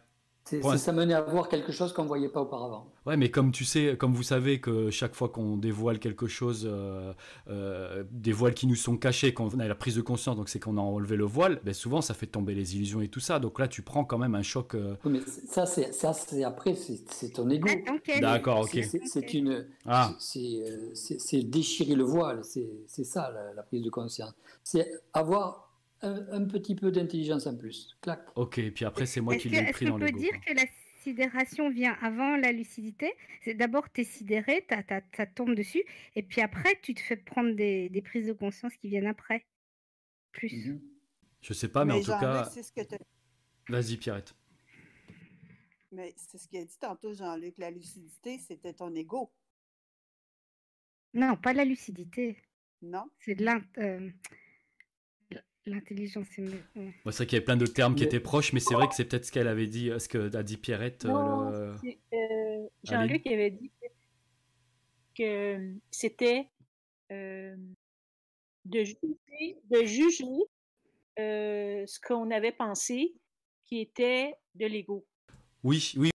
C'est Ouais. c'est s'amener à voir quelque chose qu'on ne voyait pas auparavant. Ouais, mais comme tu sais, comme vous savez que chaque fois qu'on dévoile quelque chose, euh, euh, des voiles qui nous sont cachés, qu'on a la prise de conscience, donc c'est qu'on a enlevé le voile, ben souvent ça fait tomber les illusions et tout ça. Donc là, tu prends quand même un choc. euh, Oui, mais ça, c'est ça, c'est après, c'est ton ego. Ah. D'accord, ok. C'est- une, Ah, c'est euh, déchirer le voile. C'est c'est ça la, la prise de conscience. C'est avoir un, un petit peu d'intelligence en plus. Clac. ok. Et puis après, c'est moi Est-ce qui l'ai est-ce pris qu'on dans peut l'ego. dire quoi. que la sidération vient avant la lucidité? C'est d'abord tu es sidéré, t'as- t'as- ça tombe dessus, et puis après tu te fais prendre des, des prises de conscience qui viennent après. Plus. Mhm. Je sais pas, mais, en tout cas, c'est ce que t'as- vas-y, Pierrette. mais c'est ce qu'il a dit tantôt, Jean-Luc. La lucidité, c'était ton ego, Non, pas la lucidité, non? c'est de l'int- euh, l'intelligence. ouais. Moi, c'est vrai qu'il y avait plein de termes qui étaient proches, mais c'est vrai que c'est peut-être ce qu'elle avait dit, ce que a dit Pierrette. euh, Non, le- c'est, euh, Jean-Luc avait dit que, c'était euh, de juger, de juger euh, ce qu'on avait pensé qui était de l'ego. Oui, oui,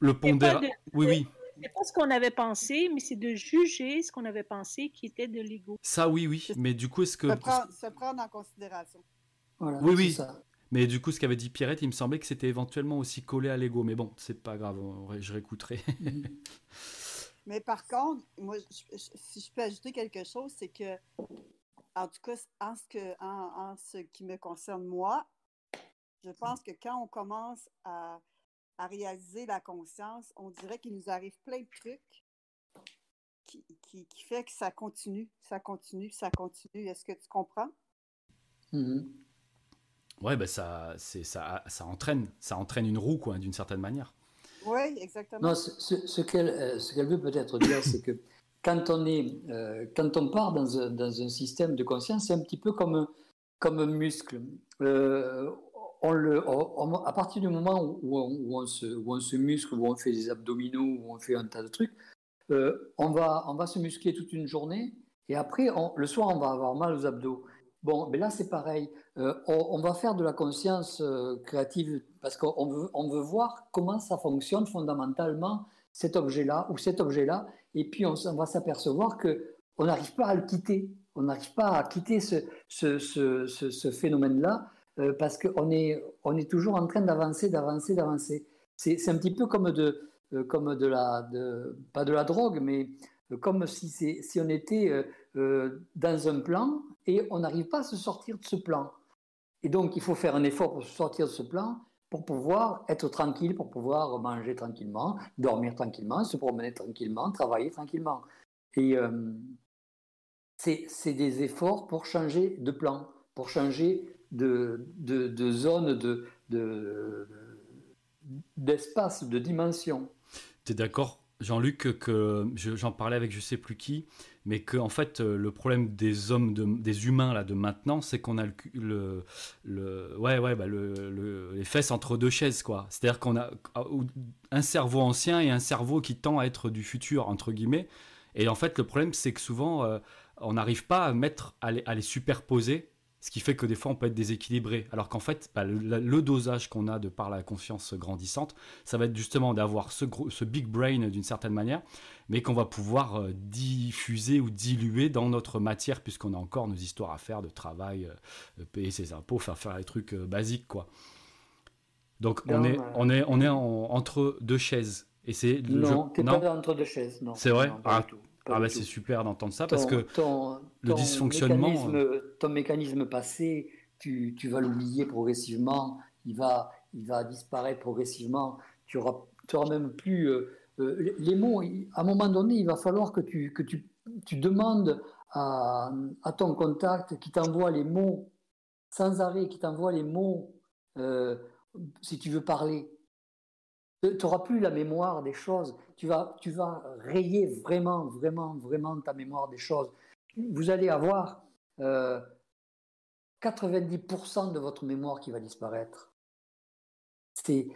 le pondéra. de- Oui, oui. C'est pas ce qu'on avait pensé, mais c'est de juger ce qu'on avait pensé qui était de l'ego. Ça, oui, oui. Mais du coup, est-ce que. Se prendre, se prendre en considération. Voilà, Oui, oui. ça. Mais du coup, ce qu'avait dit Pierrette, il me semblait que c'était éventuellement aussi collé à l'ego. Mais bon, c'est pas grave, je réécouterai. Mais par contre, moi, je- je- si je peux ajouter quelque chose, c'est que, en tout cas, en ce, que, en, en ce qui me concerne moi, je pense que quand on commence à, à réaliser la conscience, on dirait qu'il nous arrive plein de trucs qui, qui, qui fait que ça continue, ça continue, ça continue. Est-ce que tu comprends? Mhm. ouais, ben ça, c'est ça, ça entraîne, ça entraîne une roue, quoi, d'une certaine manière. Oui, exactement. Non, ce, ce- ce qu'elle euh, ce qu'elle veut peut-être dire, c'est que quand on, est, euh, quand on part dans un, dans un système de conscience, c'est un petit peu comme, un- comme un muscle. Euh, on on- on- à partir du moment où on, on se, on muscle, où on fait des abdominaux, où on fait un tas de trucs, euh, on, va, on se muscler toute une journée et après, on- le soir, on va avoir mal aux abdos. Bon, mais là, c'est pareil. Euh, on, on va faire de la conscience euh, créative parce qu'on veut, on voir comment ça fonctionne fondamentalement, cet objet-là ou cet objet-là. Et puis, on, on va s'apercevoir qu'on n'arrive pas à le quitter. On n'arrive pas à quitter ce phénomène-là euh, parce qu'on est, on est toujours en train d'avancer, d'avancer, d'avancer. C'est un petit peu comme de, euh, comme de la, de, pas de la drogue, mais euh, comme si, si on était dans un plan et on n'arrive pas à se sortir de ce plan. Et donc, il faut faire un effort pour se sortir de ce plan pour pouvoir être tranquille, pour pouvoir manger tranquillement, dormir tranquillement, se promener tranquillement, travailler tranquillement. Et euh, c'est des efforts pour changer de plan. pour changer de, de, de zone, de, de, d'espace, de dimension. Tu es d'accord, Jean-Luc, que je- j'en parlais avec je sais plus qui, mais que en fait euh, le problème des hommes, de- des humains là de maintenant, c'est qu'on a le, ouais ouais bah, le, le- les fesses entre deux chaises. C'est-à-dire qu'on a un cerveau ancien et un cerveau qui tend à être du futur entre guillemets. Et en fait le problème c'est que souvent euh, on n'arrive pas à mettre à les superposer. Ce qui fait que des fois on peut être déséquilibré. Alors qu'en fait, bah, le, dosage qu'on a de par la conscience grandissante, ça va être justement d'avoir ce, gros- ce big brain d'une certaine manière, mais qu'on va pouvoir euh, diffuser ou diluer dans notre matière, puisqu'on a encore nos histoires à faire de travail, euh, payer ses impôts, faire faire les trucs euh, basiques, quoi. Donc on est, euh, on est, on est en- entre deux chaises. Et c'est Non, jeu- t'es pas entre deux chaises. Non, C'est vrai Non, pas Ah, du tout, pas ah bah c'est super d'entendre ça parce que ton- le ton dysfonctionnement. mécanisme- euh, ton mécanisme passé, tu, tu vas l'oublier progressivement, il va, il va disparaître progressivement. Tu auras, tu auras même plus euh, euh, les- mots. À un moment donné, il va falloir que tu, que tu, tu demandes à, à ton contact qui t'envoie les mots sans arrêt, qui t'envoie les mots euh, si tu veux parler. Tu n'auras plus la mémoire des choses. Tu vas, tu vas rayer vraiment, vraiment, vraiment ta mémoire des choses. Vous allez avoir euh, 90% de votre mémoire qui va disparaître. C'est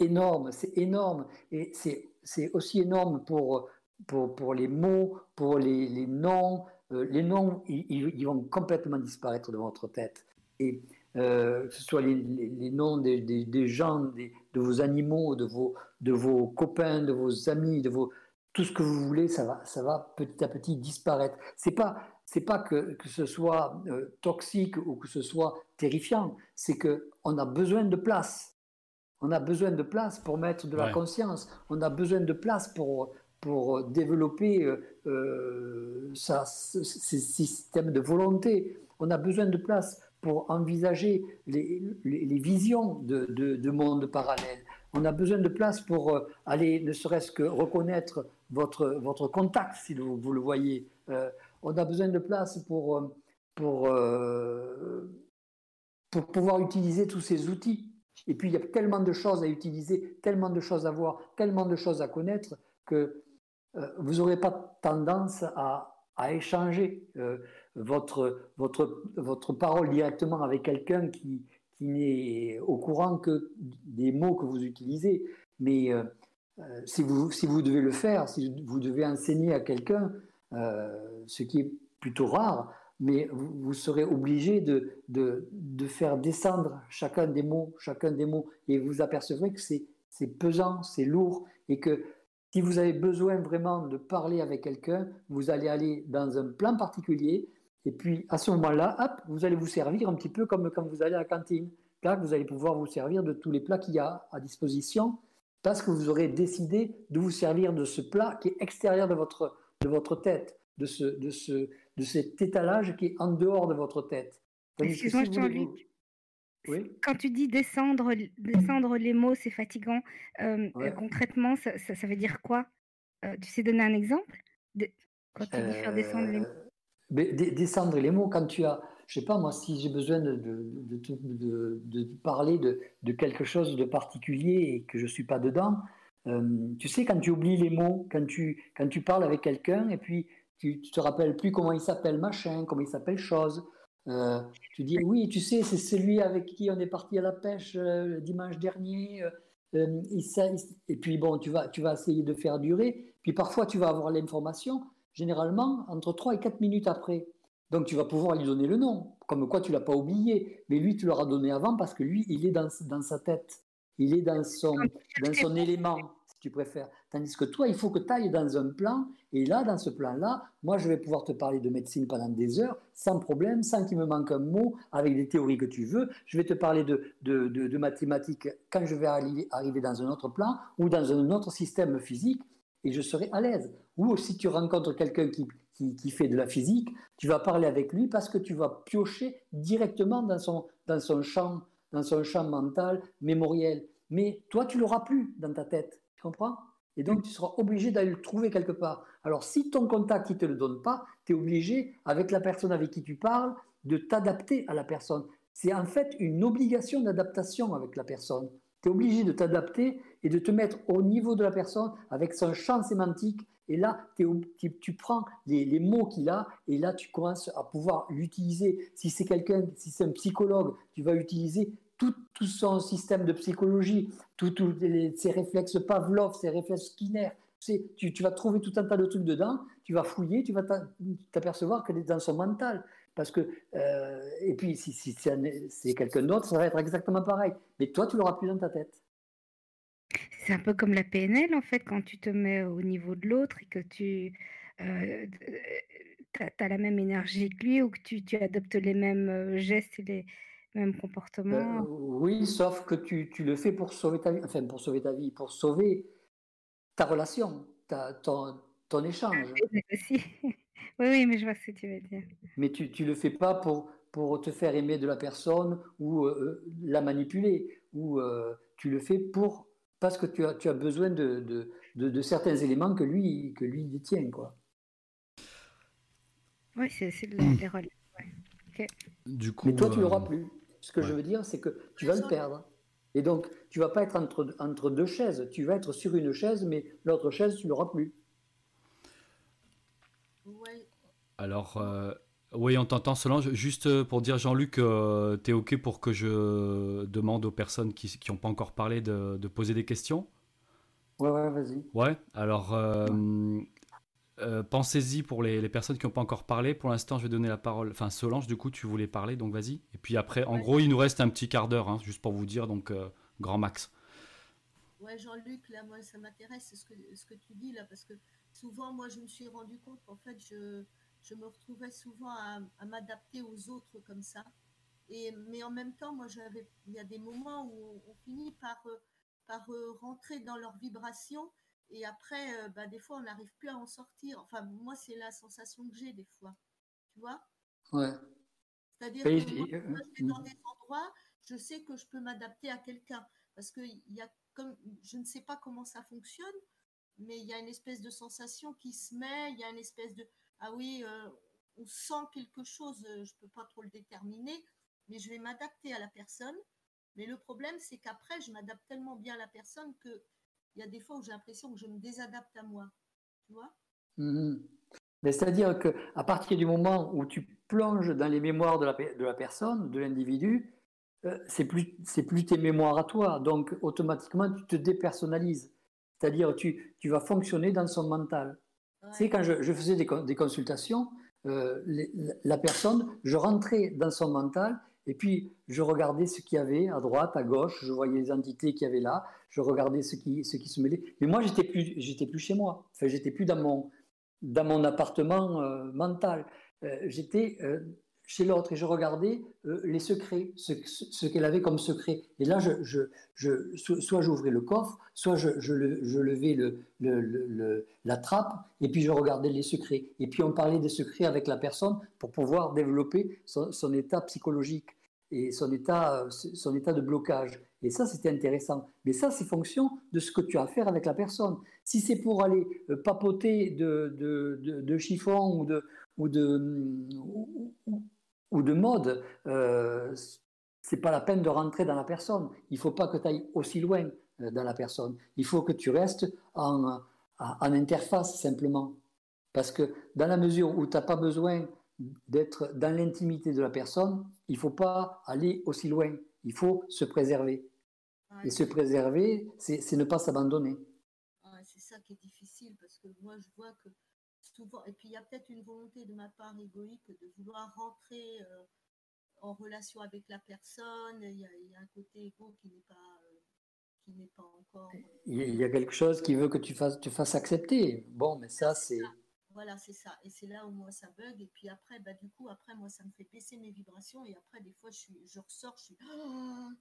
énorme, c'est énorme. Et c'est aussi énorme pour, pour, pour les mots, pour les, les noms. Euh, les noms, ils, vont complètement disparaître de votre tête. Et euh, que ce soit les, les- les noms des, des- des gens, des- de vos animaux, de vos, de vos copains, de vos amis, de vos, tout ce que vous voulez, ça va, ça va petit à petit disparaître. C'est pas, c'est pas que, que ce soit euh, toxique ou que ce soit terrifiant, c'est que on a besoin de place. On a besoin de place pour mettre de la Ouais. conscience. On a besoin de place pour, pour développer euh, euh, sa- ces systèmes de volonté. On a besoin de place pour envisager les, visions de, de, de mondes parallèles. On a besoin de place pour euh, aller, ne serait-ce que reconnaître votre, votre contact, si vous, vous le voyez. Euh, on a besoin de place pour, euh, pour, pour pouvoir utiliser tous ces outils. Et puis, il y a tellement de choses à utiliser, tellement de choses à voir, tellement de choses à connaître que vous n'aurez pas tendance à, à échanger votre, votre, votre parole directement avec quelqu'un qui, qui n'est au courant que des mots que vous utilisez. Mais euh, euh, si, vous, si vous devez le faire, si vous devez enseigner à quelqu'un, euh, ce qui est plutôt rare, mais vous, vous serez obligé de, de, de faire descendre chacun des mots, chacun des mots, et vous apercevrez que c'est c'est pesant, c'est lourd, et que si vous avez besoin vraiment de parler avec quelqu'un, vous allez aller dans un plan particulier, et puis à ce moment-là, hop, vous allez vous servir un petit peu comme quand vous allez à la cantine. Là, vous allez pouvoir vous servir de tous les plats qu'il y a à disposition, parce que vous aurez décidé de vous servir de ce plat qui est extérieur de votre, de votre tête, de, ce, de, ce, de cet étalage qui est en dehors de votre tête. Excuse-moi, si Jean-Luc. Oui. Quand tu dis descendre, descendre les mots, c'est fatigant. euh, Ouais. euh, concrètement, ça, ça- ça veut dire quoi? Euh, Tu sais donner un exemple? De- Quand tu dis faire descendre les mots. Descendre les mots quand tu as, je sais pas moi, si j'ai besoin de, parler de, quelque chose de particulier et que je suis pas dedans, euh, tu sais, quand tu oublies les mots, quand tu, quand tu parles avec quelqu'un et puis tu, tu te rappelles plus comment il s'appelle machin, comment il s'appelle chose, euh, tu dis oui, tu sais, c'est celui avec qui on est parti à la pêche euh, dimanche dernier. euh, s- et puis bon, tu vas, tu vas essayer de faire durer. Puis parfois, tu vas avoir l'information, généralement, entre 3 et 4 minutes après. Donc tu vas pouvoir lui donner le nom, comme quoi tu l'as pas oublié. Mais lui, tu l'auras donné avant parce que lui, il est dans, dans sa tête. Il est dans son, dans son élément, si tu préfères. Tandis que toi, il faut que tu ailles dans un plan. Et là, dans ce plan-là, moi, je vais pouvoir te parler de médecine pendant des heures, sans problème, sans qu'il me manque un mot, avec des théories que tu veux. Je vais te parler de, de, de- de mathématiques quand je vais arriver, arriver dans un autre plan ou dans un autre système physique et je serai à l'aise. Ou si tu rencontres quelqu'un qui, qui, fait de la physique, tu vas parler avec lui parce que tu vas piocher directement dans son, dans son, champ, dans son champ mental, mémoriel. Mais toi, tu l'auras plus dans ta tête. Tu comprends? Et donc, tu seras obligé d'aller le trouver quelque part. Alors, si ton contact ne te le donne pas, tu es obligé, avec la personne avec qui tu parles, de t'adapter à la personne. C'est en fait une obligation d'adaptation avec la personne. Tu es obligé de t'adapter et de te mettre au niveau de la personne avec son champ sémantique. Et là, tu, prends les, mots qu'il a et là, tu commences à pouvoir l'utiliser. Si c'est quelqu'un, si c'est un psychologue, tu vas utiliser tout, son système de psychologie, tous ses réflexes Pavlov, ses réflexes Skinner. Tu, vas trouver tout un tas de trucs dedans, tu vas fouiller, tu vas t'apercevoir qu'elle est dans son mental. Parce que, euh, et puis, si, c'est quelqu'un d'autre, ça va être exactement pareil. Mais toi, tu l'auras plus dans ta tête. C'est un peu comme la PNL, en fait, quand tu te mets au niveau de l'autre et que tu euh, as, la même énergie que lui ou que tu, tu adoptes les mêmes euh, gestes et les mêmes comportements? oui, sauf que tu, tu, le fais pour sauver ta vie, enfin, pour sauver ta vie, pour sauver ta relation, ta, ton, ton échange. Oui, oui, mais je vois ce que tu veux dire. Mais tu ne le fais pas pour, pour te faire aimer de la personne ou euh, la manipuler, ou euh, tu le fais pour parce que tu as, tu as besoin de, de, de, certains éléments que lui, que lui détient. Quoi. Oui, c'est les rôles. Du coup, Mais toi, tu l'auras euh, plus. Ce que je veux dire, c'est que tu vas le perdre. Et donc, tu vas pas être entre, entre deux chaises. Tu vas être sur une chaise, mais l'autre chaise, tu l'auras plus. Alors, euh, oui, on t'entend, Solange. Juste pour dire, Jean-Luc, euh, tu es OK pour que je demande aux personnes qui n'ont pas encore parlé de, poser des questions? Ouais, ouais, vas-y. Ouais, alors, euh, pensez-y pour les, personnes qui n'ont pas encore parlé. Pour l'instant, je vais donner la parole. Enfin, Solange, du coup, tu voulais parler, donc vas-y. Et puis après, en gros, il nous reste un petit quart d'heure, hein, juste pour vous dire, donc grand max. Ouais, Jean-Luc, là, moi, ça m'intéresse ce que, ce que tu dis là, parce que souvent, moi, je me suis rendu compte qu'en fait, je, je me retrouvais souvent à, m'adapter aux autres comme ça. Et, mais en même temps, moi, j'avais, il y a des moments où on, finit par, euh, par euh, rentrer dans leur vibration. Et après, euh, bah, des fois, on n'arrive plus à en sortir. Enfin, moi, c'est la sensation que j'ai des fois. Tu vois Ouais. C'est-à-dire que moi, je vais dans des endroits, je sais que je peux m'adapter à quelqu'un. Parce que y a comme, je ne sais pas comment ça fonctionne, mais il y a une espèce de sensation qui se met, il y a une espèce de ah oui, euh, on sent quelque chose, euh, je ne peux pas trop le déterminer, mais je vais m'adapter à la personne. Mais le problème, c'est qu'après, je m'adapte tellement bien à la personne qu'il y a des fois où j'ai l'impression que je me désadapte à moi. Tu vois mhm. C'est-à-dire qu'à partir du moment où tu plonges dans les mémoires de la, de la personne, de l'individu, euh, c'est plus, plus tes mémoires à toi. Donc, automatiquement, tu te dépersonnalises. C'est-à-dire tu, tu vas fonctionner dans son mental. C'est quand je, faisais des, consultations, euh, la personne, je rentrais dans son mental et puis je regardais ce qu'il y avait à droite, à gauche, je voyais les entités qu'il y avait là, je regardais ce qui, ce qui se mêlait. Mais moi, j'étais plus, j'étais plus chez moi. Enfin, j'étais plus dans mon, dans mon appartement euh, mental. Euh, j'étais chez l'autre et je regardais euh, les secrets, ce, qu'elle avait comme secret. Et là, je, je, soit j'ouvrais le coffre, soit je, levais le, la trappe et puis je regardais les secrets. Et puis on parlait des secrets avec la personne pour pouvoir développer son, état psychologique et son état, son état de blocage. Et ça, c'était intéressant. Mais ça, c'est fonction de ce que tu as à faire avec la personne. Si c'est pour aller euh, papoter de, de, de, chiffon ou de, ou de, ou de mode, euh, c'est pas la peine de rentrer dans la personne. Il faut pas que tu ailles aussi loin euh, dans la personne. Il faut que tu restes en, en interface simplement. Parce que dans la mesure où tu n'as pas besoin d'être dans l'intimité de la personne, il faut pas aller aussi loin. Il faut se préserver. Et se préserver, c'est ne pas s'abandonner. c'est ça qui est difficile parce que moi je vois que et puis il y a peut-être une volonté de ma part égoïque de vouloir rentrer euh, en relation avec la personne. Il y a, un côté égo qui n'est pas, euh, qui n'est pas encore. Euh, il y a quelque chose qui veut que tu fasses, tu fasses accepter. Bon, mais ça, c'est. Voilà, c'est ça. Et c'est là où moi ça bug. Et puis après, bah, du coup, après, moi, ça me fait baisser mes vibrations. Et après, des fois, je, suis, je ressors, je suis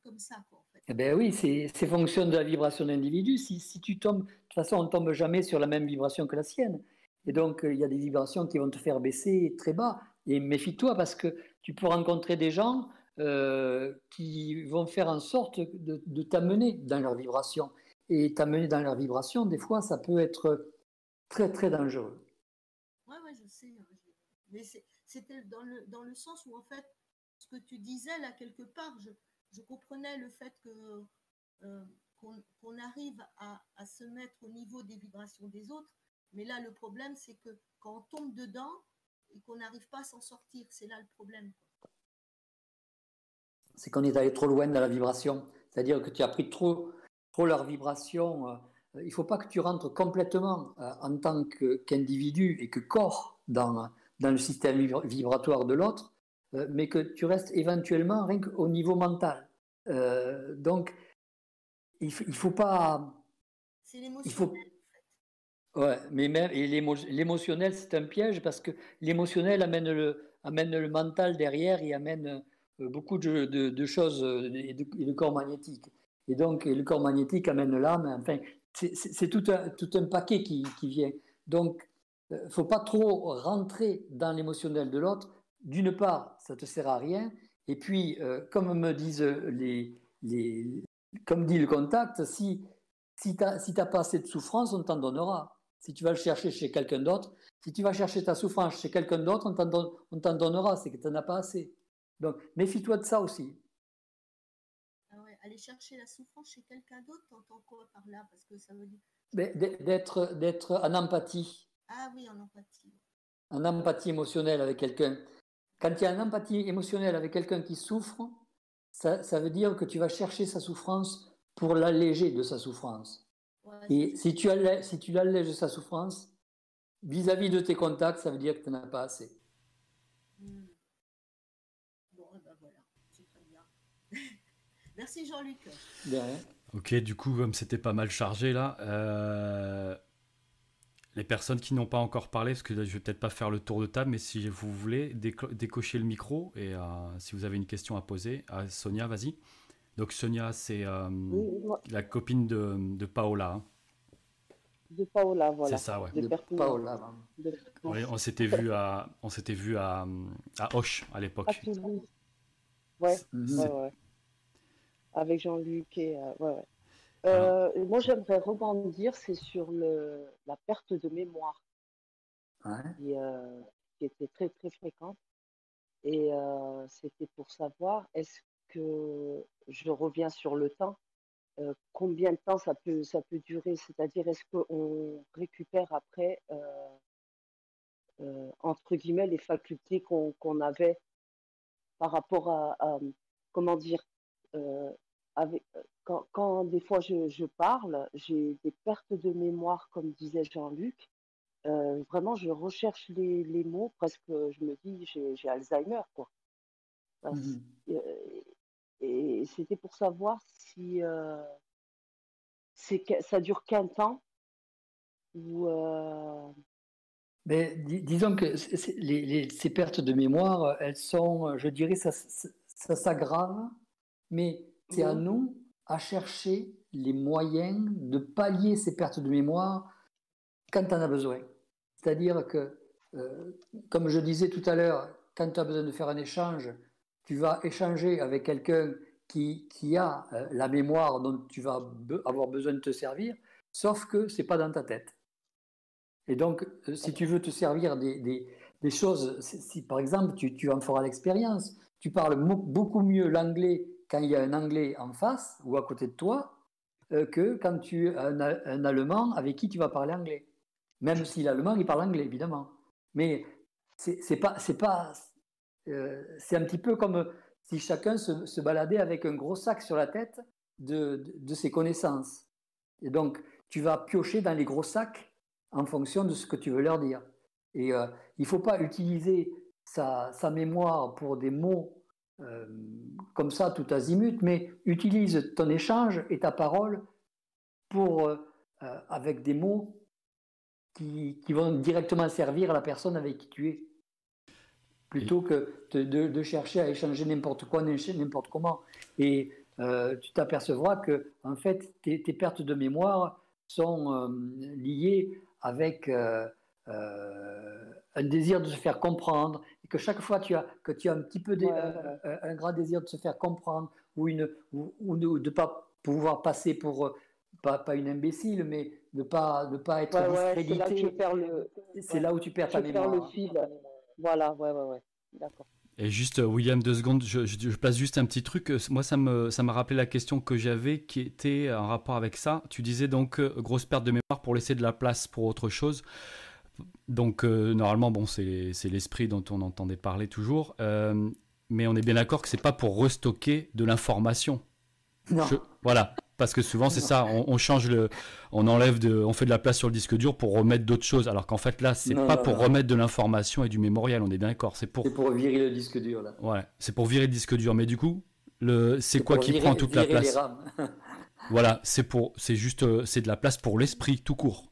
comme ça, quoi, en fait. Eh ben oui, c'est fonction de la vibration de l'individu. Si, si tu tombes, de toute façon, on ne tombe jamais sur la même vibration que la sienne. Et donc, euh, il y a des vibrations qui vont te faire baisser très bas. Et méfie-toi parce que tu peux rencontrer des gens euh, qui vont faire en sorte de, t'amener dans leur vibration. Et t'amener dans leur vibration, des fois, ça peut être très, très dangereux. Ouais, ouais, je sais. Hein, Mais c'était dans le, dans le sens où, en fait, ce que tu disais là, quelque part, je, je comprenais le fait que euh, qu'on arrive à, à, se mettre au niveau des vibrations des autres. Mais là, le problème, c'est que quand on tombe dedans et qu'on n'arrive pas à s'en sortir, c'est là le problème. C'est qu'on est allé trop loin dans la vibration. C'est-à-dire que tu as pris trop, trop leur vibration. Euh, il ne faut pas que tu rentres complètement euh, en tant qu'individu et que corps dans, dans le système vibratoire de l'autre, mais que tu restes éventuellement rien au niveau mental. donc, il ne faut pas. C'est l'émotionnel. Ouais, mais même l'émotionnel, c'est un piège parce que l'émotionnel amène le, amène le mental derrière et amène euh, beaucoup de, choses euh, et, de, corps magnétique. Et donc, le corps magnétique amène l'âme. Enfin, c'est tout un, tout un paquet qui, qui vient. Donc, il euh, ne faut pas trop rentrer dans l'émotionnel de l'autre. D'une part, ça te sert à rien. Et puis, comme me disent les, les, comme dit le contact, si, si tu n'as si pas assez de souffrance, on t'en donnera. Si tu vas le chercher chez quelqu'un d'autre, si tu vas chercher ta souffrance chez quelqu'un d'autre, on t'en donnera, c'est que tu n'en as pas assez. Donc, méfie-toi de ça aussi. Ah ouais, aller chercher la souffrance chez quelqu'un d'autre, t'entends quoi par là? Parce que ça veut dire... D'être, d'être en empathie. Ah oui, en empathie. En empathie émotionnelle avec quelqu'un. Quand il y a une empathie émotionnelle avec quelqu'un qui souffre, ça, veut dire que tu vas chercher sa souffrance pour l'alléger de sa souffrance. Et si tu, allèges, si tu l'allèges de sa souffrance, vis-à-vis de tes contacts, ça veut dire que tu n'en as pas assez. Hmm. Bon, eh ben voilà, c'est très bien. Merci Jean-Luc. Ok, du coup, comme c'était pas mal chargé là, euh, les personnes qui n'ont pas encore parlé, parce que je vais peut-être pas faire le tour de table, mais si vous voulez, décocher le micro et euh, si vous avez une question à poser, à Sonia, vas-y. Donc Sonia, c'est euh, la copine de, de Paola. Hein. De Paola, voilà. C'est ça, ouais. De, Paola. on s'était vu à, on s'était vu à, à Hoche à l'époque. Ouais, ouais, ouais, Avec Jean-Luc et euh, ouais, ouais. Euh, moi, j'aimerais rebondir, c'est sur le, la perte de mémoire qui, euh, qui, était très très fréquente. Et euh, c'était pour savoir, est-ce que je reviens sur le temps Combien de temps ça peut, ça peut durer? C'est-à-dire, est-ce qu'on récupère après, entre guillemets, les facultés qu'on avait par rapport à, à comment dire, avec, quand, quand, des fois je, je parle, j'ai des pertes de mémoire, comme disait Jean-Luc. Euh, vraiment, je recherche les, les, mots, presque je me dis j'ai Alzheimer. Quoi. Mmh euh, et c'était pour savoir si euh, ça dure qu'un temps ou. Euh, Mais, disons que les, les, ces pertes de mémoire, elles sont, je dirais, ça, ça, s'aggrave, mais c'est à nous à chercher les moyens de pallier ces pertes de mémoire quand en as besoin. C'est-à-dire que, euh, comme je disais tout à l'heure, quand tu as besoin de faire un échange, tu vas échanger avec quelqu'un qui, qui, a euh, la mémoire dont tu vas avoir besoin de te servir, sauf que ce n'est pas dans ta tête. Et donc, euh, si tu veux te servir des, des, choses, si par exemple tu, tu en feras l'expérience, tu parles beaucoup mieux l'anglais quand il y a un Anglais en face ou à côté de toi euh, que quand tu as un, Allemand avec qui tu vas parler anglais. Même si l'Allemand, il parle anglais, évidemment. Mais c'est pas... C'est pas euh, c'est un petit peu comme si chacun se, baladait avec un gros sac sur la tête de, ses connaissances. Et donc, tu vas piocher dans les gros sacs en fonction de ce que tu veux leur dire. Et euh, il ne faut pas utiliser sa, mémoire pour des mots euh, comme ça tout azimut, mais utilise ton échange et ta parole pour, avec des mots qui, qui, vont directement servir à la personne avec qui tu es, plutôt que de, de, chercher à échanger n'importe quoi, n'importe comment. Et tu t'apercevras que en fait, tes, tes, pertes de mémoire sont liées avec un désir de se faire comprendre, et que chaque fois tu as, que tu as un petit peu euh, euh, un grand désir de se faire comprendre, ou, une, ou, de ne pas pouvoir passer pour, euh, pas, pas, une imbécile, mais de ne pas, de pas être discrédité. c'est là, là, où tu perds ta mémoire. le fil. Voilà, ouais, ouais, ouais. D'accord. Et juste, euh, William, deux secondes, je, je, je, place juste un petit truc. Euh, moi, ça me, ça m'a rappelé la question que j'avais qui était en rapport avec ça. Tu disais donc euh, grosse perte de mémoire pour laisser de la place pour autre chose. Donc, euh, normalement, bon, c'est, c'est l'esprit dont on entendait parler toujours. Euh, mais on est bien d'accord que c'est pas pour restocker de l'information. Non. Je- voilà. Parce que souvent, c'est ça. On, on change le. On enlève de. On fait de la place sur le disque dur pour remettre d'autres choses. Alors qu'en fait, là, c'est pas non, pour non. remettre de l'information et du mémorial. On est d'accord. C'est pour. Virer le disque dur, là. Ouais, c'est pour virer le disque dur. Mais du coup, le, c'est quoi qui virer- prend toute la place. Voilà, c'est pour, c'est juste, euh, c'est de la place pour l'esprit tout court.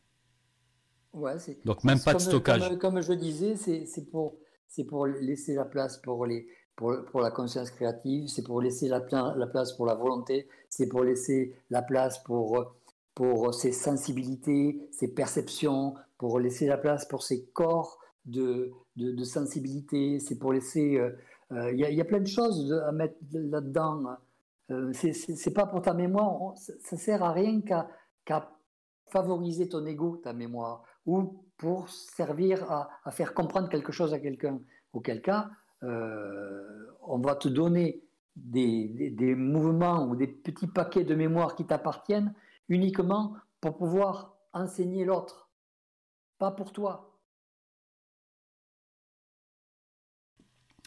Ouais, Donc même pas de stockage. Comme, comme je disais, c'est c'est pour, c'est pour laisser la place pour, les, pour, pour la conscience créative, c'est pour laisser la, pla- la place pour la volonté, c'est pour laisser la place pour, pour ses sensibilités, ses perceptions, pour laisser la place pour ses corps de, de, sensibilité, c'est pour laisser... euh, euh, Il y, a- plein de choses à mettre là-dedans. Euh, c'est- pas pour ta mémoire, ça, ça sert à rien qu'à qu'à favoriser ton ego, ta mémoire, ou pour servir à, à faire comprendre quelque chose à quelqu'un. Auquel cas, euh, on va te donner des, des- des mouvements ou des petits paquets de mémoire qui t'appartiennent uniquement pour pouvoir enseigner l'autre, pas pour toi.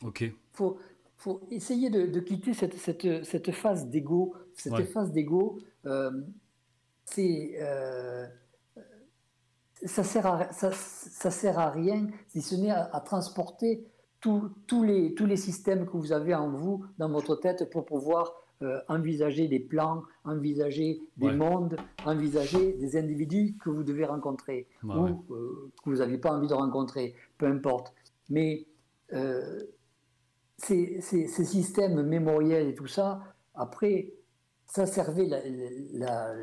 Ok. faut, faut essayer de, de quitter cette, cette, cette phase d'ego. Cette Ouais. phase d'ego, euh, c'est, euh, ça, sert à, ça, ça sert à rien si ce n'est à, à transporter les, tous les systèmes que vous avez en vous, dans votre tête, pour pouvoir euh, envisager des plans, envisager des Ouais. mondes, envisager des individus que vous devez rencontrer Ouais, ou ouais. euh, que vous n'avez pas envie de rencontrer, peu importe. Mais euh, ces, ces- ces systèmes mémoriels et tout ça, après, ça servait la- la-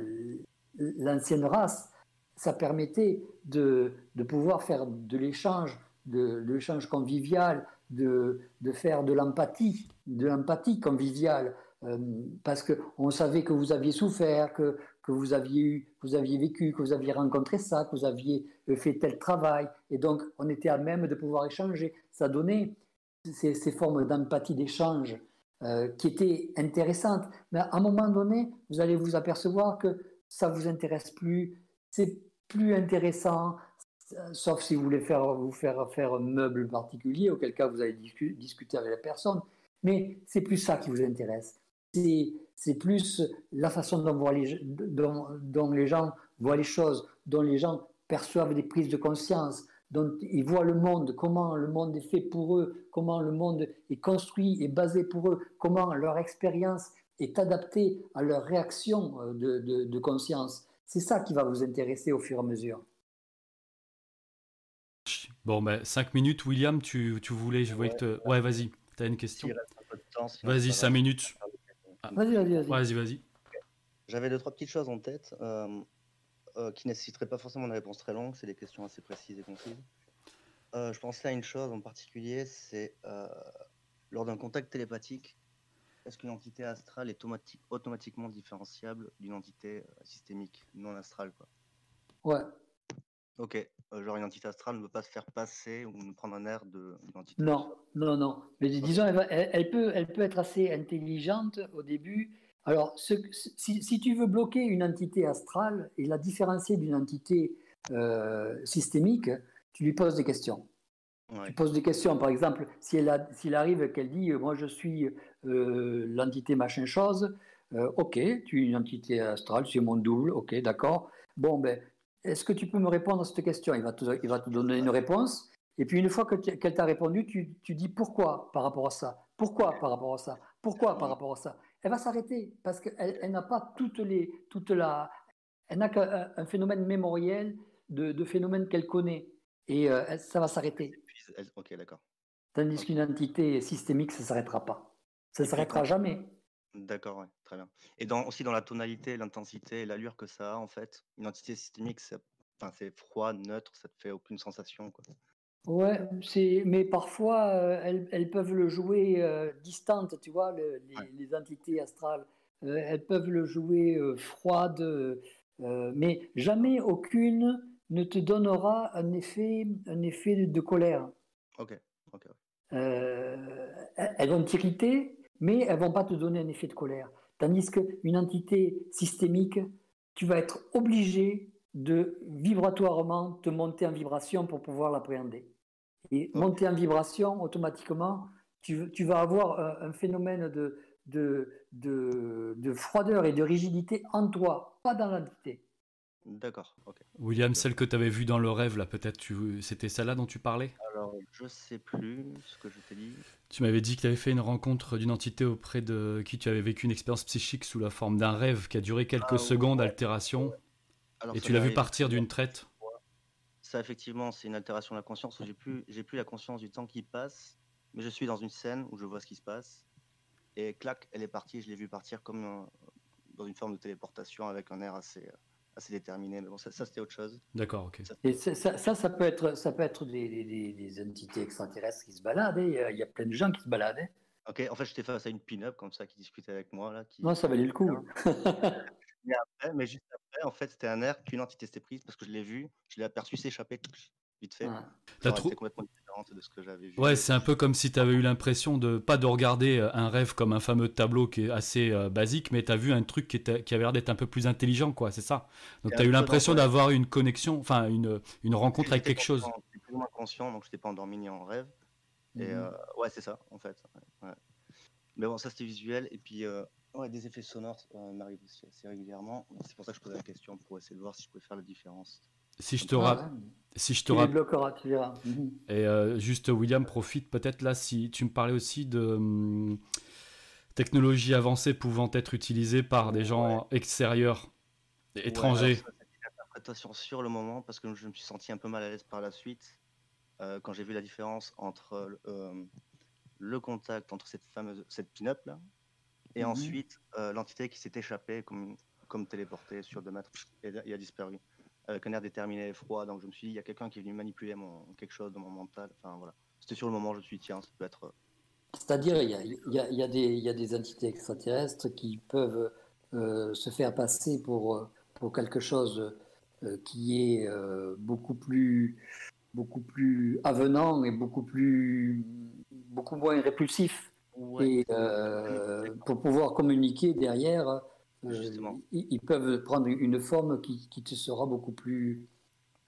l'ancienne race, ça permettait de, de pouvoir faire de l'échange, de, l'échange convivial, de, de faire de l'empathie, de l'empathie conviviale, euh, parce qu'on savait que vous aviez souffert, que, que vous, aviez eu, vous aviez vécu, que vous aviez rencontré ça, que vous aviez euh, fait tel travail, et donc on était à même de pouvoir échanger. Ça donnait ces, ces formes d'empathie, d'échange euh, qui étaient intéressantes. Mais à un moment donné, vous allez vous apercevoir que ça vous intéresse plus, c'est plus intéressant, sauf si vous voulez faire, vous faire faire un meuble particulier, auquel cas vous allez discu- discuter avec la personne. Mais c'est plus ça qui vous intéresse. C'est plus la façon dont, les, dont, dont les gens voient les choses, dont les gens perçoivent des prises de conscience, dont ils voient le monde, comment le monde est fait pour eux, comment le monde est construit et basé pour eux, comment leur expérience est adaptée à leur réaction euh, de- de conscience. C'est ça qui va vous intéresser au fur et à mesure. Bon, ben 5 minutes, William, tu, tu voulais, je voyais Ouais. que te... Ouais, vas-y, t'as une question? Vas-y, ça 5 va. minutes. Ah, Vas-y, vas-y, vas-y. Vas-y, vas-y. J'avais deux, trois petites choses en tête euh, euh, qui nécessiteraient pas forcément une réponse très longue, c'est des questions assez précises et concises. Euh, je pensais à une chose en particulier, c'est euh, lors d'un contact télépathique, est-ce qu'une entité astrale est automati- automatiquement différenciable d'une entité euh, systémique, non astrale quoi? Ouais. Ok, genre une entité astrale ne peut pas se faire passer ou ne prendre un air de- d'une entité. Non, non, non. Mais disons, elle, va- elle- elle peut, elle peut être assez intelligente au début. Alors, ce- si, si tu veux bloquer une entité astrale et la différencier d'une entité euh, systémique, tu lui poses des questions. Ouais. Tu poses des questions. Par exemple, si elle a- s'il arrive qu'elle dit euh, Moi, je suis euh, l'entité machin chose, euh, ok, tu es une entité astrale, es mon double, ok, d'accord. Bon, ben, est-ce que tu peux me répondre à cette question? Il va, te, il va te donner une réponse. Et puis, une fois qu'elle t'a répondu, tu, tu dis pourquoi par rapport à ça? Pourquoi par rapport à ça? Pourquoi par rapport à ça? Elle va s'arrêter parce qu'elle elle, n'a pas toutes les, toute la. Elle n'a qu'un un phénomène mémoriel de, de phénomènes qu'elle connaît. Et euh, elle- ça va s'arrêter. Ok, d'accord. Tandis qu'une entité systémique, ça ne s'arrêtera pas. Ça ne s'arrêtera jamais. D'accord, ouais, très bien. Et dans, aussi dans la tonalité, l'intensité et l'allure que ça a, en fait, une entité systémique, c'est enfin, froid, neutre, ça te fait aucune sensation. Quoi. Ouais, c'est, mais parfois, euh, elles, elles peuvent le jouer euh, distante, tu vois, le- les, les entités astrales. Euh, elles peuvent le jouer euh, froide, mais jamais aucune ne te donnera un effet, un effet de, de colère. Ok. Euh, elles vont t'irriter, mais elles vont pas te donner un effet de colère. Tandis qu'une entité systémique, tu vas être obligé de vibratoirement te monter en vibration pour pouvoir l'appréhender. Et monter en vibration, automatiquement, tu, tu vas avoir un, phénomène de, de, de, de, froideur et de rigidité en toi, pas dans l'entité. D'accord, William, celle que tu avais vue dans le rêve, là, peut-être, tu... c'était celle-là dont tu parlais? Alors, je sais plus ce que je t'ai dit. Tu m'avais dit que tu avais fait une rencontre d'une entité auprès de qui tu avais vécu une expérience psychique sous la forme d'un rêve qui a duré quelques ah, secondes, altération, et tu l'as vu partir d'une traite? Ça, effectivement, c'est une altération de la conscience où j'ai plus, j'ai plus la conscience du temps qui passe, mais je suis dans une scène où je vois ce qui se passe, et clac, elle est partie, je l'ai vu partir comme euh, dans une forme de téléportation avec un air assez... Assez déterminé. Mais bon, ça, c'était autre chose. D'accord, ok. Et ça, ça, ça, peut être, ça peut être des, des, des entités extraterrestres qui se baladent. Hein. Il y, a plein de gens qui se baladent. Hein. Ok, en fait, j'étais face à une pin-up comme ça qui discutait avec moi. Là, qui... Non, ça valait le coup. mais, après, mais juste après, en fait, c'était un air qu'une entité s'était prise parce que je l'ai vu, je l'ai aperçu s'échapper vite fait. T'as complètement différente de ce que j'avais vu. Ouais, c'est un peu comme si tu avais eu l'impression de pas de regarder euh, un rêve comme un fameux tableau qui est assez euh, basique, mais tu as vu un truc qui, était, qui avait l'air d'être un peu plus intelligent, quoi, c'est ça. Donc tu as eu l'impression d'avoir une connexion, enfin une, une rencontre avec quelque chose. J'étais plus ou moins conscient, donc je n'étais pas endormi ni en rêve. Et mhm. euh, ouais, c'est ça, en fait. Mais bon, ça c'était visuel. Et puis, ouais, des effets sonores m'arrivent aussi assez régulièrement. C'est pour ça que je posais la question pour essayer de voir si je pouvais faire la différence. Si je te rappelle. Si je te rappelle. Et euh, juste, William, profite peut-être là, si tu me parlais aussi de hum, technologies avancées pouvant être utilisées par des gens extérieurs, étrangers. Ouais, une interprétation sur le moment parce que je me suis senti un peu mal à l'aise par la suite euh, quand j'ai vu la différence entre euh, le contact entre cette fameuse cette pin-up là et mhm. ensuite l'entité qui s'est échappée comme, comme téléportée sur deux mètres et a disparu avec un air déterminé et froid. Donc je me suis dit, il y a quelqu'un qui est venu manipuler mon, quelque chose dans mon mental. Enfin voilà. C'était sur le moment, je me suis dit, tiens, ça peut être. Euh, C'est-à-dire, il y a, y, a, y, a y a, des entités extraterrestres qui peuvent euh, se faire passer pour, euh, pour quelque chose qui est beaucoup plus beaucoup plus avenant et beaucoup plus beaucoup moins répulsif et pour pouvoir communiquer derrière euh, ils, peuvent prendre une forme qui, qui te sera beaucoup plus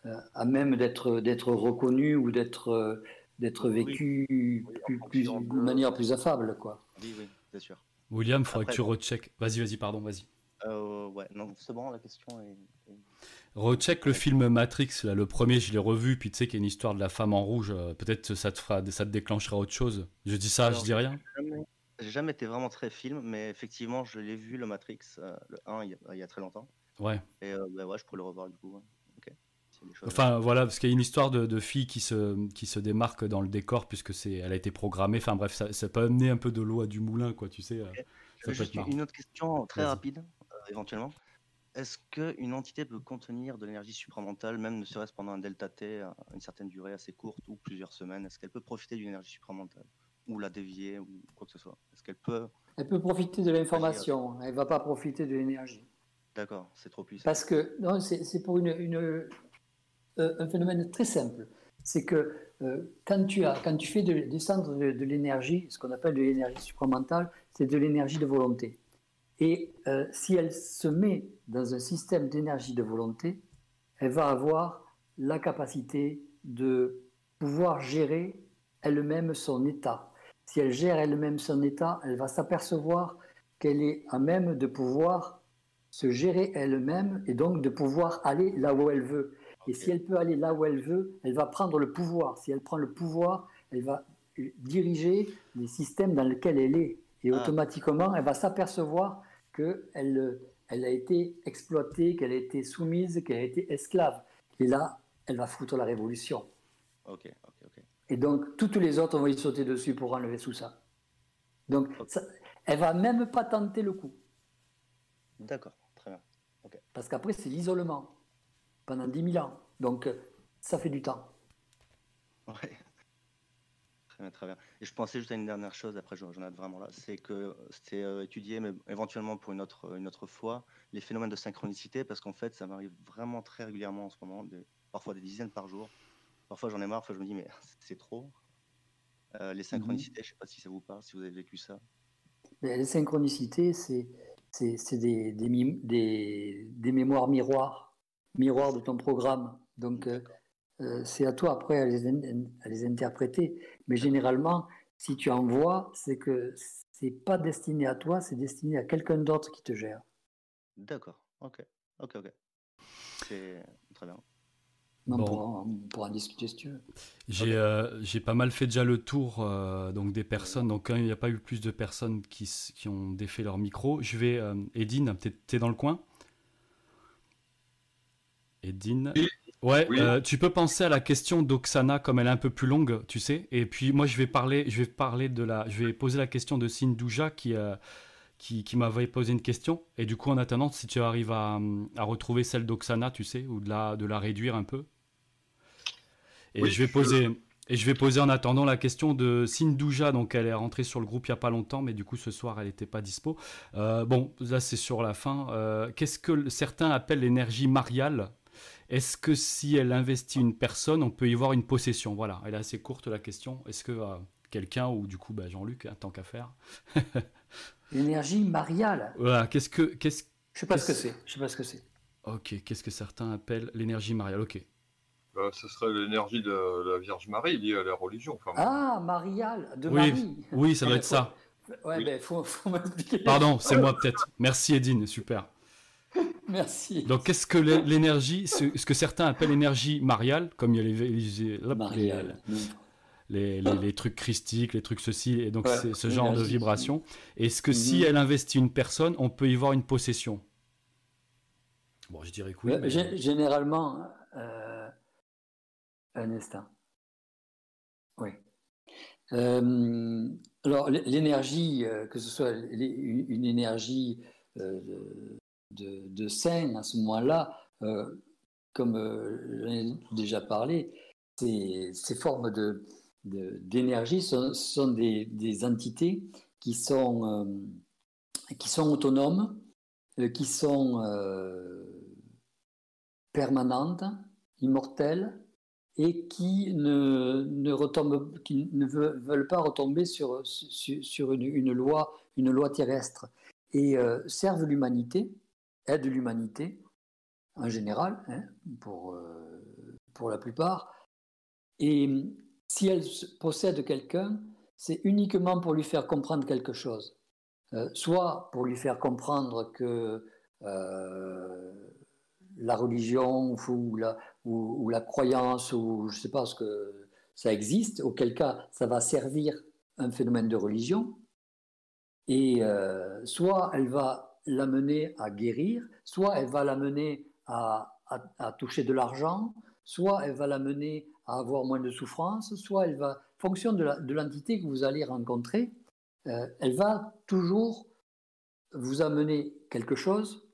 euh, à même d'être d'être reconnu ou d'être euh, d'être vécu plus, de manière plus affable, quoi. Oui, oui, bien sûr. William, il faudrait que tu recheck. Vas-y, vas-y, pardon, vas-y. ouais, non, c'est bon, la question est. Recheck le film Matrix, là, le premier, je l'ai revu, puis tu sais qu'il y a une histoire de la femme en rouge, peut-être ça te fera, ça te déclenchera autre chose. Je dis ça, je dis rien. J'ai jamais été vraiment très film, mais effectivement, je l'ai vu, le Matrix, euh, le 1, il y, a, très longtemps. Ouais. Et euh, bah ouais, je pourrais le revoir du coup. Enfin voilà, parce qu'il y a une histoire de, de, fille qui se, qui se démarque dans le décor puisque c'est, elle a été programmée. Enfin bref, ça, ça, peut amener un peu de l'eau à du moulin, quoi, tu sais. Euh, juste une autre question très rapide, éventuellement. Est-ce qu'une entité peut contenir de l'énergie supramentale, même ne serait-ce pendant un delta T, à une certaine durée assez courte ou plusieurs semaines? Est-ce qu'elle peut profiter d'une énergie supramentale ou la dévier ou quoi que ce soit Est-ce qu'elle peut Elle peut profiter de l'information, elle ne va pas profiter de l'énergie. D'accord, c'est trop puissant. Parce que non, c'est pour une, une euh, un phénomène très simple. C'est que euh, quand, tu as, quand tu fais de, descendre de, l'énergie, ce qu'on appelle de l'énergie supramentale, c'est de l'énergie de volonté. Et euh, si elle se met dans un système d'énergie de volonté, elle va avoir la capacité de pouvoir gérer elle-même son état si elle gère elle-même son état, elle va s'apercevoir qu'elle est à même de pouvoir se gérer elle-même et donc de pouvoir aller là où elle veut. Et si elle peut aller là où elle veut, elle va prendre le pouvoir. Si elle prend le pouvoir, elle va diriger les systèmes dans lesquels elle est. Et ah. automatiquement, elle va s'apercevoir qu'elle elle a été exploitée, qu'elle a été soumise, qu'elle a été esclave. Et là, elle va foutre la révolution. Ok. Et donc, toutes les autres vont y sauter dessus pour enlever tout ça. Donc, ça, elle va même pas tenter le coup. D'accord, très bien. Parce qu'après, c'est l'isolement pendant 10 000 ans. Donc, ça fait du temps. Oui. Très bien, très bien. Et je pensais juste à une dernière chose, après j'en ai vraiment là, c'est que c'était euh, étudié, mais éventuellement pour une autre, une autre fois, les phénomènes de synchronicité, parce qu'en fait, ça m'arrive vraiment très régulièrement en ce moment, parfois des dizaines par jour, Parfois j'en ai marre, parfois je me dis mais c'est trop. les Mhm. synchronicités, je ne sais pas si ça vous parle, si vous avez vécu ça. Les synchronicités, c'est des, des, mim- des- des mémoires miroirs, miroirs de ton programme. Donc, euh, euh, c'est à toi après à les, in- à les interpréter. Mais généralement, si tu envoies, c'est que c'est pas destiné à toi, c'est destiné à quelqu'un d'autre qui te gère. D'accord, ok, ok, ok. C'est très bien. On, Bon. pourra, on pourra en discuter si tu veux. J'ai euh, j'ai pas mal fait déjà le tour euh, donc des personnes. Donc quand il n'y a pas eu plus de personnes qui, qui ont défait leur micro, je vais. Euh, Edine, t'es dans le coin? Edine? Oui. Ouais, Oui. euh, tu peux penser à la question d'Oksana comme elle est un peu plus longue, tu sais. Et puis moi je vais parler, je vais parler de la, je vais poser la question de Sindouja qui euh, qui, qui m'avait posé une question. Et du coup en attendant, si tu arrives à, à retrouver celle d'Oksana, tu sais, ou de la de la réduire un peu. Et Oui, je vais je- poser et je vais poser en attendant la question de Sindouja. Donc elle est rentrée sur le groupe il y a pas longtemps, mais du coup ce soir elle n'était pas dispo. Euh, bon, là c'est sur la fin. Euh, Qu'est-ce que certains appellent l'énergie mariale? Est-ce que si elle investit une personne, on peut y voir une possession? Voilà, elle est assez courte la question. Est-ce que euh, quelqu'un ou du coup bah, Jean-Luc, hein, tant qu'à faire? L'énergie mariale. voilà, qu'est-ce que qu'est-ce Je sais pas ce que c'est. Je sais pas ce que c'est. Ok, qu'est-ce que certains appellent l'énergie mariale Ok. Bah, ce serait l'énergie de la Vierge Marie liée à la religion. Enfin, Ah, mariale, de Oui, Marie. oui, ça doit être ça. Ouais, Oui. ben faut, faut m'expliquer. Pardon, c'est moi peut-être. Merci Edine, super. Merci. Donc, qu'est-ce que l'é- l'énergie, ce ce que certains appellent l'énergie mariale, comme il y a les, les- hop, Mariale. les, les- les trucs christiques, les trucs ceci, et donc Ouais, c'est ce genre de vibration. Est-ce que si Mhm. elle investit une personne, on peut y voir une possession? Bon, je dirais que oui. Euh, mais- gé- Généralement, euh, un instant. Oui. Euh, alors, l'énergie, euh, que ce soit une énergie euh, de, de, de sain à ce moment-là, euh, comme euh, j'en ai déjà parlé, ces, ces formes de- d'énergie sont, sont des, entités qui sont, euh, qui sont autonomes, euh, qui sont euh, permanentes, immortelles, et qui ne, ne, retombent, qui ne ve- veulent pas retomber sur, sur, une, une loi, une loi terrestre, et servent l'humanité, aident l'humanité en général, hein, pour, pour la plupart. Et si elle possède quelqu'un, c'est uniquement pour lui faire comprendre quelque chose. Euh, soit pour lui faire comprendre que euh, la religion ou la, croyance, ou je ne sais pas ce que ça existe, auquel cas ça va servir un phénomène de religion, et euh, soit elle va l'amener à guérir, soit elle va l'amener à toucher de l'argent, soit elle va l'amener à avoir moins de souffrance, soit elle va, fonction de l'entité que vous allez rencontrer, euh, elle va toujours vous amener quelque chose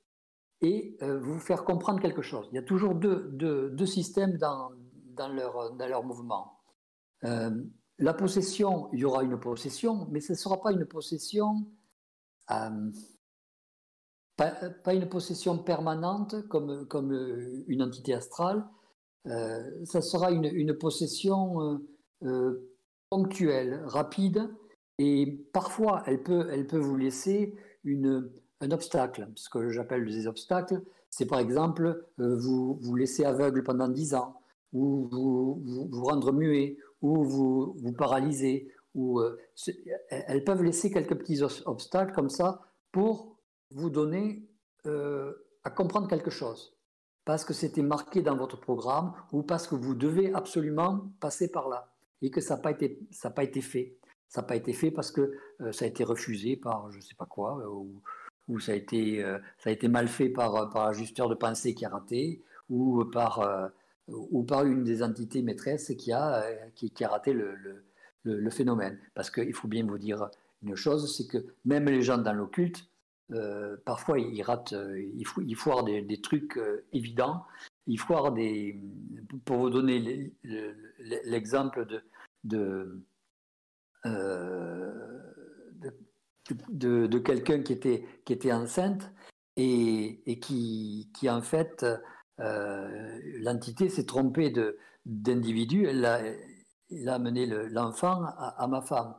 et euh, vous faire comprendre quelque chose. Il y a toujours deux, deux- deux systèmes dans, dans, leur, dans leur mouvement. Euh, la possession, il y aura une possession, mais ce ne sera pas une possession, pas, pas une possession permanente comme, comme une entité astrale, euh, ça sera une, une possession euh, euh, ponctuelle, rapide, et parfois elle peut, elle peut vous laisser une, un obstacle. Ce que j'appelle des obstacles, c'est par exemple vous vous laisser aveugle pendant 10 ans, ou vous vous, rendre muet, ou vous vous paralyser. Ou, elles peuvent laisser quelques petits obstacles comme ça pour vous donner à comprendre quelque chose. Parce que c'était marqué dans votre programme ou parce que vous devez absolument passer par là et que ça n'a pas, été- fait. Ça n'a pas été fait parce que euh, ça a été refusé par je ne sais pas quoi, euh, ou, ou ça, a été, euh, ça a été mal fait par, par l'ajusteur de pensée qui a raté, ou par, une des entités maîtresses qui a, raté le phénomène. Parce qu'il faut bien vous dire une chose, c'est que même les gens dans l'occulte, euh, parfois ils ratent, euh, ils, ils foirent des, trucs euh, évidents, ils foirent des... Pour vous donner l'e- l'e- l'exemple euh, de, de- de quelqu'un qui était, qui était enceinte et, et qui, qui, en fait, l'entité s'est trompée d'individu, elle a amené l'enfant à, ma femme.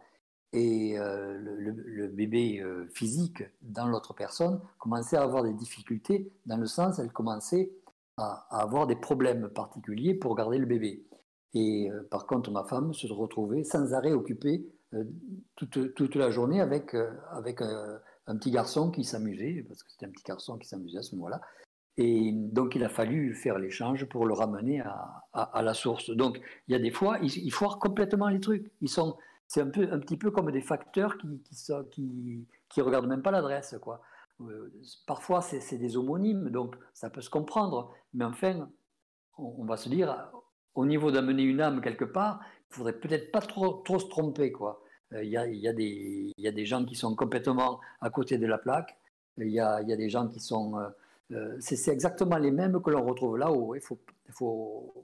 Et euh, le, bébé euh, physique dans l'autre personne commençait à avoir des difficultés, dans le sens, elle commençait à, avoir des problèmes particuliers pour garder le bébé. Et euh, par contre, ma femme se retrouvait sans arrêt occupée toute, toute, la journée avec, avec un petit garçon qui s'amusait, parce que c'était un petit garçon qui s'amusait à ce moment-là, et donc, il a fallu faire l'échange pour le ramener à, la source. Donc, il y a des fois, ils, foirent complètement les trucs. Ils sont, c'est un, peu, un petit peu comme des facteurs qui qui, qui, regardent même pas l'adresse, quoi. Euh, parfois, c'est, des homonymes, donc ça peut se comprendre. Mais enfin, on, va se dire, au niveau d'amener une âme quelque part, il faudrait peut-être pas trop, trop se tromper, quoi. Euh, il y, a, y, a des, y a des gens qui sont complètement à côté de la plaque. Il y a, y a des gens qui sont euh, c'est exactement les mêmes que l'on retrouve là-haut. Il faut,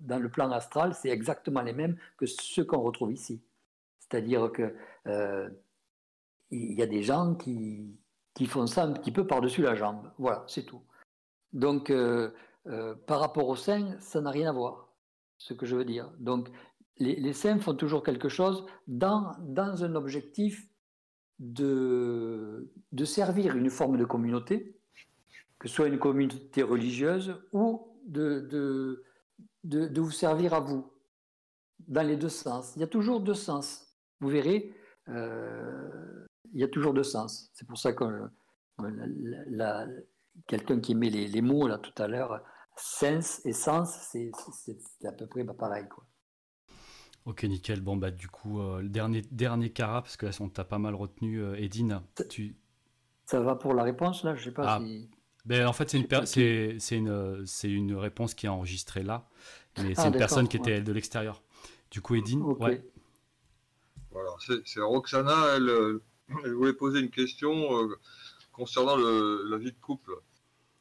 dans le plan astral, c'est exactement les mêmes que ceux qu'on retrouve ici. C'est-à-dire que euh, il y a des gens qui, font ça un petit peu par-dessus la jambe. Voilà, c'est tout. Donc, euh, par rapport aux saints, ça n'a rien à voir, ce que je veux dire. Donc, les, les saints font toujours quelque chose dans, un objectif de, servir une forme de communauté, que ce soit une communauté religieuse ou de, de, de, vous servir à vous, dans les deux sens. Il y a toujours deux sens. Vous verrez, euh, il y a toujours deux sens. C'est pour ça que euh, quelqu'un qui met les, les, mots là tout à l'heure, sens et sens, c'est à peu près pareil. Quoi. Ok, nickel. Bon, bah, du coup, euh, le dernier, dernier cara, parce que là, on t'a pas mal retenu, Edine. Tu... Ça va pour la réponse, là? Je sais pas ah, si. Ben, en fait, c'est une, c'est, une, c'est une réponse qui est enregistrée là, mais c'est ah, une personne qui était de l'extérieur. Du coup, Edine, ouais. Voilà, c'est, Roxana, elle, elle, voulait poser une question euh, concernant la vie de couple.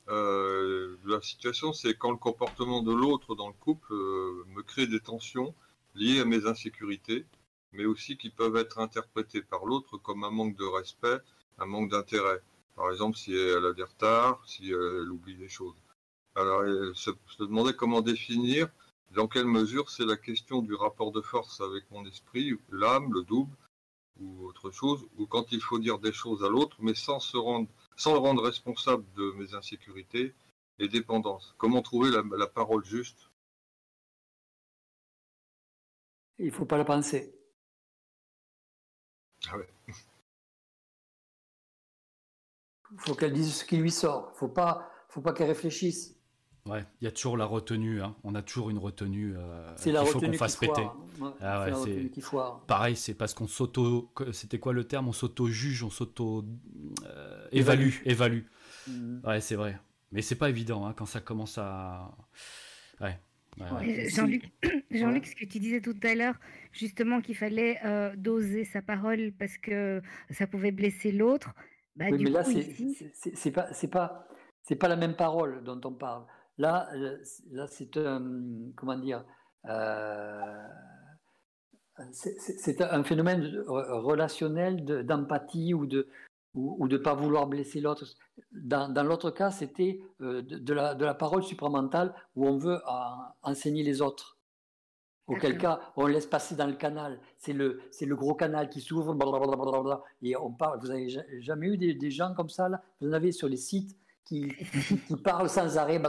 Euh, la situation, c'est quand le comportement de l'autre dans le couple euh, me crée des tensions liées à mes insécurités, mais aussi qui peuvent être interprétées par l'autre comme un manque de respect, un manque d'intérêt. Par exemple, si elle a des retards, si elle oublie des choses. Alors, elle se, demandait comment définir dans quelle mesure c'est la question du rapport de force avec mon esprit, l'âme, le double, ou autre chose, ou quand il faut dire des choses à l'autre, mais sans se rendre, sans le rendre responsable de mes insécurités et dépendances? Comment trouver la, la parole juste? Il ne faut pas la penser. Ah ouais. Il faut qu'elle dise ce qui lui sort. Il faut pas, faut pas qu'elle réfléchisse. Ouais, il y a toujours la retenue. Hein. On a toujours une retenue. Euh, c'est la faut qu'on fasse péter. Ah ouais, Pareil, c'est parce qu'on s'auto. C'était quoi le terme? On s'auto-juge, on s'auto-évalue. Euh, évalue. Mhm. Ouais, c'est vrai. Mais c'est pas évident hein, quand ça commence à. Ouais. Jean-Luc, Jean-Luc, ce que tu disais tout à l'heure, justement qu'il fallait euh, doser sa parole parce que ça pouvait blesser l'autre. Bah, oui, mais là, c'est pas, pas, pas la même parole dont on parle. Là, euh, là c'est un, comment dire, euh, c'est un phénomène relationnel d'empathie ou de ou, de pas vouloir blesser l'autre. Dans, dans l'autre cas, c'était euh, de, la, de la parole supramentale où on veut enseigner les autres. Auquel cas, on laisse passer dans le canal. C'est le, c'est le gros canal qui s'ouvre, et on parle. Vous avez jamais eu des, gens comme ça là? Vous en avez sur les sites qui, qui parlent sans arrêt,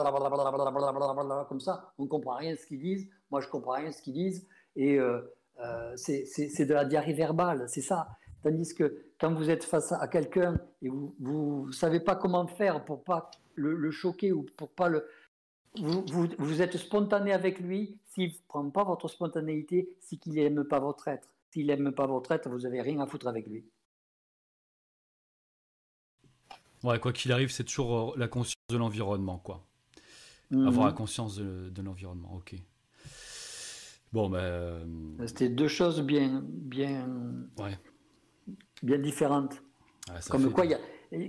comme ça. On comprend rien de ce qu'ils disent. Moi, je comprends rien de ce qu'ils disent. Et euh, euh, c'est, de la diarrhée verbale, c'est ça. Tandis que quand vous êtes face à quelqu'un et vous ne savez pas comment faire pour pas le, le choquer ou pour pas le, vous, vous, êtes spontané avec lui. S'il ne prend pas votre spontanéité, c'est qu'il n'aime pas votre être. S'il n'aime pas votre être, vous n'avez rien à foutre avec lui. Ouais, quoi qu'il arrive, c'est toujours euh, la conscience de l'environnement, quoi. Mhm. Avoir la conscience de, l'environnement, ok. Bon, ben. Euh, C'était deux choses bien, bien, ouais. bien différentes. comme, quoi, y a,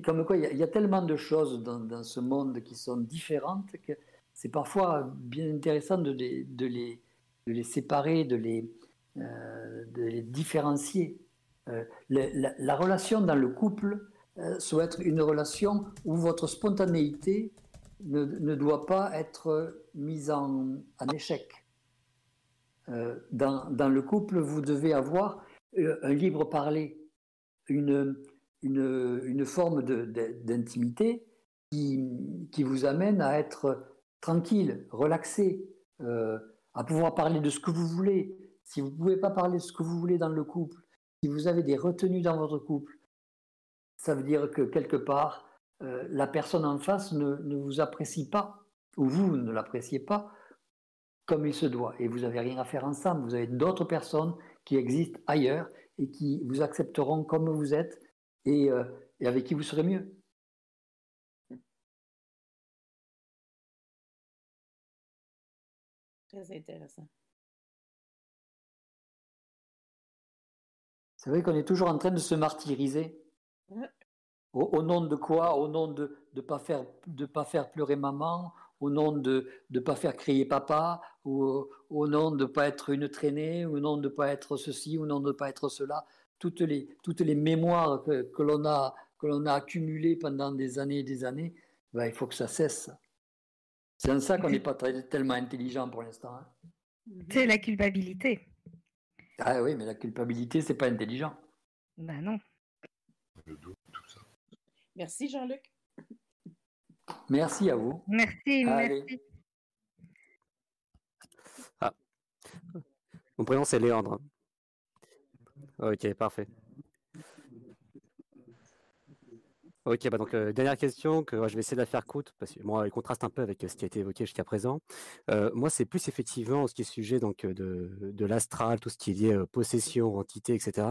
comme quoi, il y, a tellement de choses dans, dans, ce monde qui sont différentes que c'est parfois bien intéressant de les, de les, de les séparer, de les, euh, de les différencier. Euh, la, relation dans le couple euh, être une relation où votre spontanéité ne, ne doit pas être mise en, en échec. dans, dans, le couple, vous devez avoir un libre parler, une, une, une forme d'intimité qui, qui, vous amène à être tranquille, relaxé, à pouvoir parler de ce que vous voulez. Si vous ne pouvez pas parler de ce que vous voulez dans le couple, si vous avez des retenues dans votre couple, ça veut dire que quelque part, euh, la personne en face ne, ne, vous apprécie pas, ou vous ne l'appréciez pas comme il se doit. Et vous n'avez rien à faire ensemble. Vous avez d'autres personnes qui existent ailleurs et qui vous accepteront comme vous êtes et, euh, et avec qui vous serez mieux. Très intéressant. C'est vrai qu'on est toujours en train de se martyriser. Au, nom de quoi? Au nom de ne pas, faire, de pas faire pleurer maman, au nom de ne pas faire crier papa, ou au nom de ne pas être une traînée, au nom de ne pas être ceci, au nom de ne pas être cela? Toutes les, toutes les mémoires que, que l'on a, que l'on a accumulées pendant des années et des années, ben, il faut que ça cesse. C'est en ça qu'on n'est pas tellement intelligent pour l'instant. Hein. C'est la culpabilité. Ah oui, mais la culpabilité, c'est pas intelligent. Ben non. Merci Jean-Luc. Merci à vous. Merci, merci. Ah. Mon prénom c'est Léandre. Ok, parfait. Ok, bah donc euh, dernière question que je vais essayer de la faire courte parce que moi, elle contraste un peu avec ce qui a été évoqué jusqu'à présent. Euh, moi, c'est plus effectivement ce qui est sujet donc de, de l'astral, tout ce qui est lié euh, possession, entité, etc.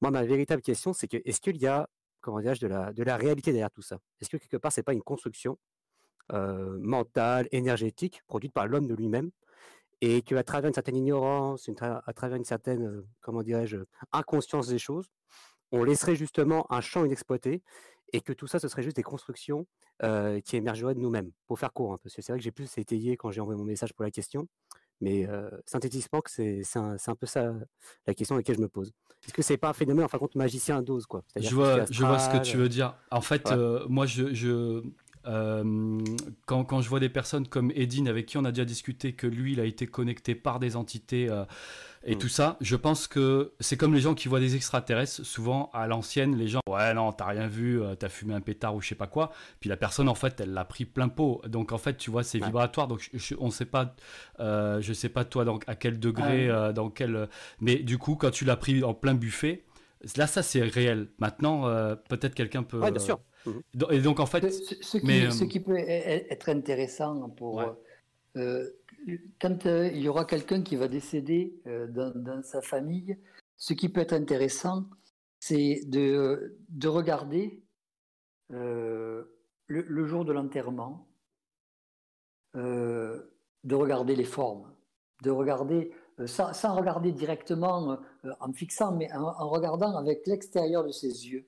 Moi, ma véritable question, c'est que est-ce qu'il y a, de la, de la réalité derrière tout ça Est-ce que quelque part, c'est pas une construction mentale, énergétique, produite par l'homme de lui-même, et qu'à travers une certaine ignorance, à travers une certaine, comment dirais-je, inconscience des choses, on laisserait justement un champ inexploité et que tout ça, ce serait juste des constructions euh, qui émergeraient de nous-mêmes. Pour faire court, hein, parce que c'est vrai que j'ai plus étayé quand j'ai envoyé mon message pour la question, mais euh, c'est un, un, peu ça la question à laquelle je me pose. Est-ce que c'est pas un phénomène, en fin de compte, magicien à dose quoi? Je vois, je vois ce que tu veux dire. En fait, euh, moi, je, je euh, quand, quand, je vois des personnes comme Edine avec qui on a déjà discuté que lui il a été connecté par des entités euh, et mm. tout ça, je pense que c'est comme les gens qui voient des extraterrestres. Souvent à l'ancienne, les gens ouais non t'as rien vu, euh, t'as fumé un pétard ou je sais pas quoi. Puis la personne en fait elle l'a pris plein pot. Donc en fait tu vois c'est vibratoire. Donc je, on sait pas, je sais pas toi donc à quel degré, dans quel. Mais du coup quand tu l'as pris en plein buffet, là ça c'est réel. Maintenant peut-être quelqu'un peut. Ouais bien sûr. Et donc en fait, ce, qui, ce qui, peut être intéressant pour euh, quand euh, il y aura quelqu'un qui va décéder euh, dans, sa famille, ce qui peut être intéressant, c'est de, de, regarder le, jour de l'enterrement, de regarder les formes, de regarder sans, sans, regarder directement en fixant, mais en, en regardant avec l'extérieur de ses yeux,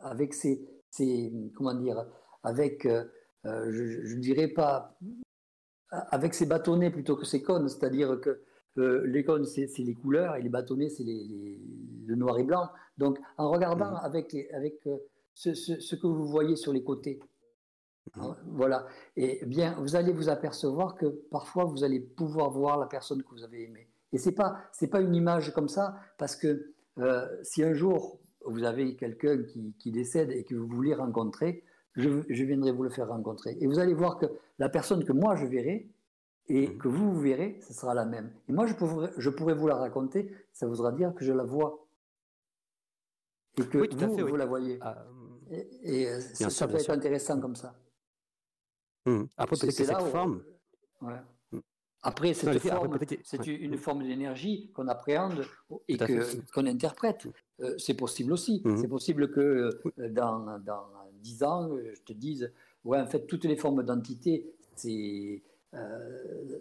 avec ses, c'est comment dire, avec, euh, euh, je ne dirais pas, avec ses bâtonnets plutôt que ses cônes, c'est-à-dire que euh, les cônes, c'est les couleurs et les bâtonnets, c'est les, le noir et blanc. Donc, en regardant mmh. avec, avec ce, ce, que vous voyez sur les côtés, mmh. hein, voilà, et eh bien, vous allez vous apercevoir que parfois, vous allez pouvoir voir la personne que vous avez aimée. Et c'est pas, c'est pas une image comme ça, parce que si un jour vous avez quelqu'un qui, décède et que vous voulez rencontrer, je, viendrai vous le faire rencontrer. Et vous allez voir que la personne que moi je verrai et mhm. que vous, vous verrez, ce sera la même. Et moi, je pourrais, je pourrais vous la raconter, ça voudra dire que je la vois. Et que vous, vous la voyez. Ah, et, euh, ça, peut être intéressant comme ça. Mmh. Après, peut-être cette forme. Après, cette forme, c'est une forme d'énergie qu'on appréhende et qu'on interprète. Euh, c'est possible aussi. Mhm. C'est possible que euh, dans, dans 10 ans, je te dise, ouais, en fait, toutes les formes d'entité euh,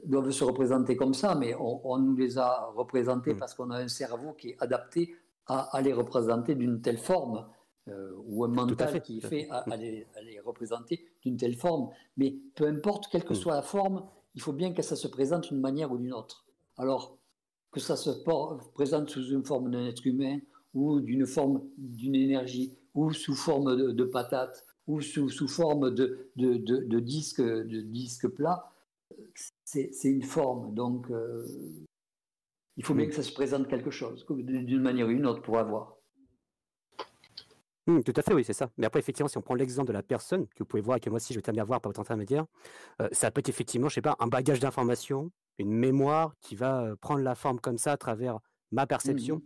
doivent se représenter comme ça, mais on, nous les a représentées mhm. parce qu'on a un cerveau qui est adapté à, les représenter d'une telle forme. ou un mental qui est fait à, les, représenter d'une telle forme. Mais peu importe quelle que mhm. soit la forme, il faut bien que ça se présente d'une manière ou d'une autre. Alors, que ça se présente sous une forme d'un être humain, ou d'une forme d'une énergie, ou sous forme de, de patate, ou sous, sous forme de, de, de, disque, de disque plat, c'est une forme. Donc, euh, Il faut bien que ça se présente quelque chose, d'une manière ou d'une autre, pour avoir. Mmh, tout à fait, oui, c'est ça. Mais après, effectivement, si on prend l'exemple de la personne, que vous pouvez voir et que moi aussi je t'aime bien voir par votre intermédiaire, euh, ça peut être effectivement, je sais pas, un bagage d'informations, une mémoire qui va euh, prendre la forme comme ça à travers ma perception Mmh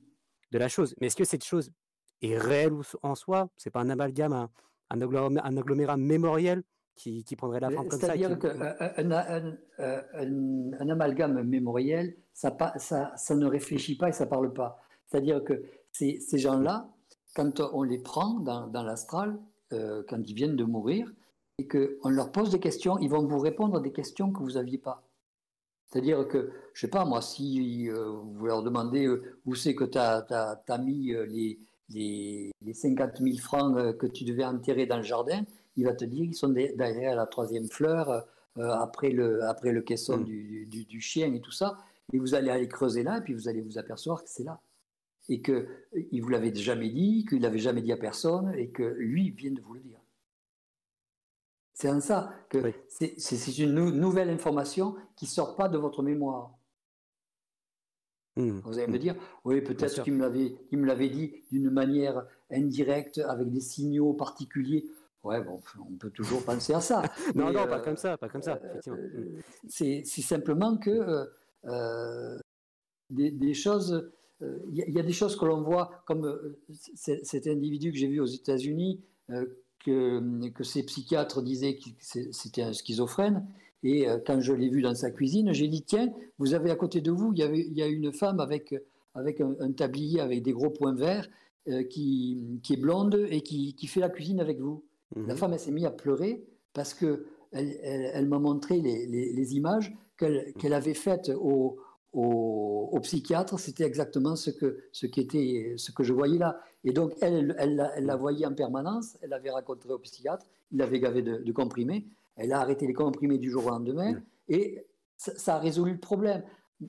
de la chose. Mais est-ce que cette chose est réelle en soi? C'est pas un amalgame, un, un agglomé- un agglomérat mémoriel qui, qui prendrait la forme comme ça qui- C'est-à-dire qu'un un, un- un- un amalgame mémoriel, ça, pa- ça, ça ne réfléchit pas et ça parle pas. C'est-à-dire que ces, ces gens-là, quand on les prend dans, dans l'astral, euh, quand ils viennent de mourir, et qu'on leur pose des questions, ils vont vous répondre à des questions que vous n'aviez pas. C'est-à-dire que, je sais pas moi, si euh, vous leur demandez euh, où c'est que tu as, mis euh, les, les, les 50 000 francs que tu devais enterrer dans le jardin, il va te dire qu'ils sont de- derrière la troisième fleur, après, le, après le caisson Mm. du, du- du chien et tout ça. Et vous allez aller creuser là, et puis vous allez vous apercevoir que c'est là. Et qu'il vous l'avait jamais dit, qu'il l'avait jamais dit à personne, et que lui vient de vous le dire. C'est en ça que c'est- une nou- nouvelle information qui ne sort pas de votre mémoire. Mmh, Vous allez me dire, oui, peut-être qu'il me l'avait, dit d'une manière indirecte, avec des signaux particuliers. Ouais, bon, on peut toujours penser à ça. non, Mais, non, euh, pas comme ça, pas comme ça, effectivement. euh, c'est c'est simplement que euh, euh, des, des choses, euh, il y, a- il y a des choses que l'on voit, comme euh, cet individu que j'ai vu aux États-Unis, euh, que, que ses psychiatres disaient que c'était un schizophrène. Et euh, quand je l'ai vu dans sa cuisine, j'ai dit tiens, vous avez à côté de vous, il y, avait, il y a une femme avec, avec un, un tablier avec des gros points verts euh, qui, qui est blonde et qui, qui fait la cuisine avec vous. La Mhm. femme, elle s'est mise à pleurer parce que elle, elle- elle m'a montré les, les- les images qu'elle qu'elle avait faites au, au, au psychiatre. C'était exactement ce que, ce, qui était, ce que je voyais là. Et donc, elle, elle, elle la- elle la voyait en permanence. Elle l'avait raconté au psychiatre. Il l'avait gavé de, de comprimés. Elle a arrêté les comprimés du jour au lendemain. Et ça, ça a résolu le problème.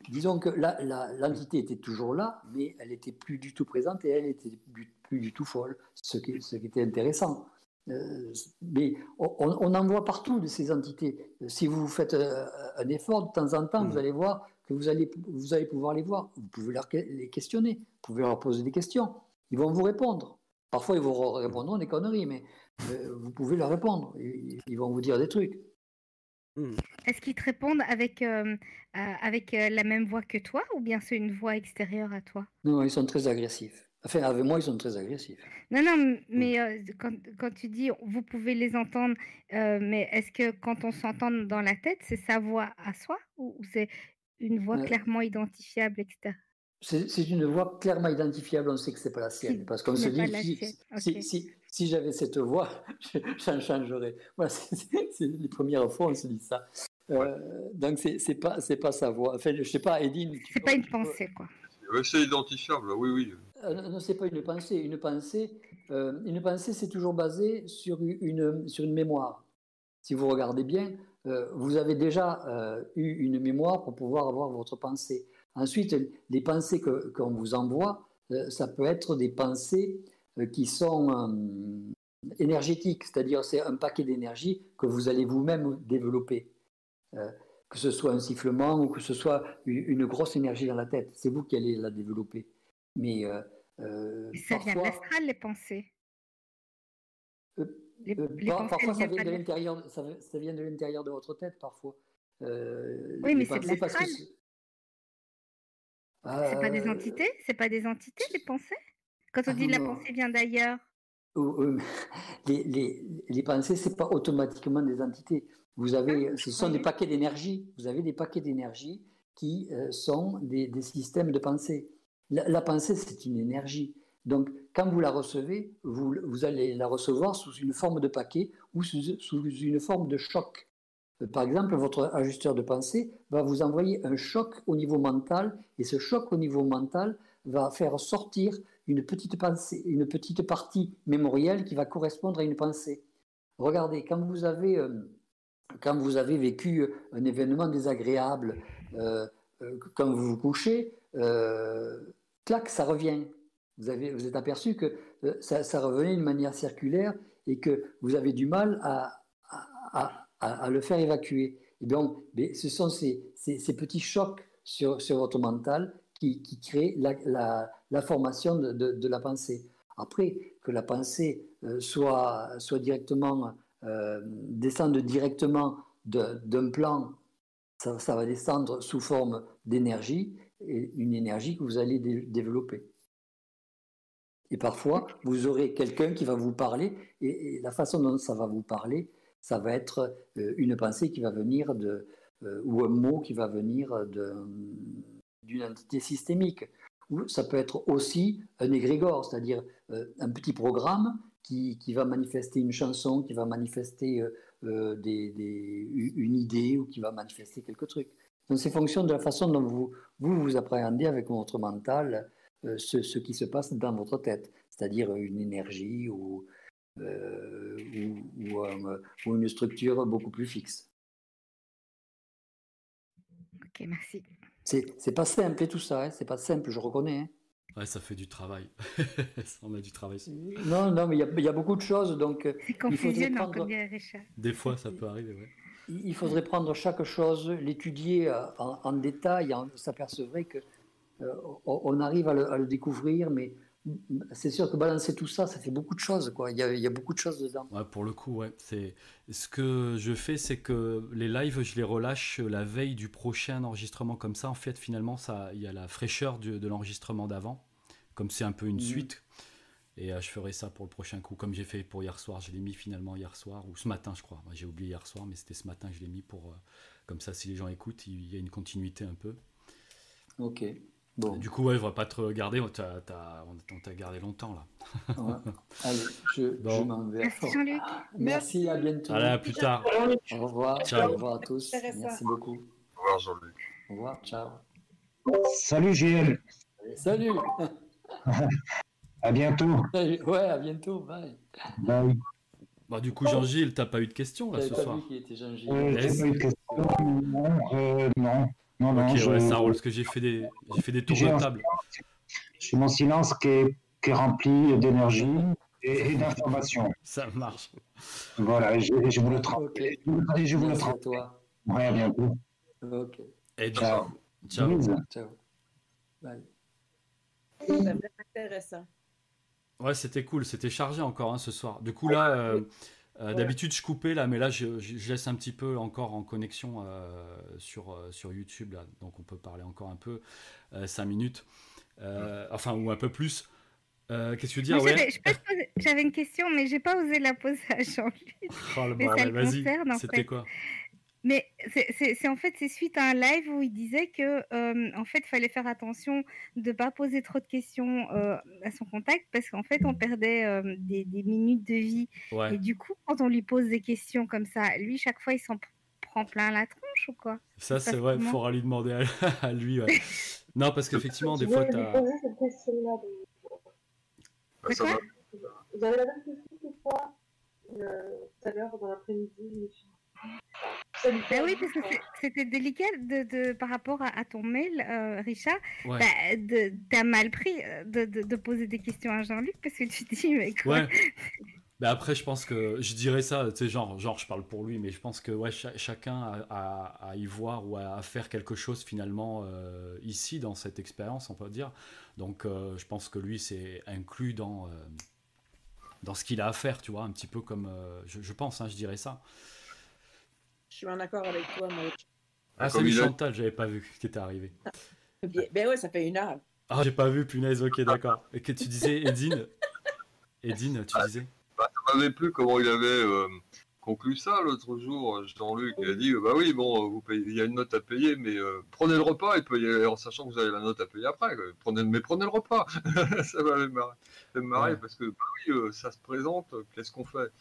Disons que l'entité était toujours là, mais elle n'était plus du tout présente et elle était plus, plus du tout folle, ce qui, ce qui était intéressant. Euh, mais on, on en voit partout de ces entités. Si vous faites euh, un effort de temps en temps, vous allez voir que vous allez, vous allez pouvoir les voir. Vous pouvez leur, les questionner, vous pouvez leur poser des questions. Ils vont vous répondre. Parfois, ils vous répondront des conneries, mais euh, vous pouvez leur répondre. Ils, ils vont vous dire des trucs. Mmh. Est-ce qu'ils te répondent avec, euh, euh, avec euh, la même voix que toi ou bien c'est une voix extérieure à toi? Non, ils sont très agressifs. Enfin, avec moi, ils sont très agressifs. Non, non, m- mais euh, quand, quand tu dis vous pouvez les entendre, euh, mais est-ce que quand on s'entend dans la tête, c'est sa voix à soi ou, ou c'est une voix clairement identifiable, etc. C'est une voix clairement identifiable, on sait que c'est pas la sienne. Parce qu'on se n'est pas dit, la si, sienne, si, ok. si- si j'avais cette voix, j'en changerais. Voilà, c'est les premières fois on se dit ça. Euh, donc c'est pas, c'est pas sa voix. Enfin, je sais pas, Edine. C'est pas une pensée, quoi. Euh, C'est identifiable, oui, oui. Euh, non, c'est pas une pensée. Une pensée, euh, une pensée, c'est toujours basé sur une, sur une mémoire. Si vous regardez bien, euh, vous avez déjà euh, eu une mémoire pour pouvoir avoir votre pensée. Ensuite, les pensées qu'on vous envoie, euh, ça peut être des pensées qui sont énergétiques, c'est-à-dire c'est un paquet d'énergie que vous allez vous-même développer. Que ce soit un sifflement ou que ce soit une, grosse énergie dans la tête, c'est vous qui allez la développer. Mais Ça vient de parfois, l'astral, les pensées? Euh, Les, euh, les par- pensées, parfois ça vient de l'intérieur, ça, ça vient de l'intérieur de votre tête parfois. Euh, Oui, mais c'est de pensées, parce que l'astral. c'est- C'est pas des Euh, entités? C'est pas des entités, les pensées? Quand on Ah dit la non. pensée vient d'ailleurs. Oh, oh, les, les, les pensées, c'est pas automatiquement des entités. Vous avez, Ah, ce sont des paquets d'énergie. Vous avez des paquets d'énergie qui euh, sont des, des systèmes de pensée. La, la pensée, c'est une énergie. Donc, quand vous la recevez, vous, allez la recevoir sous une forme de paquet ou sous, une forme de choc. Euh, Par exemple, votre ajusteur de pensée va vous envoyer un choc au niveau mental et ce choc au niveau mental va faire sortir une petite pensée, une petite partie mémorielle qui va correspondre à une pensée. Regardez, quand vous avez, euh, vécu un événement désagréable, euh, euh, quand vous vous couchez, euh, clac, ça revient. Vous êtes aperçu que euh, ça, revenait d'une manière circulaire et que vous avez du mal à, le faire évacuer. Et donc, ce sont ces, petits chocs sur, votre mental qui, qui crée la, formation de, la pensée. Après, que la pensée euh, soit, directement, euh, descende directement d'un plan, ça, va descendre sous forme d'énergie, une énergie que vous allez dé développer. Et parfois, vous aurez quelqu'un qui va vous parler, et, la façon dont ça va vous parler, ça va être euh, une pensée qui va venir de, euh, ou un mot qui va venir d'une entité systémique. Ou ça peut être aussi un égrégore, c'est-à-dire euh, un petit programme qui, qui, va manifester une chanson, qui va manifester des, une idée ou qui va manifester quelque truc. Donc c'est fonction de la façon dont vous vous, vous appréhendez avec votre mental ce, ce, qui se passe dans votre tête, c'est-à-dire une énergie ou, euh, ou, ou, un, ou, une structure beaucoup plus fixe. Ok, merci. C'est pas simple et tout ça, hein. c'est pas simple, je reconnais. Hein. Ouais, ça fait du travail. On a du travail. Non, non, mais il y, y, a beaucoup de choses, donc euh, il faudrait prendre... Des fois, ça peut arriver, ouais. Il faudrait prendre chaque chose, l'étudier en, en, détail, on s'apercevrait que euh, on arrive à le, à le découvrir, mais c'est sûr que balancer tout ça, ça fait beaucoup de choses. Quoi. Il, y a, il y a beaucoup de choses dedans. Ouais, pour le coup, ouais. C'est... Ce que je fais, c'est que les lives, je les relâche la veille du prochain enregistrement. Comme ça, en fait, finalement, ça, il y a la fraîcheur de, de l'enregistrement d'avant. Comme c'est un peu une mmh. suite. Et euh, je ferai ça pour le prochain coup, comme j'ai fait pour hier soir. Je l'ai mis finalement hier soir, ou ce matin, je crois. J'ai oublié hier soir, mais c'était ce matin que je l'ai mis pour. Euh, comme ça, si les gens écoutent, il y a une continuité un peu. Ok. Bon. Du coup, ouais, je ne pas te garder. on t'a gardé longtemps là. ouais. Allez, je, bon. je m'en vais. Merci Jean-Luc. Merci, à bientôt. Allez, à plus tard. Au revoir. Ciao. Au revoir à tous. Merci beaucoup. Au revoir Jean-Luc. Au revoir. Ciao. Salut JL. Salut. à bientôt. Ouais, à bientôt. Bye. Bye. Bah, du coup, Jean-Gilles, t'as pas eu de questions là ce pas soir vu qui était Jean-Gilles. Euh, J'ai pas eu de questions. Non, euh, non. Non, non, ok, je... ouais, ça roule, parce que j'ai fait des, j'ai fait des tours de table. J'ai mon silence qui est, qui est rempli d'énergie et, et d'informations. Ça marche. Voilà, je, je vous le transmets. Okay. Et je vous Merci le toi. Ouais, à bientôt. Ok. Et Ciao. Ciao. Ciao. Bye. C'est vraiment intéressant. Ouais, c'était cool, c'était chargé encore hein, ce soir. Du coup, là, euh, euh, d'habitude, je coupais là, mais là, je, je, laisse un petit peu encore en connexion euh, sur, euh, sur YouTube, là, donc on peut parler encore un peu, 5 minutes, euh, enfin, ou un peu plus. Qu'est-ce que tu veux dire ouais? J'avais une question, mais j'ai pas osé la poser à Jean-Luc. Oh, le vas-y, c'était quoi? Mais c'est en fait c'est suite à un live où il disait que euh, en fait fallait faire attention de pas poser trop de questions euh, à son contact parce qu'en fait on perdait euh, des, des, minutes de vie ouais. et du coup quand on lui pose des questions comme ça lui chaque fois il s'en prend plein la tronche ou quoi? Ça c'est vrai, il faudra lui demander à, à lui. Ouais. non parce qu'effectivement des fois vais tu lui as... poser cette question-là. Bah. J'avais la même question que toi tout à l'heure dans l'après-midi. je me suis Ben oui, parce que c'était délicat de, de, par rapport à, à ton mail, euh, Richard. Ouais. Bah, T'as mal pris de, de, de, poser des questions à Jean-Luc parce que tu dis, mais quoi? Ouais. Ben après, je pense que je dirais ça, tu sais, genre, genre, je parle pour lui, mais je pense que ouais, ch chacun a, a, à y voir ou à, à faire quelque chose finalement euh, ici dans cette expérience, on peut dire. Donc, euh, je pense que lui, c'est inclus dans, euh, dans ce qu'il a à faire, tu vois, un petit peu comme, euh, je, je, pense, hein, je dirais ça. Je suis en accord avec toi, moi. Ah, salut Chantal, j'avais pas vu ce qui était arrivé. Ben ouais, ça fait une heure. Ah, j'ai pas vu, punaise, ok, d'accord. Et que tu disais, Edine? Edine, tu disais? bah, Ça m'avait plu comment il avait euh, conclu ça l'autre jour, Jean-Luc. Il a dit Bah oui, bon, vous payez, il y a une note à payer, mais euh, prenez le repas et payez, en sachant que vous avez la note à payer après. Prenez, mais prenez le repas Ça marré, marré ouais. parce que, bah oui, euh, ça se présente, qu'est-ce qu'on fait?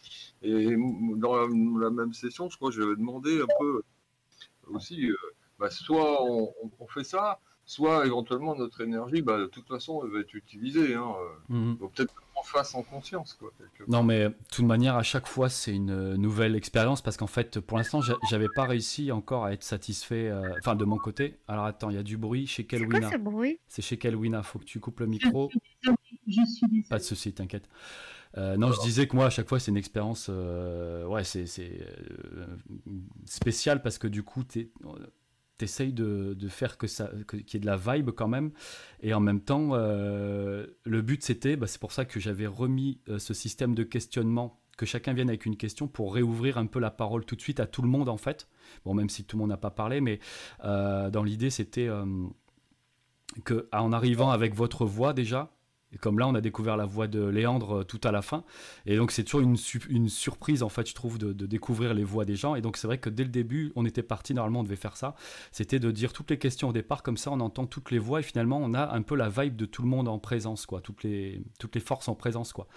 Et dans la, la, même session, je crois que je lui avais demandé un peu aussi bah, soit on, on, fait ça, soit éventuellement notre énergie, bah, de toute façon, elle va être utilisée. Hein. Mm -hmm. Donc peut-être qu'on fasse en conscience. Quoi, non, mais de toute manière, à chaque fois, c'est une nouvelle expérience parce qu'en fait, pour l'instant, j'avais pas réussi encore à être satisfait, enfin, euh, de mon côté. Alors attends, il y a du bruit chez Kelwina. C'est ce bruit? C'est chez Kelwina, faut que tu coupes le micro. Je suis désolée. Pas de souci, t'inquiète. Euh, non, je disais que moi, à chaque fois, c'est une expérience, euh, ouais, c'est euh, spéciale parce que du coup, es, t'essayes de, faire que ça, qu'il y ait de la vibe quand même. Et en même temps, euh, le but c'était, bah, c'est pour ça que j'avais remis euh, ce système de questionnement, que chacun vienne avec une question pour réouvrir un peu la parole tout de suite à tout le monde en fait. Bon, même si tout le monde n'a pas parlé, mais euh, dans l'idée c'était que en arrivant avec votre voix déjà. Et comme là, on a découvert la voix de Léandre euh, tout à la fin. Et donc, c'est toujours une, su- une surprise, en fait, je trouve, de, découvrir les voix des gens. Et donc, c'est vrai que dès le début, on était parti, normalement, on devait faire ça. C'était de dire toutes les questions au départ, comme ça, on entend toutes les voix. Et finalement, on a un peu la vibe de tout le monde en présence, quoi. Toutes les, toutes les forces en présence, quoi.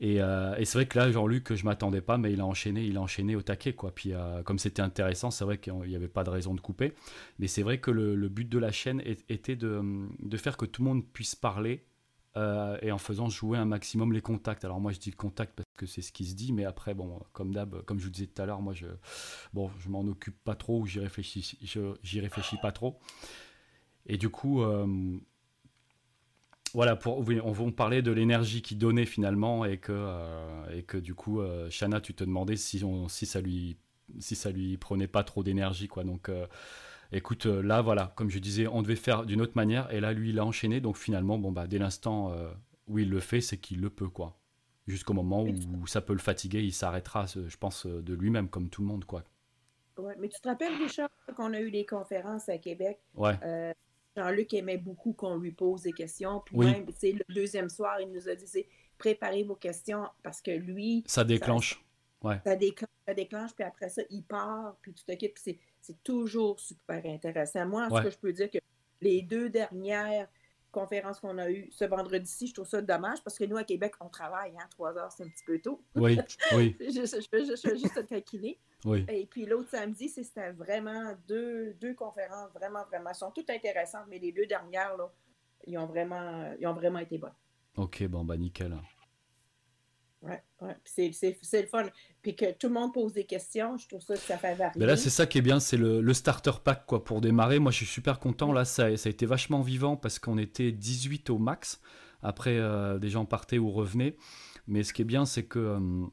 Et, euh, c'est vrai que là, Jean-Luc, je m'attendais pas, mais il a enchaîné, il a enchaîné au taquet, quoi. Puis, euh, comme c'était intéressant, c'est vrai qu'il n'y avait pas de raison de couper. Mais c'est vrai que le, but de la chaîne était de faire que tout le monde puisse parler euh, et en faisant jouer un maximum les contacts. Alors moi je dis le contact parce que c'est ce qui se dit, mais après bon, comme d'hab, comme je vous disais tout à l'heure, moi je, bon, je m'en occupe pas trop ou j'y réfléchis, j'y réfléchis pas trop. Et du coup, euh, voilà, pour, on va parler de l'énergie qu'il donnait finalement et que, euh, et que du coup, Shana, tu te demandais si, on, si, ça lui, si ça lui prenait pas trop d'énergie, quoi. Donc, écoute, euh, là, voilà, comme je disais, on devait faire d'une autre manière et là, lui, il a enchaîné. Donc, finalement, bon, bah, dès l'instant euh, où il le fait, c'est qu'il le peut, quoi. Jusqu'au moment où ça peut le fatiguer, il s'arrêtera, je pense, euh, de lui-même, comme tout le monde, quoi. Ouais, mais tu te rappelles, Richard, qu'on a eu des conférences à Québec? Ouais. euh, Jean-Luc aimait beaucoup qu'on lui pose des questions. Puis Oui. même, tu le deuxième soir, il nous a dit, c'est préparez vos questions parce que lui, Ça déclenche. Ouais. ça déclenche, ça déclenche, puis après ça, il part, puis tout à coup, puis c'est, toujours super intéressant. Moi, en ce Ouais. que je peux dire que les deux dernières conférences qu'on a eues ce vendredi-ci, je trouve ça dommage parce que nous, à Québec, on travaille, hein, trois heures, c'est un petit peu tôt. Oui, oui. je, fais juste- taquiner. Oui. Et puis l'autre samedi, c'était vraiment deux, deux conférences, vraiment, vraiment. Elles sont toutes intéressantes, mais les deux dernières, là, ils ont vraiment, ils ont vraiment été bonnes. Ok, bon, bah nickel. Ouais, ouais. C'est- le fun. Puis que tout le monde pose des questions, je trouve ça que ça fait varier. Mais là, c'est ça qui est bien, c'est le, le starter pack quoi, pour démarrer. Moi, je suis super content. Là, ça, ça a été vachement vivant parce qu'on était 18 au max. Après, euh, des gens partaient ou revenaient. Mais ce qui est bien, c'est que euh,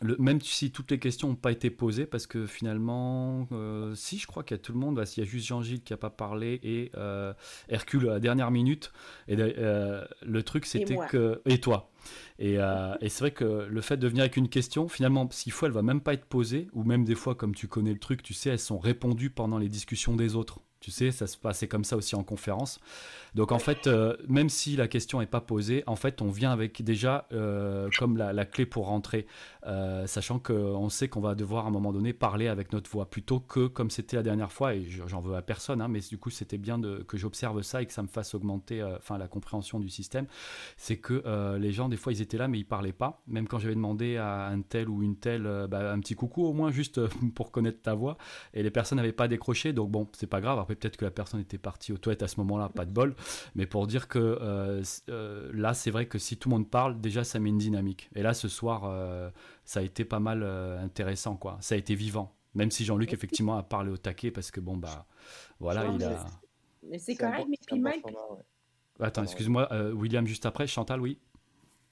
le- même si toutes les questions n'ont pas été posées, parce que finalement, euh, si je crois qu'il y a tout le monde, bah, s'il y a juste Jean-Gilles qui n'a pas parlé et euh, Hercule à la dernière minute. Et euh, le truc, c'était que. Et toi. Et, et c'est vrai que le fait de venir avec une question, finalement, s'il faut, elle va même pas être posée, ou même des fois, comme tu connais le truc, tu sais, elles sont répondues pendant les discussions des autres. Tu sais, ça se passait comme ça aussi en conférence. Donc en fait, euh, même si la question n'est pas posée, en fait, on vient avec déjà euh, comme la, la clé pour rentrer, euh, sachant qu'on sait qu'on va devoir à un moment donné parler avec notre voix, plutôt que comme c'était la dernière fois, et je- j'en veux à personne, hein, mais du coup c'était bien que j'observe ça et que ça me fasse augmenter euh, la compréhension du système, c'est que euh, les gens des fois ils étaient là mais ils parlaient pas, même quand j'avais demandé à un tel ou une telle bah, un petit coucou au moins juste pour connaître ta voix, et les personnes n'avaient pas décroché, donc bon c'est pas grave, après peut-être que la personne était partie aux toilettes à ce moment-là, pas de bol, mais pour dire que là c'est vrai que si tout le monde parle, déjà ça met une dynamique, et là ce soir ça a été pas mal euh, intéressant quoi, ça a été vivant. Même si Jean-Luc effectivement a parlé au taquet parce que bon bah voilà il mais a. Mais c'est correct, bon- mais puis bon même, format, ouais. Attends, excuse-moi, euh, William juste après, Chantal, oui.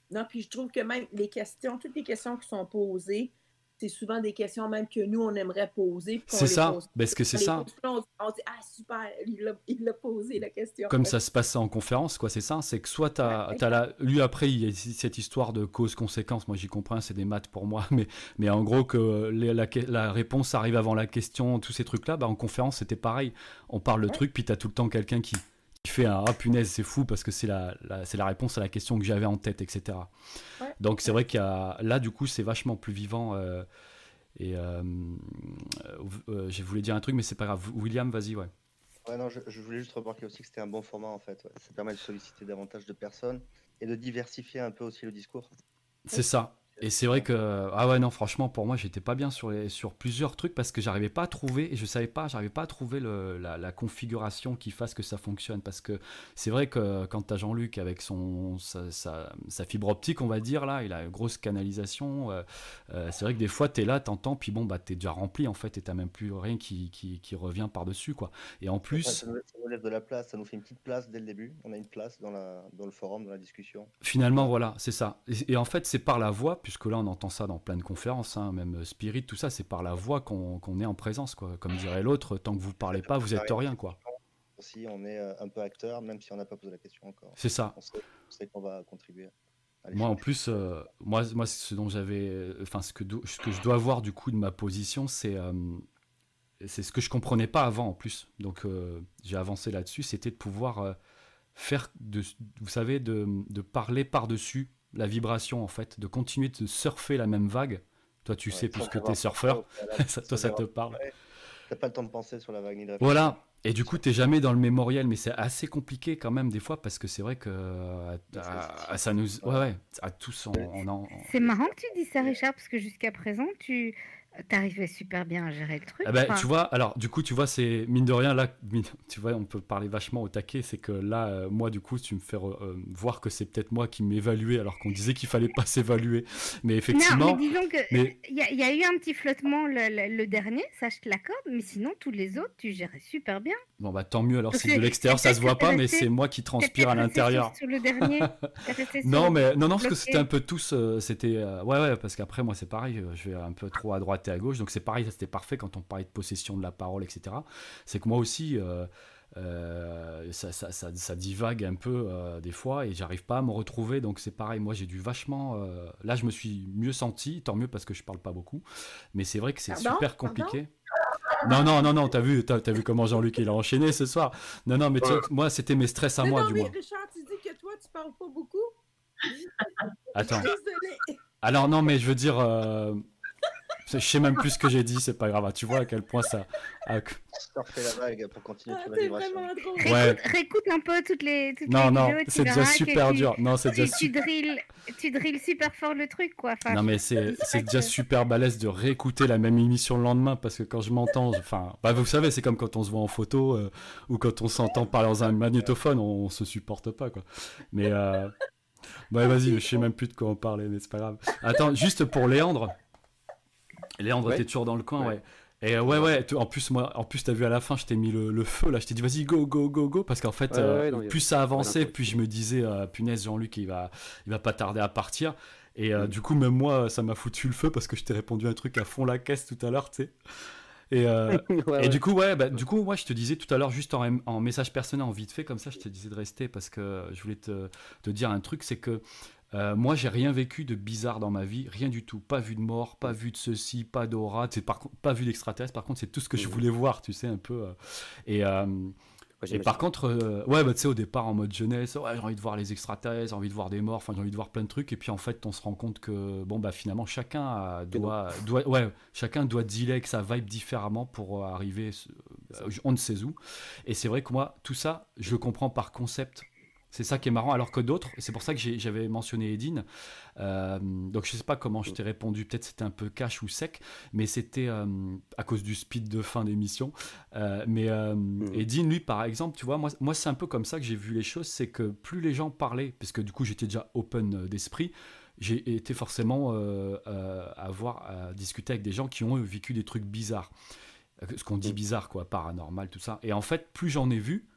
non, puis je trouve que même les questions, toutes les questions qui sont posées, c'est souvent des questions même que nous, on aimerait poser. C'est ça, pose. parce que c'est ça. on, on dit, ah super, il l'a- posé la question. Comme ça se passe en conférence, quoi, c'est ça. C'est que soit tu as, Ouais, la. Lui, après, il y a cette histoire de cause-conséquence. Moi, j'y comprends, c'est des maths pour moi. Mais, mais en gros, que les- la, la réponse arrive avant la question, tous ces trucs-là, bah, en conférence, c'était pareil. On parle le truc, puis tu as tout le temps quelqu'un qui, qui fait un Ah punaise, c'est fou parce que c'est la, la- c'est la réponse à la question que j'avais en tête, etc. Ouais. Donc, c'est vrai qu'il y a. Là, du coup, c'est vachement plus vivant. euh, et euh, euh, je voulais dire un truc, mais c'est pas grave. William, vas-y, ouais. Ouais, non, je, je voulais juste remarquer aussi que c'était un bon format en fait. ouais. Ça permet de solliciter davantage de personnes et de diversifier un peu aussi le discours. C'est ça. Et c'est vrai que ah ouais non franchement pour moi j'étais pas bien sur les, sur plusieurs trucs parce que j'arrivais pas à trouver et je savais pas j'arrivais pas à trouver le, la, la configuration qui fasse que ça fonctionne parce que c'est vrai que quand tu as Jean-Luc avec son sa, sa- sa fibre optique on va dire là il a une grosse canalisation euh, euh, c'est vrai que des fois tu es là t'entends puis bon bah t'es déjà rempli en fait et t'as même plus rien qui, qui, qui revient par dessus quoi et en plus ça, nous, ça nous lève de la place, ça nous fait une petite place dès le début. On a une place dans, la, dans le forum, dans la discussion. Finalement, voilà, c'est ça. Et, et en fait, c'est par la voix, puisque là on entend ça dans plein de conférences, hein, même Spirit, tout ça, c'est par la voix qu'on est en présence, quoi. Comme dirait l'autre, tant que vous parlez pas, vous êtes rien, quoi. Aussi, on est euh, un peu acteur, même si on n'a pas posé la question encore. C'est ça. On sait, qu'on va contribuer. Moi, en plus, euh, moi, moi, ce dont j'avais, enfin, ce que, ce que je dois voir du coup de ma position, c'est c'est ce que je comprenais pas avant en plus. Donc, j'ai avancé là-dessus, c'était de pouvoir faire, de, vous savez, de, de parler par-dessus la vibration, en fait, de continuer de surfer la même vague. Toi, tu sais, puisque tu es surfeur, toi, ça te parle. T'as pas le temps de penser sur la vague ni de Voilà. Et du coup, tu jamais dans le mémoriel, mais c'est assez compliqué quand même des fois parce que c'est vrai que ça nous, ouais, ouais, à tous, on, en... C'est marrant que tu dis ça, Richard, parce que jusqu'à présent, tu, T'arrivais super bien à gérer le truc. Ah bah, Tu vois, alors du coup, tu vois, c'est mine de rien, là, tu vois, on peut parler vachement au taquet. C'est que là, euh, moi, du coup, tu me fais euh, voir que c'est peut-être moi qui m'évaluais alors qu'on disait qu'il fallait pas s'évaluer. Mais effectivement. Non, mais disons que il y, a eu un petit flottement le, dernier, ça je te l'accorde, mais sinon, tous les autres, tu gérais super bien. Bon, bah tant mieux alors, si de l'extérieur ça se voit pas, mais c'est moi qui transpire à l'intérieur. Sur le dernier Non, mais non, non, parce que c'était un peu tous. Euh, c'était. ouais, ouais, parce qu'après, moi, c'est pareil, je vais un peu trop à droite à gauche. Donc c'est pareil, ça c'était parfait quand on parlait de possession de la parole, etc. C'est que moi aussi, euh, euh, ça, ça, ça, divague un peu euh, des fois et j'arrive pas à me retrouver. Donc c'est pareil, moi j'ai dû vachement. là, je me suis mieux senti, tant mieux parce que je parle pas beaucoup. Mais c'est vrai que c'est super compliqué. non, non, non, non, t'as vu, t'as, as vu comment Jean-Luc il a enchaîné ce soir. Non, non, mais moi c'était mes stress à moi non, du mais moins. Richard, tu dis que toi tu parles pas beaucoup. Attends. Alors non, mais je veux dire, je sais même plus ce que j'ai dit, c'est pas grave. Tu vois à quel point ça. la vague pour continuer ah, Ouais. Réécoute, un peu toutes les. Toutes non, non, c'est déjà super dur. Non, c'est déjà tu, drilles, tu drilles super fort le truc, quoi. non, mais c'est déjà super balèze de réécouter la même émission le lendemain parce que quand je m'entends, enfin, bah, vous savez, c'est comme quand on se voit en photo euh, ou quand on s'entend parler dans un magnétophone, on, on, se supporte pas, quoi. Mais. Euh... Bah, vas-y, je sais même plus de quoi on parlait, mais c'est pas grave. Attends, juste pour Léandre. Léandre, ouais. t'es toujours dans le coin, ouais. Et euh, ouais, ouais, en plus, moi, en plus, t'as vu à la fin, je t'ai mis le, feu, là, je t'ai dit, vas-y, go, go, go, go, parce qu'en fait, euh, plus ça avançait, plus je me disais, euh, punaise, Jean-Luc, il va, il va pas tarder à partir. Et mm. du coup, même moi, ça m'a foutu le feu parce que je t'ai répondu un truc à fond la caisse tout à l'heure, tu sais. Et, et du coup, ouais, bah, du coup, moi, je te disais tout à l'heure, juste en, en, message personnel, en vite fait, comme ça, je te disais de rester parce que je voulais te, te dire un truc, c'est que euh, moi, j'ai rien vécu de bizarre dans ma vie, rien du tout. Pas vu de mort, pas vu de ceci, pas d'aura, par pas vu d'extraterrestre. Par contre, c'est tout ce que je mmh. voulais voir, tu sais, un peu. Euh. Et, euh, et par contre, ouais, bah, tu sais, au départ, en mode jeunesse, ouais, j'ai envie de voir les extraterrestres, j'ai envie de voir des morts, enfin, j'ai envie de voir plein de trucs. Et puis, en fait, on se rend compte que, bon, bah, finalement, chacun doit, doit, ouais, chacun doit dealer avec sa vibe différemment pour arriver, on ne sait où. Et c'est vrai que moi, tout ça, je le comprends par concept c'est ça qui est marrant, alors que d'autres, c'est pour ça que j'avais mentionné Edine. Euh, donc je sais pas comment je t'ai répondu, peut-être c'était un peu cash ou sec, mais c'était euh, à cause du speed de fin d'émission. Euh, mais mmh. Edine, lui, par exemple, tu vois, moi, moi c'est un peu comme ça que j'ai vu les choses, c'est que plus les gens parlaient, parce que du coup j'étais déjà open d'esprit, j'ai été forcément à voir, à discuter avec des gens qui ont vécu des trucs bizarres. Ce qu'on dit mmh. bizarre, quoi, paranormal, tout ça. Et en fait, plus j'en ai vu,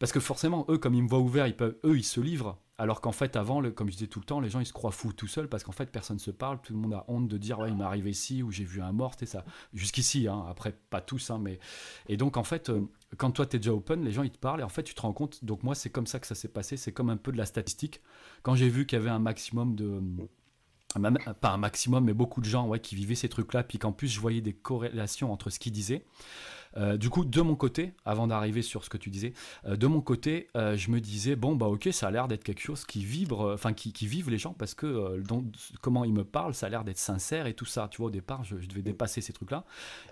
parce que forcément, eux, comme ils me voient ouvert, ils eux, ils se livrent. Alors qu'en fait, avant, comme je disais tout le temps, les gens, ils se croient fous tout seuls parce qu'en fait, personne ne se parle. Tout le monde a honte de dire, ouais, il m'est arrivé ici ou j'ai vu un mort, et ça. Jusqu'ici, hein, après, pas tous, hein, mais. Et donc, en fait, euh, quand toi, tu es déjà open, les gens, ils te parlent et en fait, tu te rends compte. Donc, moi, c'est comme ça que ça s'est passé. C'est comme un peu de la statistique. Quand j'ai vu qu'il y avait un maximum de pas un maximum, mais beaucoup de gens ouais, qui vivaient ces trucs-là, puis qu'en plus je voyais des corrélations entre ce qu'ils disaient. Euh, du coup, de mon côté, avant d'arriver sur ce que tu disais, euh, de mon côté, euh, je me disais bon bah ok, ça a l'air d'être quelque chose qui vibre, enfin qui, qui vivent les gens parce que comment ils me parlent, ça a l'air d'être sincère et tout ça. Tu vois, au départ, je, devais dépasser ces trucs-là,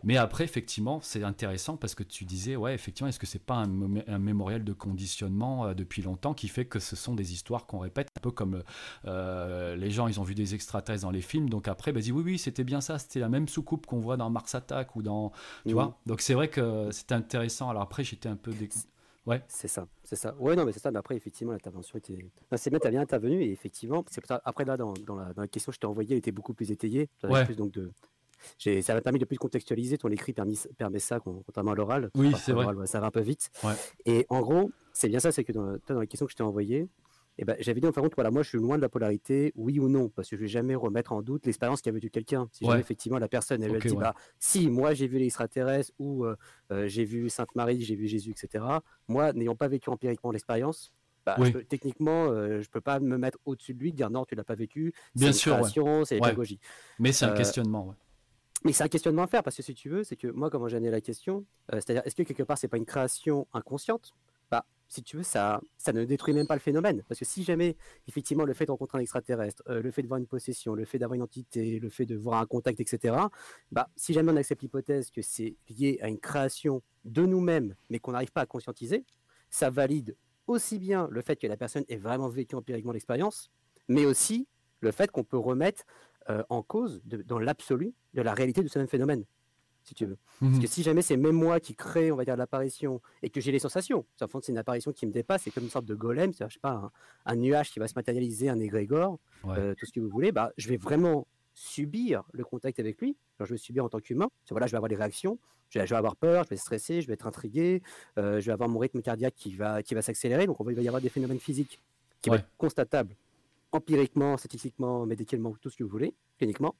mais après, effectivement, c'est intéressant parce que tu disais ouais, effectivement, est-ce que c'est pas un, un, mémorial de conditionnement depuis longtemps qui fait que ce sont des histoires qu'on répète un peu comme les gens, ils ont vu des extraterrestres dans les films, donc après, bah, dit oui oui, c'était bien ça, c'était la même soucoupe qu'on voit dans Mars Attack ou dans, tu mmh. vois, donc c'est vrai que c'était intéressant. Alors après, j'étais un peu. Ouais. C'est ça, c'est ça. Ouais, non, mais c'est ça. Mais après, effectivement, l'intervention était. c'est bien, t'as bien intervenu et effectivement, c'est ça. Après, là, dans, dans, la, dans la question que je t'ai envoyée, elle était beaucoup plus étayée. Ouais. Plus, donc, de. Ça m'a permis de plus contextualiser. Ton écrit permis, permet ça, contrairement à l'oral. Oui, c'est vrai. ça va un peu vite. Ouais. Et en gros, c'est bien ça, c'est que dans, dans les questions que je t'ai envoyées, Et ben, j'avais dit de compte, voilà, moi je suis loin de la polarité, oui ou non, parce que je vais jamais remettre en doute l'expérience qu'a vécu quelqu'un. Si jamais effectivement la personne elle, elle Ok, dit ouais. bah si moi j'ai vu les extraterrestres ou euh, euh, j'ai vu Sainte Marie, j'ai vu Jésus, etc. Moi n'ayant pas vécu empiriquement l'expérience, bah, je Oui. peux- techniquement euh, je peux pas me mettre au-dessus de lui, dire non tu l'as pas vécu, Bien sûr, ouais. création, c'est pédagogie. Mais c'est un questionnement, ouais. mais c'est un questionnement à faire parce que si tu veux, c'est que moi, comment j'ai la question, c'est-à-dire est-ce que quelque part c'est pas une création inconsciente? Si tu veux, ça, ne détruit même pas le phénomène. Parce que si jamais, effectivement, le fait de rencontrer un extraterrestre, euh, le fait de voir une possession, le fait d'avoir une entité, le fait de voir un contact, etc., bah, si jamais on accepte l'hypothèse que c'est lié à une création de nous-mêmes, mais qu'on n'arrive pas à conscientiser, ça valide aussi bien le fait que la personne ait vraiment vécu empiriquement l'expérience, mais aussi le fait qu'on peut remettre euh, en cause, dans l'absolu, de la réalité de ce même phénomène, si tu veux. Parce Mhm. que si jamais c'est même moi qui crée, on va dire, l'apparition, et que j'ai les sensations, ça fond c'est une apparition qui me dépasse, c'est comme une sorte de golem, je sais pas, un, un nuage qui va se matérialiser, un égrégore, Ouais. euh, tout ce que vous voulez, bah, je vais vraiment subir le contact avec lui. Alors, je vais subir en tant qu'humain. Voilà, je vais avoir des réactions, je vais, je vais avoir peur, je vais stresser, je vais être intrigué, euh, je vais avoir mon rythme cardiaque qui va, qui va s'accélérer. Donc, on va, il va y avoir des phénomènes physiques qui vont être constatables empiriquement, statistiquement, médicalement, tout ce que vous voulez, cliniquement.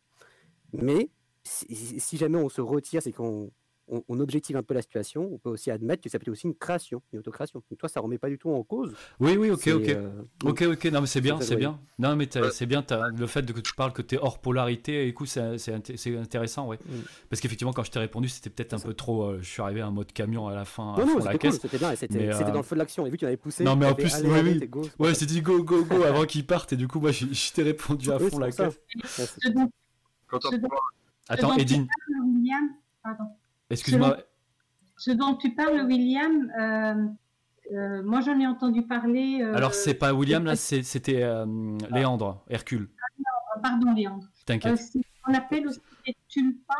Mais si, jamais on se retire, c'est qu'on on, on objective un peu la situation, on peut aussi admettre que ça peut être aussi une création, une autocréation. Donc toi, ça remet pas du tout en cause. Oui, oui, ok, ok. euh, Ok, ok, non, mais c'est bien, c'est bien. Non, mais c'est bien, le fait de que tu parles que tu es hors polarité, écoute, c'est c'est inté- c'est intéressant, ouais. Mm. Parce qu'effectivement, quand je t'ai répondu, c'était peut-être un peu trop. euh, je suis arrivé en mode camion à la fin. Non, non, c'était cool, bien, et c'était euh, dans le feu de l'action. Et vu que tu avais poussé, Non, mais en plus, allez, oui, allez, go, Ouais, dit go, go, go avant qu'ils partent, et du coup, moi, je, je t'ai répondu à fond la caisse. Quand Attends, dont tu Edine, parles, William, pardon. excuse-moi. Ce dont tu parles, William, euh, euh, moi j'en ai entendu parler. euh, Alors, c'est pas William, là, c'est- c'était euh, Léandre, Hercule. Pardon, Léandre. T'inquiète. Euh, qu'on appelle aussi des tulpas,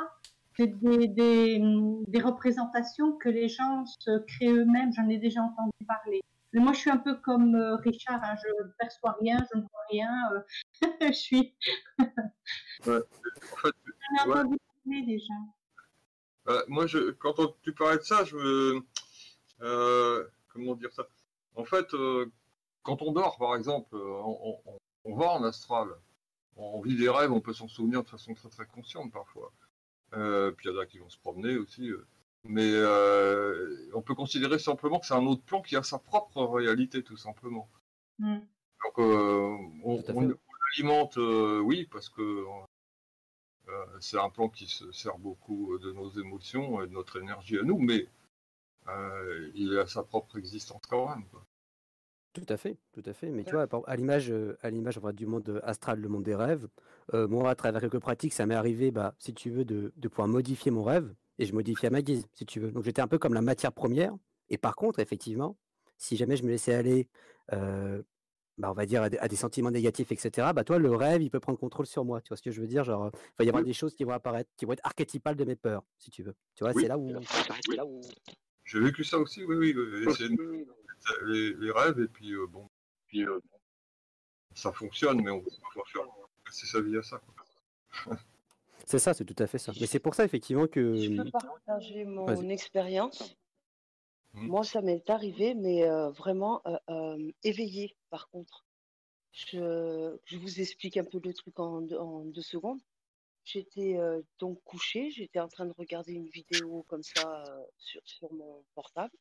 c'est des, des, des représentations que les gens se créent eux-mêmes. J'en ai déjà entendu parler. Mais moi, je suis un peu comme Richard, hein, je ne perçois rien, je ne vois rien. euh, je suis. Ouais, en fait, J'en ai ouais. entendu parler déjà. Euh, moi, je, quand on- tu parlais de ça, je me. euh, comment dire ça? En fait, euh, quand on dort, par exemple, on, on- on va en astral. On vit des rêves, on peut s'en souvenir de façon très très consciente parfois. Euh, puis il y en a qui vont se promener aussi. euh. Mais euh, on peut considérer simplement que c'est un autre plan qui a sa propre réalité, tout simplement. Mm. Donc, euh, on, on- l'alimente, euh, oui, parce que c'est un plan qui se sert beaucoup de nos émotions et de notre énergie à nous, mais euh, il a sa propre existence quand même. quoi. Tout à fait, tout à fait. Mais tu vois, à l'image, euh, à l'image du monde astral, le monde des rêves, euh, moi, à travers quelques pratiques, ça m'est arrivé, bah, si tu veux, de, de pouvoir modifier mon rêve et je modifie à ma guise, si tu veux. Donc j'étais un peu comme la matière première. Et par contre, effectivement, si jamais je me laissais aller, euh, bah, on va dire, à des, à des sentiments négatifs, etc., bah, toi, le rêve, il peut prendre contrôle sur moi. Tu vois ce que je veux dire? Genre, euh, il va y avoir des choses qui vont apparaître, qui vont être archétypales de mes peurs, si tu veux. Tu vois, Oui. c'est là où. c'est là où- J'ai vécu ça aussi, oui, oui. c'est- les, les rêves, et puis euh, bon, puis, euh, ça fonctionne, mais on peut pas faire passer sa vie à ça. C'est ça, c'est tout à fait ça. Mais c'est pour ça, effectivement, que. Je peux partager mon expérience. Mm. Moi, ça m'est arrivé, mais euh, vraiment euh, euh, éveillé, par contre. Je, vous explique un peu le truc en, deux- secondes. J'étais euh, donc couchée, j'étais en train de regarder une vidéo comme ça sur, sur mon portable.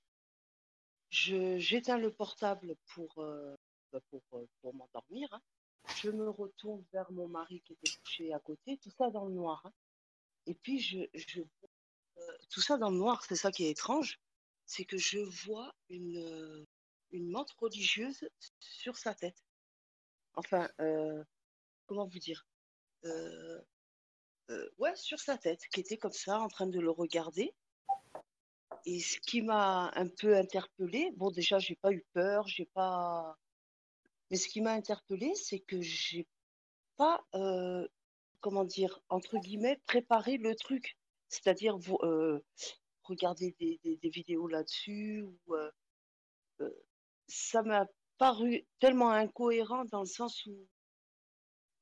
J'éteins le portable pour, bah, pour, pour m'endormir. hein. Je me retourne vers mon mari qui était couché à côté, tout ça dans le noir. hein. Et puis, je, je tout ça dans le noir, c'est ça qui est étrange, c'est que je vois une, euh, une menthe religieuse sur sa tête. Enfin, euh, comment vous dire Euh, Ouais, sur sa tête, qui était comme ça, en train de le regarder. Et ce qui m'a un peu interpellée, bon, déjà, j'ai pas eu peur, j'ai pas. Mais ce qui m'a interpellée, c'est que j'ai pas, comment dire, entre guillemets, préparé le truc. C'est-à-dire, regarder des, des- des vidéos là-dessus, ou, euh, euh, ça m'a paru tellement incohérent dans le sens où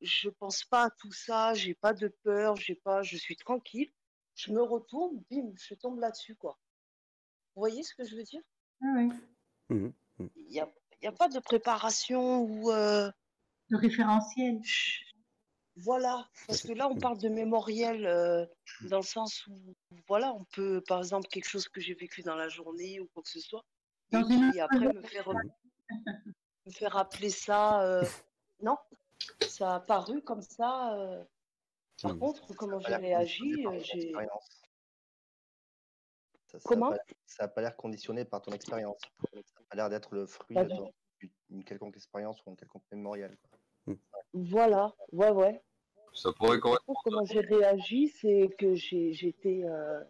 je pense pas à tout ça, j'ai pas de peur, j'ai pas, je suis tranquille. Je me retourne, bim, je tombe là-dessus, quoi. Vous voyez ce que je veux dire? Ah oui. Il y a, il n'y a pas de préparation ou. euh, De référentiel. Voilà, parce que là, on parle de mémoriel euh, dans le sens où, voilà, on peut, par exemple, quelque chose que j'ai vécu dans la journée ou quoi que ce soit, et après me fait, re- me fait rappeler ça. euh, non, ça a apparu comme ça. euh. Par contre, comment j'ai réagi, j'ai. Ça- ça a Comment pas- Ça n'a pas l'air conditionné par ton expérience. Ça n'a pas l'air d'être le fruit d'une quelconque expérience ou un quelconque mémorial. quoi. Voilà, ouais, ouais. Ça pourrait contre, comment j'ai réagi, c'est que j'ai- j'étais euh,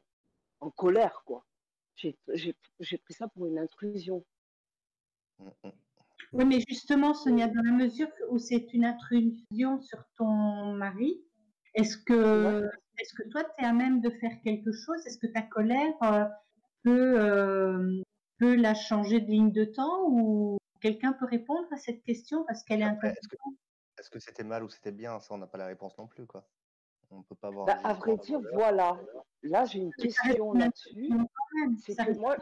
en colère, quoi. J'ai pris ça pour une intrusion. Oui, mais justement, Sonia, dans la mesure où c'est une intrusion sur ton mari, est-ce que, est-ce que toi, tu es à même de faire quelque chose? Est-ce que ta colère euh, peut, euh, peut la changer de ligne de temps ou quelqu'un peut répondre à cette question parce qu'elle est intéressante? Est-ce que c'était mal ou c'était bien? Ça, on n'a pas la réponse non plus. Quoi. On peut pas avoir. Bah, à vrai dire, voilà. Là, j'ai une question là-dessus. C'est que moi,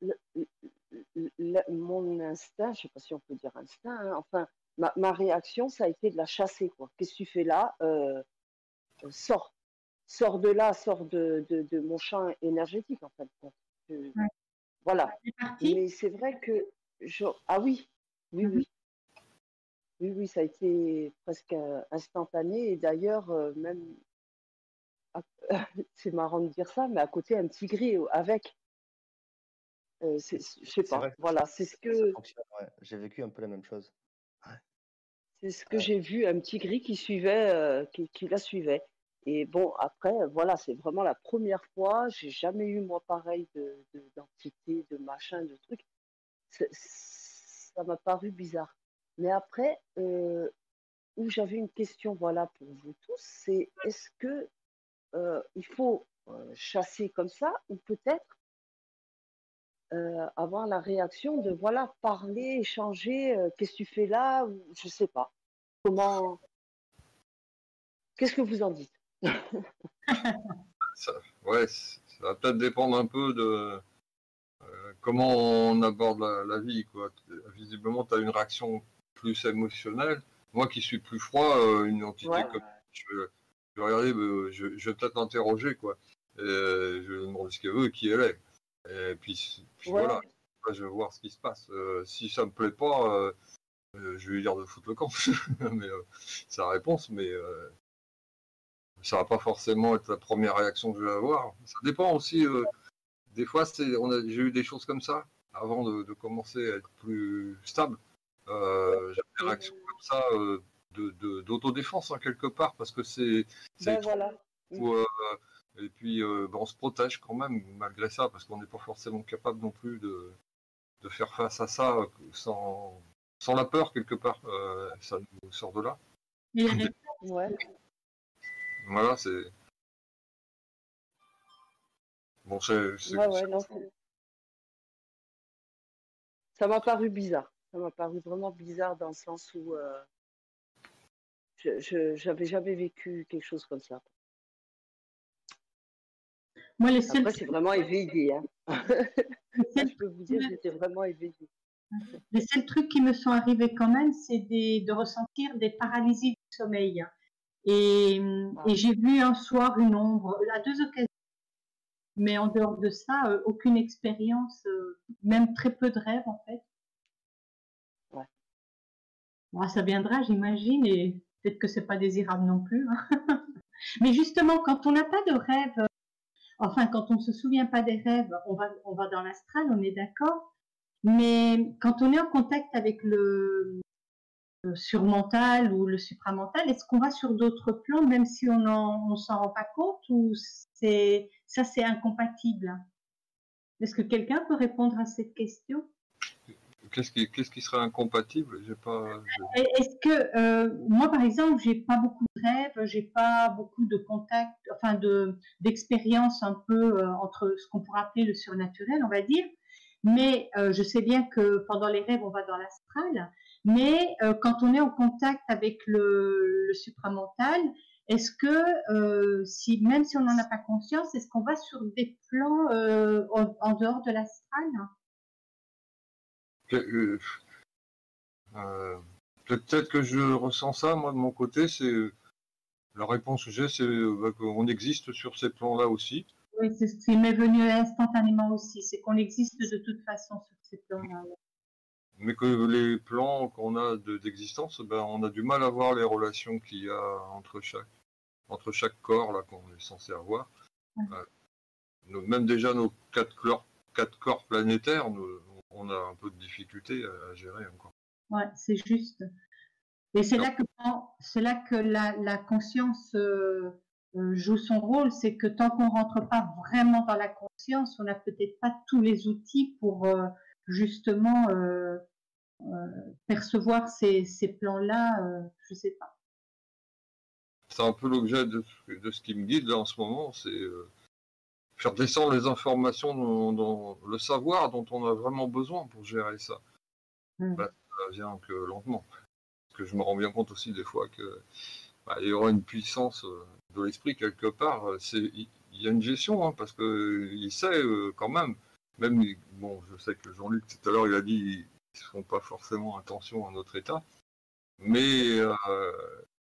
le- le- le- mon instinct, je sais pas si on peut dire instinct, hein, enfin, ma, ma réaction, ça a été de la chasser, quoi. Qu'est-ce que tu fais là? Euh, euh, Sors. Sors de là, sors de, de, de mon champ énergétique, en fait. quoi. Je- Voilà. Mais c'est vrai que. je- Ah oui, oui, oui. Oui, oui, ça a été presque instantané. Et d'ailleurs, euh, même. C'est marrant de dire ça, mais à côté, un petit gris avec. Euh, je sais pas. vrai Voilà, c'est ce que. ouais. J'ai vécu un peu la même chose. C'est ce que j'ai vu, un petit gris qui suivait, euh, qui, qui la suivait. Et bon, après, voilà, c'est vraiment la première fois. J'ai jamais eu, moi, pareil, de, de- d'entité, de machin, de trucs. C'est- Ça m'a paru bizarre. Mais après, euh, où j'avais une question, voilà, pour vous tous, c'est est-ce que euh, il faut euh, chasser comme ça ou peut-être euh, avoir la réaction de, voilà, parler, échanger, qu'est-ce que tu fais là, ou je sais pas. Comment. Qu'est-ce que vous en dites? Ça, ouais, ça va peut-être dépendre un peu de comment on aborde la, la vie. Quoi. Visiblement, tu as une réaction plus émotionnelle. Moi qui suis plus froid, euh, une entité Ouais. comme je, vais- je vais regarder, euh, je, je vais peut-être l'interroger. quoi. Et, euh, je vais demander ce qu'elle veut, qui elle est. Et puis, puis Ouais. voilà, je vais voir ce qui se passe. Euh, si ça me plaît pas, euh, euh, je vais lui dire de foutre le camp. mais euh, c'est la réponse, mais euh, ça va pas forcément être la première réaction que je vais avoir. Ça dépend aussi. euh, des fois, c'est, on a, j'ai eu des choses comme ça avant de, de commencer à être plus stable. Euh, j'avais des réactions comme ça euh, de, de- d'autodéfense hein, quelque part parce que c'est, Ben voilà. euh, et puis euh, ben, on se protège quand même malgré ça parce qu'on n'est pas forcément capable non plus de, de faire face à ça sans, sans la peur quelque part. Euh, ça nous sort de là. Ouais. Voilà, c'est. Bon, c'est. c'est- Ouais, ouais, non, c'est- Ça m'a paru bizarre. Ça m'a paru vraiment bizarre dans le sens où euh, je, j'avais jamais vécu quelque chose comme ça. Moi, les Après, c'est vraiment éveillé. Hein. Je peux vous dire, j'étais vraiment éveillée. Les seuls trucs qui me sont arrivés quand même, c'est de ressentir des paralysies du sommeil. Et, et j'ai vu un soir une ombre, à deux occasions. Mais en dehors de ça, euh, aucune expérience, euh, même très peu de rêves en fait. Ça viendra, j'imagine, et peut-être que c'est pas désirable non plus. hein. Mais justement, quand on n'a pas de rêve, enfin quand on ne se souvient pas des rêves, on va, on va dans l'astral, on est d'accord. Mais quand on est en contact avec le, surmental ou le supramental, est-ce qu'on va sur d'autres plans, même si on on s'en rend pas compte, ou c'est ça c'est incompatible? Est-ce que quelqu'un peut répondre à cette question? Qu'est-ce qui, qu'est-ce serait incompatible? J'ai pas. Est-ce que euh, moi, par exemple, j'ai pas beaucoup de rêves, j'ai pas beaucoup de contacts, enfin de d'expériences un peu euh, entre ce qu'on pourrait appeler le surnaturel, on va dire. Mais euh, je sais bien que pendant les rêves, on va dans l'astral. Mais quand on est en contact avec le, supramental, est-ce que si même si on n'en a pas conscience, est-ce qu'on va sur des plans en, en dehors de l'astral? Euh, euh, peut-être que je ressens ça, moi, de mon côté, c'est la réponse que j'ai, c'est bah, qu'on existe sur ces plans-là aussi. Oui, c'est ce qui m'est venu instantanément aussi, c'est qu'on existe de toute façon sur ces plans-là. Mais que les plans qu'on a d'existence, ben, on a du mal à voir les relations qu'il y a entre chaque, entre chaque corps là qu'on est censé avoir. Euh, même déjà nos quatre corps, quatre corps planétaires, on a un peu de difficulté à, gérer encore. Ouais, c'est juste. Et c'est là que c'est là que la, conscience euh, euh, joue son rôle, c'est que tant qu'on rentre pas vraiment dans la conscience, on n'a peut-être pas tous les outils pour justement percevoir ces, ces plans-là. je sais pas c'est un peu l'objet de, ce qui me guide là en ce moment, c'est euh, faire descendre les informations dans, le savoir dont on a vraiment besoin pour gérer ça. Mmh. Bah, ça vient que lentement. Parce que je me rends bien compte aussi des fois que bah, il y aura une puissance euh, de l'esprit quelque part. il y a une gestion hein, parce que il sait euh, quand même. Même bon, je sais que Jean-Luc tout à l'heure il a dit ils ne font pas forcément attention à notre état, mais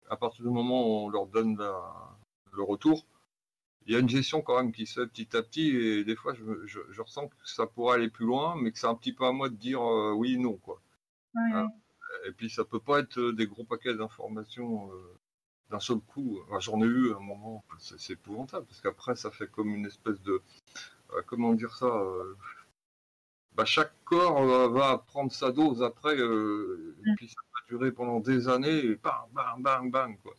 à partir du moment où on leur donne le retour, il y a une gestion quand même qui se fait petit à petit et des fois je, ressens que ça pourrait aller plus loin, mais que c'est un petit peu à moi de dire euh, oui non quoi. Hein et puis ça peut pas être des gros paquets d'informations euh, d'un seul coup. J'en ai eu un moment, c'est épouvantable parce qu'après ça fait comme une espèce de euh, comment dire ça. Bah, chaque corps va prendre sa dose après, et puis ça durer pendant des années, et bang, bang, bang, bang, quoi.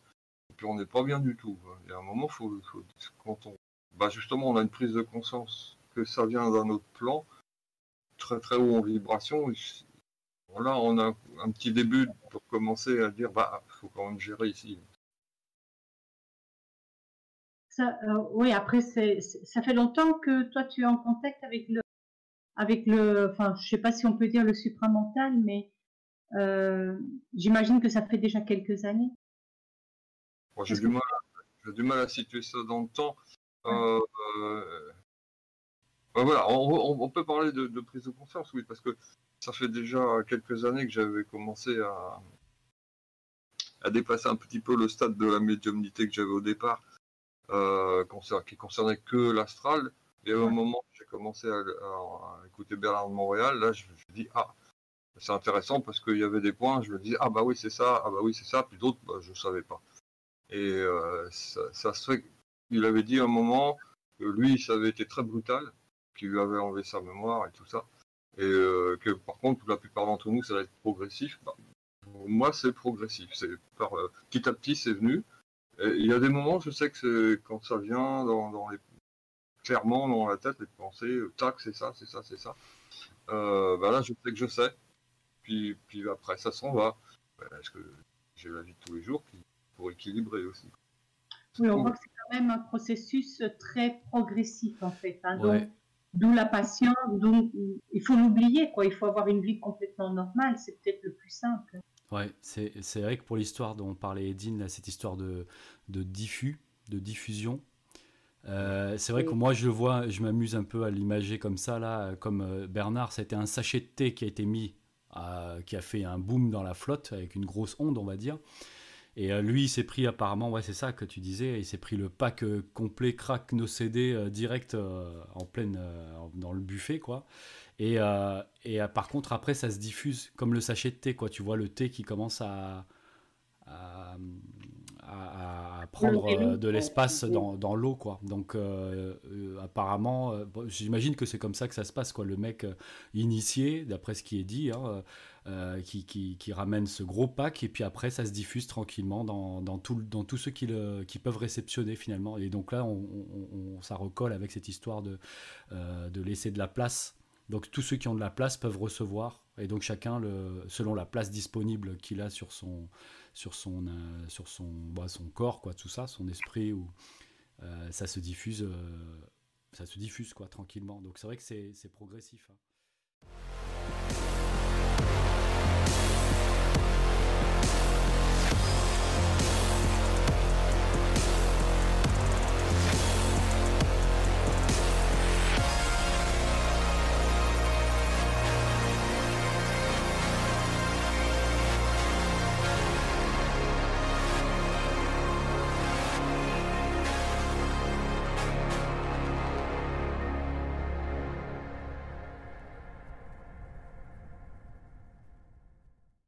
Puis on n'est pas bien du tout. Il y a un moment, faut, faut, quand on, bah justement, on a une prise de conscience que ça vient d'un autre plan, très très haut en vibration. voilà, on a un petit début pour commencer à dire, bah, faut quand même gérer ici. Euh, oui, après, ça fait longtemps que toi, tu es en contact avec le, avec le, enfin, je sais pas si on peut dire le supramental, mais euh, j'imagine que ça fait déjà quelques années. J'ai du, mal, du mal à situer ça dans le temps. Euh, euh, voilà, on, peut parler de, prise de conscience, oui, parce que ça fait déjà quelques années que j'avais commencé à, à dépasser un petit peu le stade de la médiumnité que j'avais au départ, qui concernait que l'astral. Et au moment où j'ai commencé à, écouter Bernard de Montréal, là, je me suis dit, ah, c'est intéressant parce qu'il y avait des points, je me disais, ah bah oui, c'est ça, ah bah oui, c'est ça, puis d'autres, bah, je ne savais pas. Et euh, ça, se fait, il avait dit à un moment que lui, ça avait été très brutal, qu'il lui avait enlevé sa mémoire et tout ça, et euh, que par contre, la plupart d'entre nous, ça va être progressif. Bah, moi, c'est progressif, c'est par euh, petit à petit, c'est venu. il y a des moments, je sais que quand ça vient dans, clairement dans la tête, les pensées, tac, c'est ça, c'est ça, c'est ça. bah là, je sais que je sais puis, puis après ça s'en va. Parce que j'ai la vie de tous les jours pour équilibrer aussi. Oui, on voit que c'est quand même un processus très progressif en fait. Hein. D'où la patience, donc il faut l'oublier, quoi. Il faut avoir une vie complètement normale, c'est peut-être le plus simple. Ouais, c'est vrai que pour l'histoire dont parlait Edine, cette histoire de, de diffus, de diffusion, euh, c'est vrai que moi je le vois, je m'amuse un peu à l'imager comme ça, là, comme euh, Bernard, c'était un sachet de thé qui a été mis qui a fait un boom dans la flotte avec une grosse onde, on va dire. Et euh, lui, il s'est pris apparemment, ouais, c'est ça que tu disais, il s'est pris le pack euh, complet crack nos CD euh, direct en pleine dans le buffet, quoi. Et, et par contre, après, ça se diffuse comme le sachet de thé, quoi. Tu vois le thé qui commence à, à, prendre de l'espace dans, dans l'eau, quoi. Donc, apparemment, j'imagine que c'est comme ça que ça se passe, quoi. Le mec initié, d'après ce qui est dit, hein, euh, qui, ramène ce gros pack et puis après ça se diffuse tranquillement dans, tout, tous ceux qui, peuvent réceptionner finalement. Et donc là, ça recolle avec cette histoire de, euh, de laisser de la place. Donc tous ceux qui ont de la place peuvent recevoir et donc chacun, selon la place disponible qu'il a sur son, euh, bah, corps, tout ça, son esprit, ça se diffuse, tranquillement. Donc c'est vrai que c'est progressif. Hein.